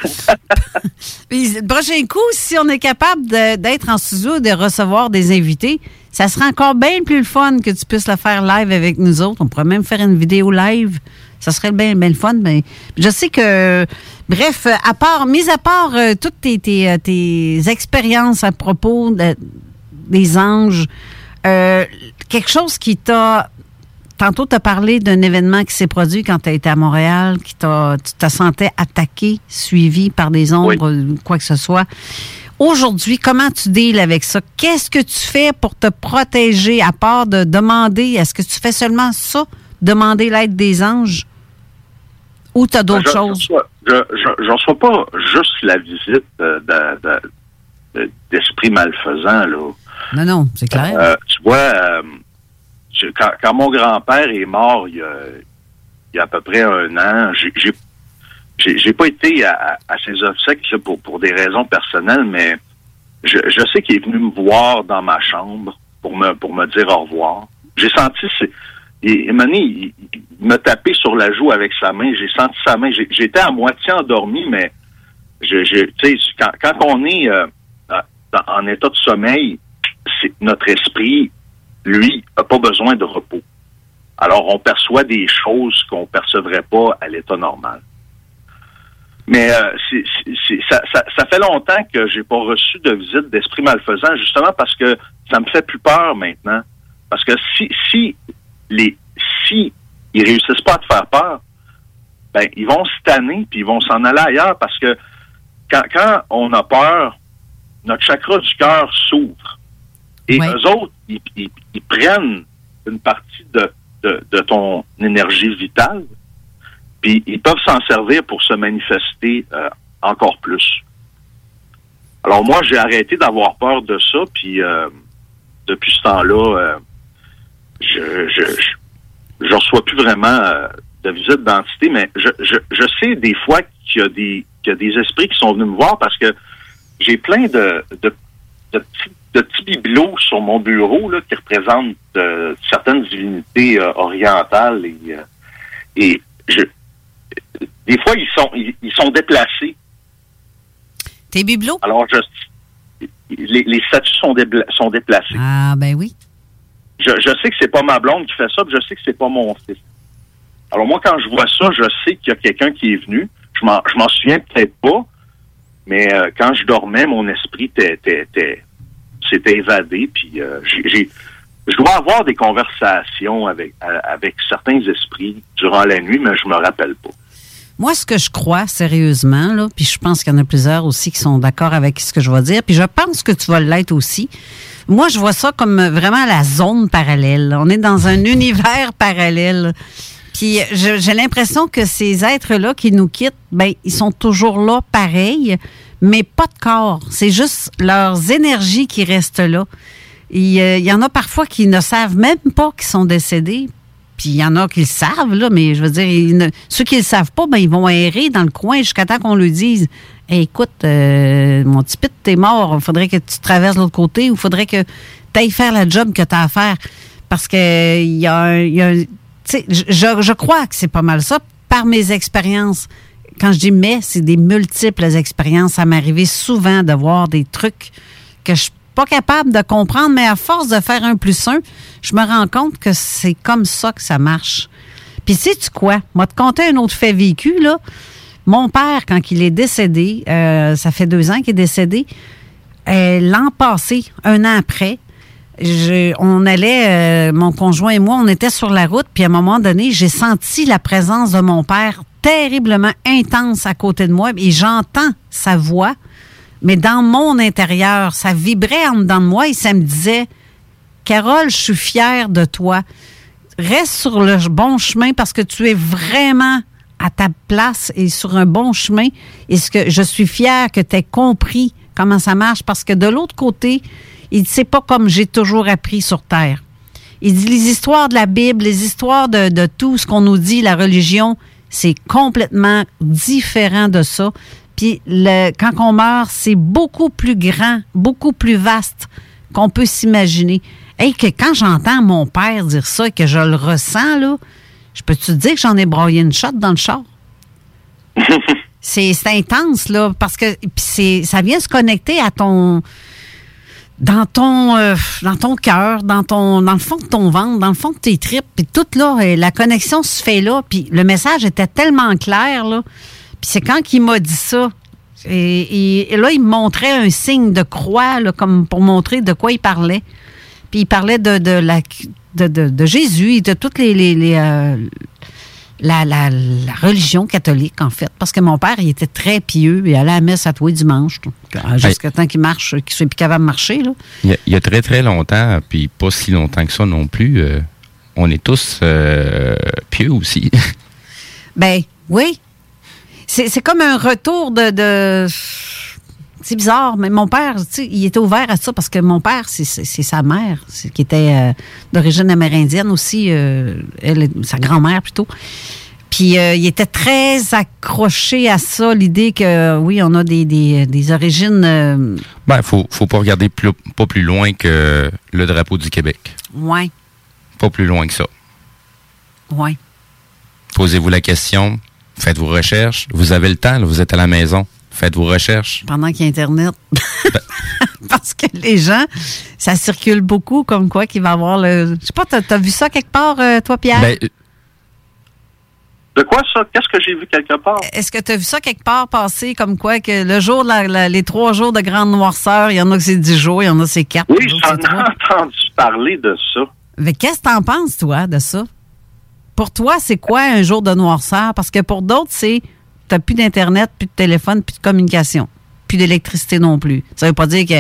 Puis, le prochain coup, si on est capable d'être en studio, de recevoir des invités, ça sera encore bien plus le fun que tu puisses le faire live avec nous autres. On pourrait même faire une vidéo live. Ça serait bien, bien le fun. Mais je sais que, bref, à part, mis à part euh, toutes tes, tes, euh, tes expériences à propos de- des anges, euh, quelque chose qui t'a Tantôt, tu as parlé d'un événement qui s'est produit quand tu as été à Montréal, qui t'a, tu te sentais attaqué, suivi par des ombres, quoi que ce soit. Aujourd'hui, comment tu deals avec ça? Qu'est-ce que tu fais pour te protéger, à part de demander, est-ce que tu fais seulement ça, demander l'aide des anges? Ou tu as d'autres Ben, Je- choses? Je je reçois pas juste la visite euh, de- de- malfaisants, là. Non, non, c'est clair. Euh, tu vois, euh, je- quand, quand mon grand-père est mort il y, a, il y a à peu près un an, j'ai- j'ai pas été à, à- à ses obsèques là, pour, pour des raisons personnelles, mais je, je sais qu'il est venu me voir dans ma chambre pour me pour me dire au revoir. J'ai senti c'est- il, il, me tapait sur la joue avec sa main. J'ai senti sa main. J'étais à moitié endormi, mais je, je, quand, quand on est euh, en état de sommeil, c'est notre esprit, lui, n'a pas besoin de repos. Alors, on perçoit des choses qu'on percevrait pas à l'état normal. Mais euh, c'est- ça, ça, ça fait longtemps que j'ai pas reçu de visite d'esprit malfaisant, justement parce que ça me fait plus peur maintenant. Parce que si si les si ils réussissent pas à te faire peur, ben ils vont se tanner puis ils vont s'en aller ailleurs parce que quand, quand on a peur, notre chakra du cœur s'ouvre. Et eux autres, ils, ils- ils prennent une partie de, de, de ton énergie vitale, puis ils peuvent s'en servir pour se manifester euh, encore plus. Alors moi, j'ai arrêté d'avoir peur de ça, puis euh, depuis ce temps-là, euh, je, je, je, je reçois plus vraiment euh, de visite d'entité, mais je, je, je sais des fois qu'il y a des qu'il y a des esprits qui sont venus me voir parce que j'ai plein de, de, de petits de petits bibelots sur mon bureau là, qui représentent euh, certaines divinités euh, orientales et, euh, et je, des fois ils sont ils, ils sont déplacés. Tes bibelots? Alors je les, les statues sont, débla- sont déplacées. Ah, ben oui. Je, sais que c'est pas ma blonde qui fait ça, puis je sais que c'est pas mon fils. Alors moi, quand je vois ça, je sais qu'il y a quelqu'un qui est venu. Je m'en, je m'en souviens peut-être pas, mais euh, quand je dormais, mon esprit était, était- était- s'était évadé. Puis euh, j'ai- je dois avoir des conversations avec, euh, avec certains esprits durant la nuit, mais je me rappelle pas. Moi, ce que je crois sérieusement, là, puis je pense qu'il y en a plusieurs aussi qui sont d'accord avec ce que je vais dire, puis je pense que tu vas l'être aussi. Moi, je vois ça comme vraiment la zone parallèle. On est dans un univers parallèle. Puis j'ai l'impression que ces êtres-là qui nous quittent, ben ils sont toujours là pareil, mais pas de corps. C'est juste leurs énergies qui restent là. Il, y en a parfois qui ne savent même pas qu'ils sont décédés. Puis il y en a qui le savent, là, mais je veux dire, ne- ceux qui le savent pas, ben, ils vont errer dans le coin jusqu'à temps qu'on leur dise Écoute, euh, mon petit pit, t'es mort, il faudrait que tu traverses l'autre côté ou il faudrait que tu ailles faire la job que tu as à faire. Parce que il y a un. y a un- je, je- crois que c'est pas mal ça par mes expériences. Quand je dis mais, c'est des multiples expériences. Ça arrivé souvent de voir des trucs que je suis pas capable de comprendre, mais à force de faire un plus un, je me rends compte que c'est comme ça que ça marche. Puis sais-tu quoi? Moi, te conter un autre fait vécu, là. Mon père, quand il est décédé, euh, ça fait deux ans qu'il est décédé, euh, l'an passé, un an après, on allait, euh, mon conjoint et moi, on était sur la route, puis à un moment donné, j'ai senti la présence de mon père terriblement intense à côté de moi, et j'entends sa voix, mais dans mon intérieur, ça vibrait en dedans de moi, et ça me disait, Carole, je suis fière de toi. Reste sur le bon chemin parce que tu es vraiment à ta place et sur un bon chemin. Et ce que je suis fière que tu aies compris comment ça marche parce que de l'autre côté, il dit pas comme j'ai toujours appris sur terre. Il dit les histoires de la Bible, les histoires de, de tout ce qu'on nous dit, la religion, c'est complètement différent de ça. Puis le, quand on meurt, c'est beaucoup plus grand, beaucoup plus vaste qu'on peut s'imaginer. Et que quand j'entends mon père dire ça et que je le ressens, là, je peux te dire que j'en ai broyé une shot dans le char? c'est intense, là, parce que c'est ça vient se connecter à ton dans ton euh, dans ton cœur, dans ton dans le fond de ton ventre, dans le fond de tes tripes, puis tout là, euh, la connexion se fait là, puis le message était tellement clair là. Puis c'est quand il m'a dit ça, et, et- et là il me montrait un signe de croix là, comme pour montrer de quoi il parlait. Puis il parlait de, de la de, de- de Jésus et de toutes les, les- les, euh, la, la- la religion catholique, en fait. Parce que mon père, il était très pieux. Il allait à la messe à tous les dimanches. donc, euh, Jusqu'à temps qu'il marche, qu'il soit plus capable de marcher. Là. Il y, a, il y a très très longtemps, puis pas si longtemps que ça non plus, euh, on est tous euh, pieux aussi. Ben, oui. C'est c'est comme un retour de. de- C'est bizarre, mais mon père, tu sais, il était ouvert à ça parce que mon père, c'est sa mère, qui était euh, d'origine amérindienne aussi, euh, elle, sa grand-mère plutôt. Puis euh, il était très accroché à ça, l'idée que oui, on a des, des, des origines. euh, ben, faut, faut pas regarder plus, pas plus loin que le drapeau du Québec. ouais, Pas plus loin que ça. ouais. Posez-vous la question, faites vos recherches. Vous avez le temps, là, vous êtes à la maison. Faites vos recherches. pendant qu'il y a Internet. Parce que les gens, ça circule beaucoup, comme quoi qu'il va y avoir le. Je sais pas, t'as as vu ça quelque part, euh, toi, Pierre? Ben, De quoi ça? Qu'est-ce que j'ai vu quelque part? Est-ce que tu as vu ça quelque part passer, comme quoi que le jour, de la- la- les trois jours de grande noirceur, il y en a que c'est dix jours, il y en a que c'est quatre. Oui, j'en ai entendu parler de ça. Mais qu'est-ce que t'en penses, toi, de ça? Pour toi, c'est quoi un jour de noirceur? Parce que pour d'autres, c'est t'as plus d'Internet, plus de téléphone, plus de communication, plus d'électricité non plus. Ça veut pas dire qu'il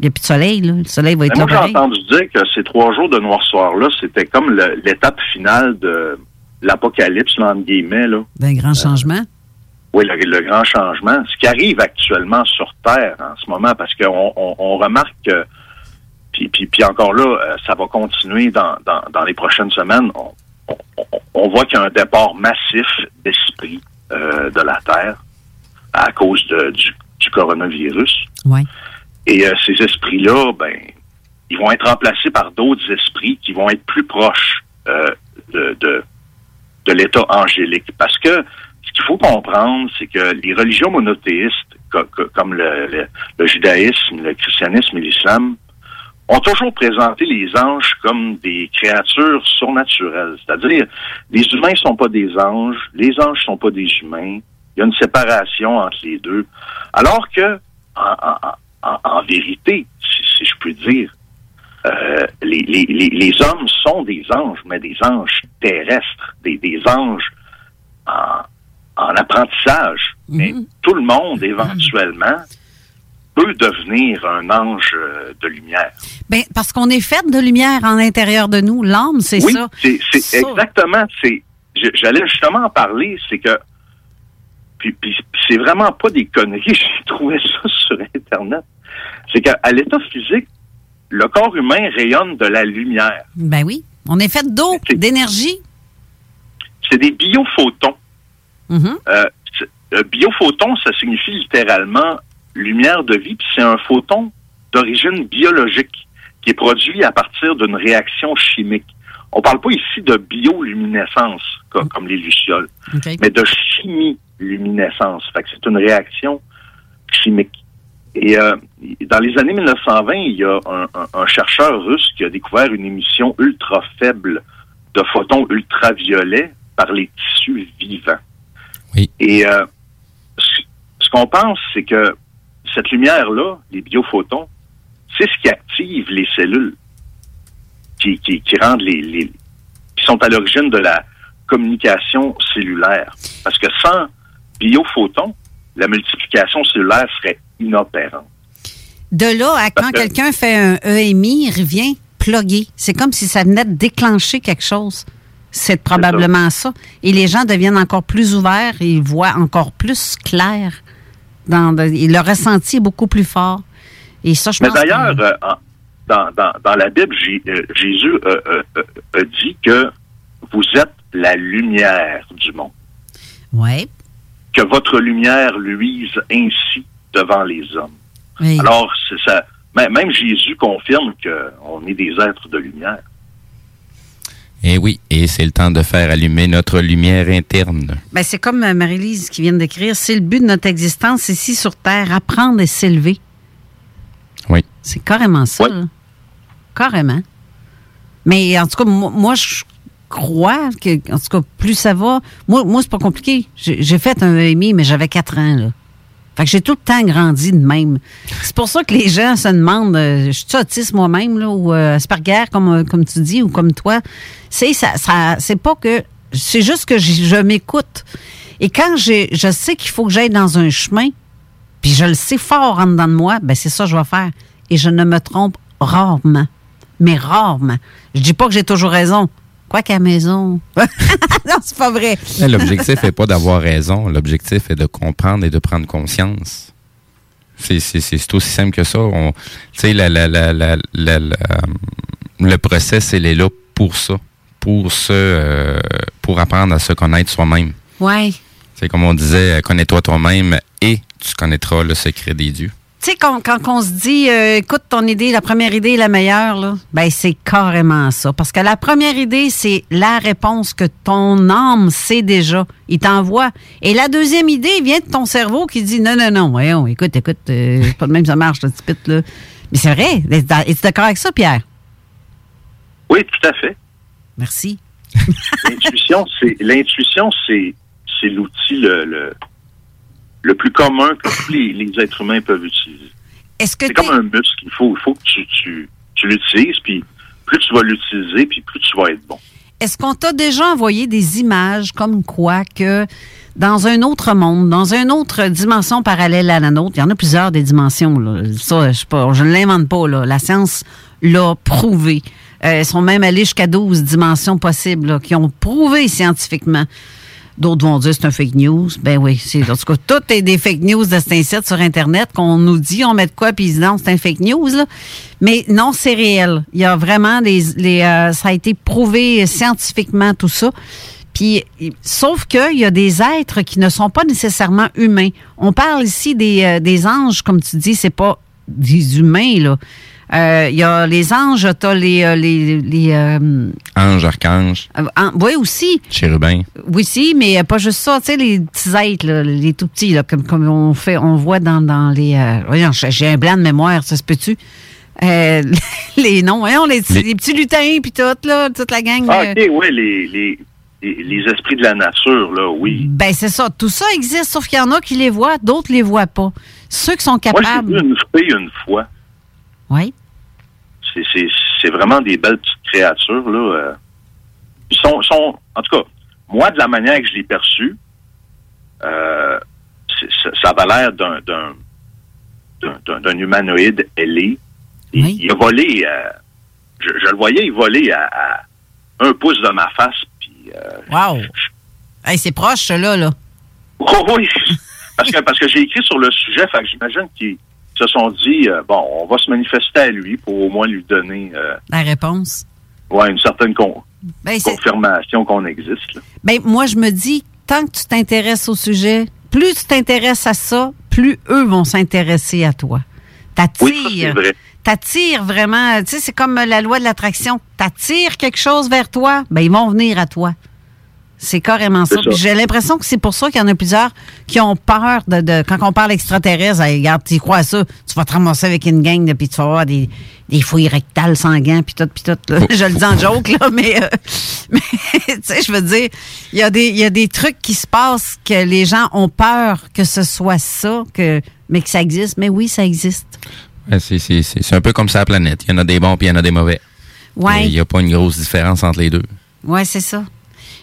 n'y a plus de soleil, là. Le soleil va être là moi, j'ai entendu dire que ces trois jours de noirceur-là, c'était comme l'étape finale de l'apocalypse, entre guillemets. Là. D'un grand changement? Oui, le, le grand changement. Ce qui arrive actuellement sur Terre en ce moment, parce qu'on on, on remarque que, puis, puis, puis encore là, euh, ça va continuer dans, dans, dans les prochaines semaines. On voit qu'il y a un départ massif d'esprit euh, de la Terre à cause de- du, du coronavirus. Ouais. Et euh, ces esprits-là, ben, ils vont être remplacés par d'autres esprits qui vont être plus proches euh, de, de, de l'état angélique. Parce que ce qu'il faut comprendre, c'est que les religions monothéistes, co- co- comme le, le- le judaïsme, le christianisme et l'islam, ont toujours présenté les anges comme des créatures surnaturelles. C'est-à-dire, les humains sont pas des anges, les anges sont pas des humains. Il y a une séparation entre les deux. Alors que, en, en- en- en vérité, si, si je peux dire, euh, les, les- les- les hommes sont des anges, mais des anges terrestres, des, des anges en, en apprentissage. Mais tout le monde, éventuellement, peut devenir un ange euh, de lumière. Ben, parce qu'on est fait de lumière en l'intérieur de nous. L'âme, c'est oui, ça. c'est c'est exactement. C'est, j'allais justement en parler, c'est que, puis, puis c'est vraiment pas des conneries. J'ai trouvé ça sur Internet. C'est qu'à l'état physique, le corps humain rayonne de la lumière. Ben oui. On est fait d'eau, d'énergie. C'est des biophotons. Euh, c'est- euh, biophoton, ça signifie littéralement lumière de vie, puis c'est un photon d'origine biologique qui est produit à partir d'une réaction chimique. On parle pas ici de bioluminescence, comme, comme les lucioles, mais de chimiluminescence. Fait que c'est une réaction chimique. Et euh, dans les années 1920, il y a un, un- un chercheur russe qui a découvert une émission ultra faible de photons ultraviolets par les tissus vivants. Et euh, ce qu'on pense, c'est que cette lumière-là, les biophotons, c'est ce qui active les cellules, qui, qui, qui rendent les, les- qui sont à l'origine de la communication cellulaire. Parce que sans biophotons, la multiplication cellulaire serait inopérante. De là à quand quelqu'un fait un EMI, il revient plugué. C'est comme si ça venait de déclencher quelque chose. C'est probablement ça. Et les gens deviennent encore plus ouverts et ils voient encore plus clair. Dans, le ressenti est beaucoup plus fort. Et ça, je Mais que- d'ailleurs, euh, dans, dans, dans la Bible, J- euh, Jésus euh, a dit que vous êtes la lumière du monde. Ouais. Que votre lumière luise ainsi devant les hommes. Oui. Alors, c'est ça. Même même Jésus confirme qu'on est des êtres de lumière. Et Eh oui, et c'est le temps de faire allumer notre lumière interne. Ben, c'est comme euh, Marie-Lise qui vient d'écrire, c'est le but de notre existence ici sur Terre, apprendre et s'élever. Oui. C'est carrément ça. là. Carrément. Mais en tout cas, moi, moi, je crois que, en tout cas, plus ça va. Moi, moi c'est pas compliqué. J'ai j'ai fait un EMI, mais j'avais 4 ans, là. Fait que j'ai tout le temps grandi de même. C'est pour ça que les gens se demandent, euh, je suis autiste moi-même, là, ou euh, Asperger, comme, euh, comme tu dis, ou comme toi? C'est ça, c'est pas que. C'est juste que je, je m'écoute. Et quand j'ai, je sais qu'il faut que j'aille dans un chemin, puis je le sais fort en dedans de moi, ben c'est ça que je vais faire. Et je ne me trompe rarement. Mais rarement. Je dis pas que j'ai toujours raison. Quoi qu'à maison. non, c'est pas vrai. Mais L'objectif n'est pas d'avoir raison. L'objectif est de comprendre et de prendre conscience. C'est c'est- c'est- c'est aussi simple que ça. Tu sais, la- la- la- la- la- la- le process, il est là pour ça. Pour se, euh, pour apprendre à se connaître soi-même. Ouais. C'est comme on disait, euh, connais-toi toi-même et tu connaîtras le secret des dieux. Tu sais, quand, quand on se dit, euh, écoute, ton idée, la première idée est la meilleure, là, ben c'est carrément ça. Parce que la première idée, c'est la réponse que ton âme sait déjà. Il t'envoie. Et la deuxième idée vient de ton cerveau qui dit, non, non, non, voyons, écoute, écoute, euh, c'est pas de même ça marche, le petit là. Mais c'est vrai. Es-tu d'accord avec ça, Pierre? Oui, tout à fait. Merci. L'intuition, c'est l'intuition, c'est c'est l'outil le, le le plus commun que tous les, les êtres humains peuvent utiliser. Est-ce que c'est comme un muscle, il faut il faut que tu tu, tu l'utilises puis plus tu vas l'utiliser puis plus tu vas être bon. Est-ce qu'on t'a déjà envoyé des images comme quoi que dans un autre monde, dans une autre dimension parallèle à la nôtre, il y en a plusieurs des dimensions, là. ça, je, sais pas, je ne l'invente pas, là. la science l'a prouvé. Euh, ils sont même allés jusqu'à 12 dimensions possibles là, qui ont prouvé scientifiquement. D'autres vont dire c'est un fake news. Ben oui, c'est en tout cas tout est des fake news de cet incite sur Internet qu'on nous dit on met de quoi puis ils disent non c'est un fake news là. Mais non c'est réel. Il y a vraiment les, les euh, ça a été prouvé scientifiquement tout ça. Puis sauf que il y a des êtres qui ne sont pas nécessairement humains. On parle ici des, euh, des anges comme tu dis c'est pas des humains là. Euh, Il y a les anges, t'as les euh, les, les euh, Ange, archange, euh, en- oui aussi. chérubin. Oui, si, mais pas juste ça. Tu sais, les petits êtres, là, les tout petits, là, comme, comme on fait, on voit dans, dans les. euh, voyons, j'ai un blanc de mémoire, ça se peut-tu? Euh, les noms, voyons, les, petits- Les- les petits lutins, puis tout, là, toute la gang. Ah, euh, OK, oui, les, les les, esprits de la nature, là, oui. Ben, c'est ça. Tout ça existe, sauf qu'il y en a qui les voient, d'autres les voient pas. Ceux qui sont Moi, j'ai capables. vu une fille une fois. Oui. C'est- vraiment des belles petites créatures, là. euh. Ils sont, sont, en tout cas, moi, de la manière que je l'ai perçu, euh, ça, ça avait l'air d'un- humanoïde ailé. Et Il a volé, euh, je, je le voyais, il volait à, à un pouce de ma face. Puis, euh, Wow. Hey, c'est proche, là, là. Oh oui, parce que, parce que j'ai écrit sur le sujet, fait que j'imagine qu'ils se sont dit, euh, bon, on va se manifester à lui pour au moins lui donner euh, La réponse? ouais, une certaine con- Ben, confirmation qu'on existe. Ben, moi, je me dis, tant que tu t'intéresses au sujet, plus tu t'intéresses à ça, plus eux vont s'intéresser à toi. T'attires. vrai. T'attires vraiment. Tu sais, c'est comme la loi de l'attraction. T'attires quelque chose vers toi, ben, ils vont venir à toi. C'est carrément ça. J'ai l'impression que c'est pour ça qu'il y en a plusieurs qui ont peur de, de- quand on parle extraterrestre, hey, regarde, tu crois à ça, tu vas te ramasser avec une gang, puis tu vas avoir des, des fouilles rectales sanguines, puis tout, puis tout. là. Je le dis en joke, là, mais, euh, mais tu sais, je veux dire, il y, a des- il y a des trucs qui se passent que les gens ont peur que ce soit ça, que, mais que ça existe. Mais oui, ça existe. C'est- C'est c'est- c'est un peu comme ça la planète. Il y en a des bons puis il y en a des mauvais. Ouais. Il n'y a pas une grosse différence entre les deux. Oui, c'est ça.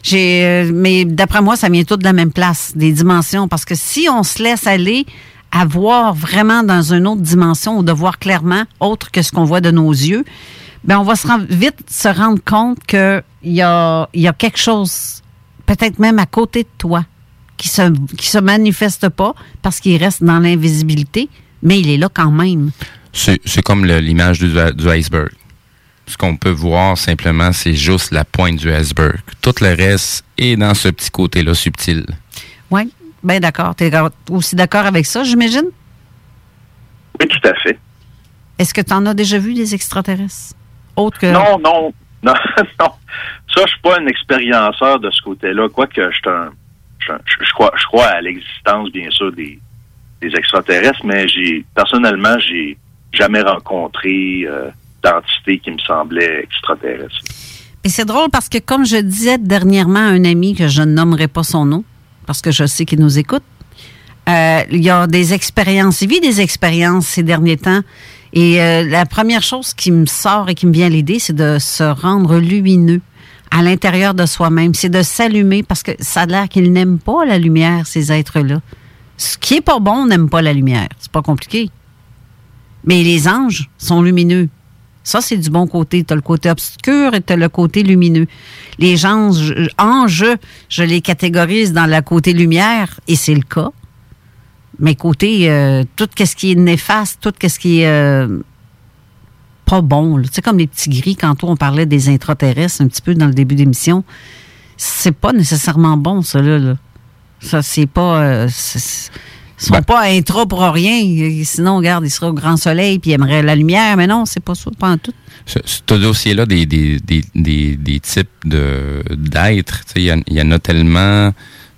J'ai, euh, mais d'après moi, ça vient tout de la même place, des dimensions. Parce que si on se laisse aller à voir vraiment dans une autre dimension ou de voir clairement, autre que ce qu'on voit de nos yeux, ben on va se rendre, vite se rendre compte qu'il y a, y a quelque chose, peut-être même à côté de toi, qui se, qui se manifeste pas parce qu'il reste dans l'invisibilité, mais il est là quand même. C'est c'est comme l'image du iceberg. Ce qu'on peut voir simplement, c'est juste la pointe du iceberg. Tout le reste est dans ce petit côté-là subtil. Oui, ben d'accord. Tu es aussi d'accord avec ça, j'imagine? Oui, tout à fait. Est-ce que tu en as déjà vu des extraterrestres? Autre que. Non, non, non, non. Ça, je suis pas un expérienceur de ce côté-là, quoique je suis un- je, crois, je crois à l'existence, bien sûr, des, des extraterrestres, mais j'ai personnellement, j'ai jamais rencontré euh, d'entité qui me semblait extraterrestre. Et c'est drôle parce que, comme je disais dernièrement à un ami que je ne nommerai pas son nom, parce que je sais qu'il nous écoute, euh, il y a des expériences, il vit des expériences ces derniers temps. Et euh, la première chose qui me sort et qui me vient à l'idée, c'est de se rendre lumineux à l'intérieur de soi-même. C'est de s'allumer parce que ça a l'air qu'ils n'aiment pas la lumière, ces êtres-là. Ce qui est pas bon, n'aime pas la lumière. C'est pas compliqué. Mais les anges sont lumineux. Ça, c'est du bon côté. Tu as le côté obscur et tu as le côté lumineux. Les anges, anges, je les catégorise dans le côté lumière, et c'est le cas. Mais côté, euh, tout ce qui est néfaste, tout ce qui est euh, pas bon, tu sais, comme les petits gris, quand on parlait des intraterrestres un petit peu dans le début d'émission, c'est pas nécessairement bon, ça, là. là. Ça, c'est pas... euh, ils sont pas intra pour rien. Sinon, regarde, ils seraient au grand soleil puis ils aimeraient la lumière. Mais non, c'est pas ça, pas en tout. Ce, ce dossier-là des, des, des, des, des types d'êtres, il y, en- y a tellement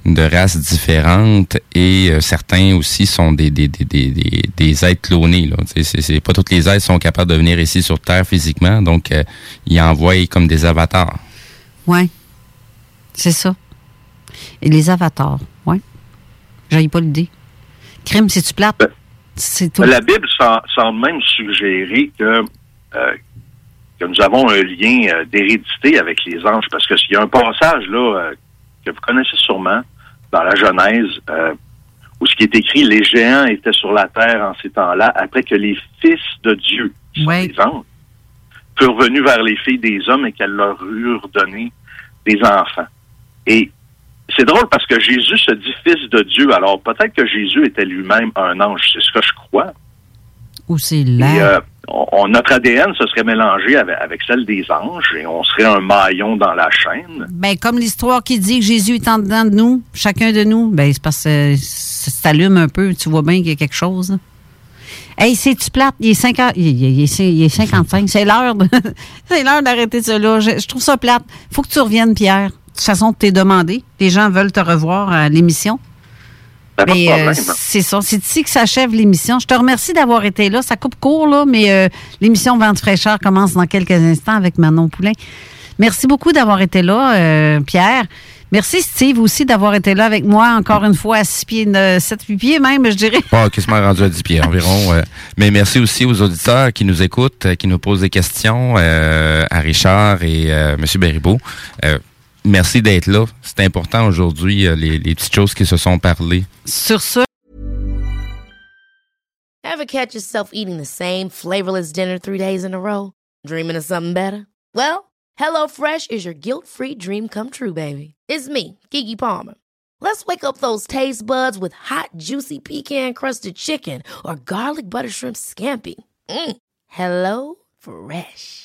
de races différentes et euh, certains aussi sont des, des, des, des, des, êtres clonés. Là. C'est, pas tous les êtres sont capables de venir ici sur Terre physiquement, donc euh, ils envoient comme des avatars. Oui. C'est ça. Et les avatars, oui. J'aille pas l'idée. Crime, c'est-tu plate? C'est tout. La Bible sem- semble même suggérer que, euh, que nous avons un lien euh, d'hérédité avec les anges, parce qu'il y a un passage là euh, que vous connaissez sûrement dans la Genèse, où ce qui est écrit, les géants étaient sur la terre en ces temps-là, après que les fils de Dieu, qui sont les anges, furent venus vers les filles des hommes et qu'elles leur eurent donné des enfants. Et c'est drôle parce que Jésus se dit fils de Dieu. Alors peut-être que Jésus était lui-même un ange, c'est ce que je crois. Ou c'est là. euh, on- notre ADN se serait mélangé avec, avec celle des anges et on serait un maillon dans la chaîne. Ben, comme l'histoire qui dit que Jésus est en dedans de nous, chacun de nous, ben, c'est parce que ça s'allume un peu. Tu vois bien qu'il y a quelque chose. Hey, c'est-tu plate? Il est, 5 heures- il, il- il est, il est 55. C'est l'heure d'arrêter là. Je, je trouve ça plate. faut que tu reviennes, Pierre. De toute façon, tu t'es demandé. Les gens veulent te revoir à l'émission. Ben, pas de Mais euh, problème. c'est ça. C'est ici que s'achève l'émission. Je te remercie d'avoir été là. Ça coupe court, là, mais euh, l'émission Vente fraîcheur commence dans quelques instants avec Manon Poulain. Merci beaucoup d'avoir été là, euh, Pierre. Merci, Steve, aussi d'avoir été là avec moi, encore une fois, à 6 pieds, 7 pieds même, je dirais. Pas quasiment rendu à 10 pieds environ. euh. Mais merci aussi aux auditeurs qui nous écoutent, qui nous posent des questions, euh, à Richard et euh, M. Beribeau. Merci d'être là. C'est important aujourd'hui, euh, les, les petites choses qui se sont parlées. Sur ce, Ever catch yourself eating the same flavorless dinner three days in a row? Dreaming of something better? Well, HelloFresh is your guilt-free dream come true, baby. It's me, Kiki Palmer. Let's wake up those taste buds with hot, juicy pecan-crusted chicken or garlic butter shrimp scampi. Mm. Hello Fresh.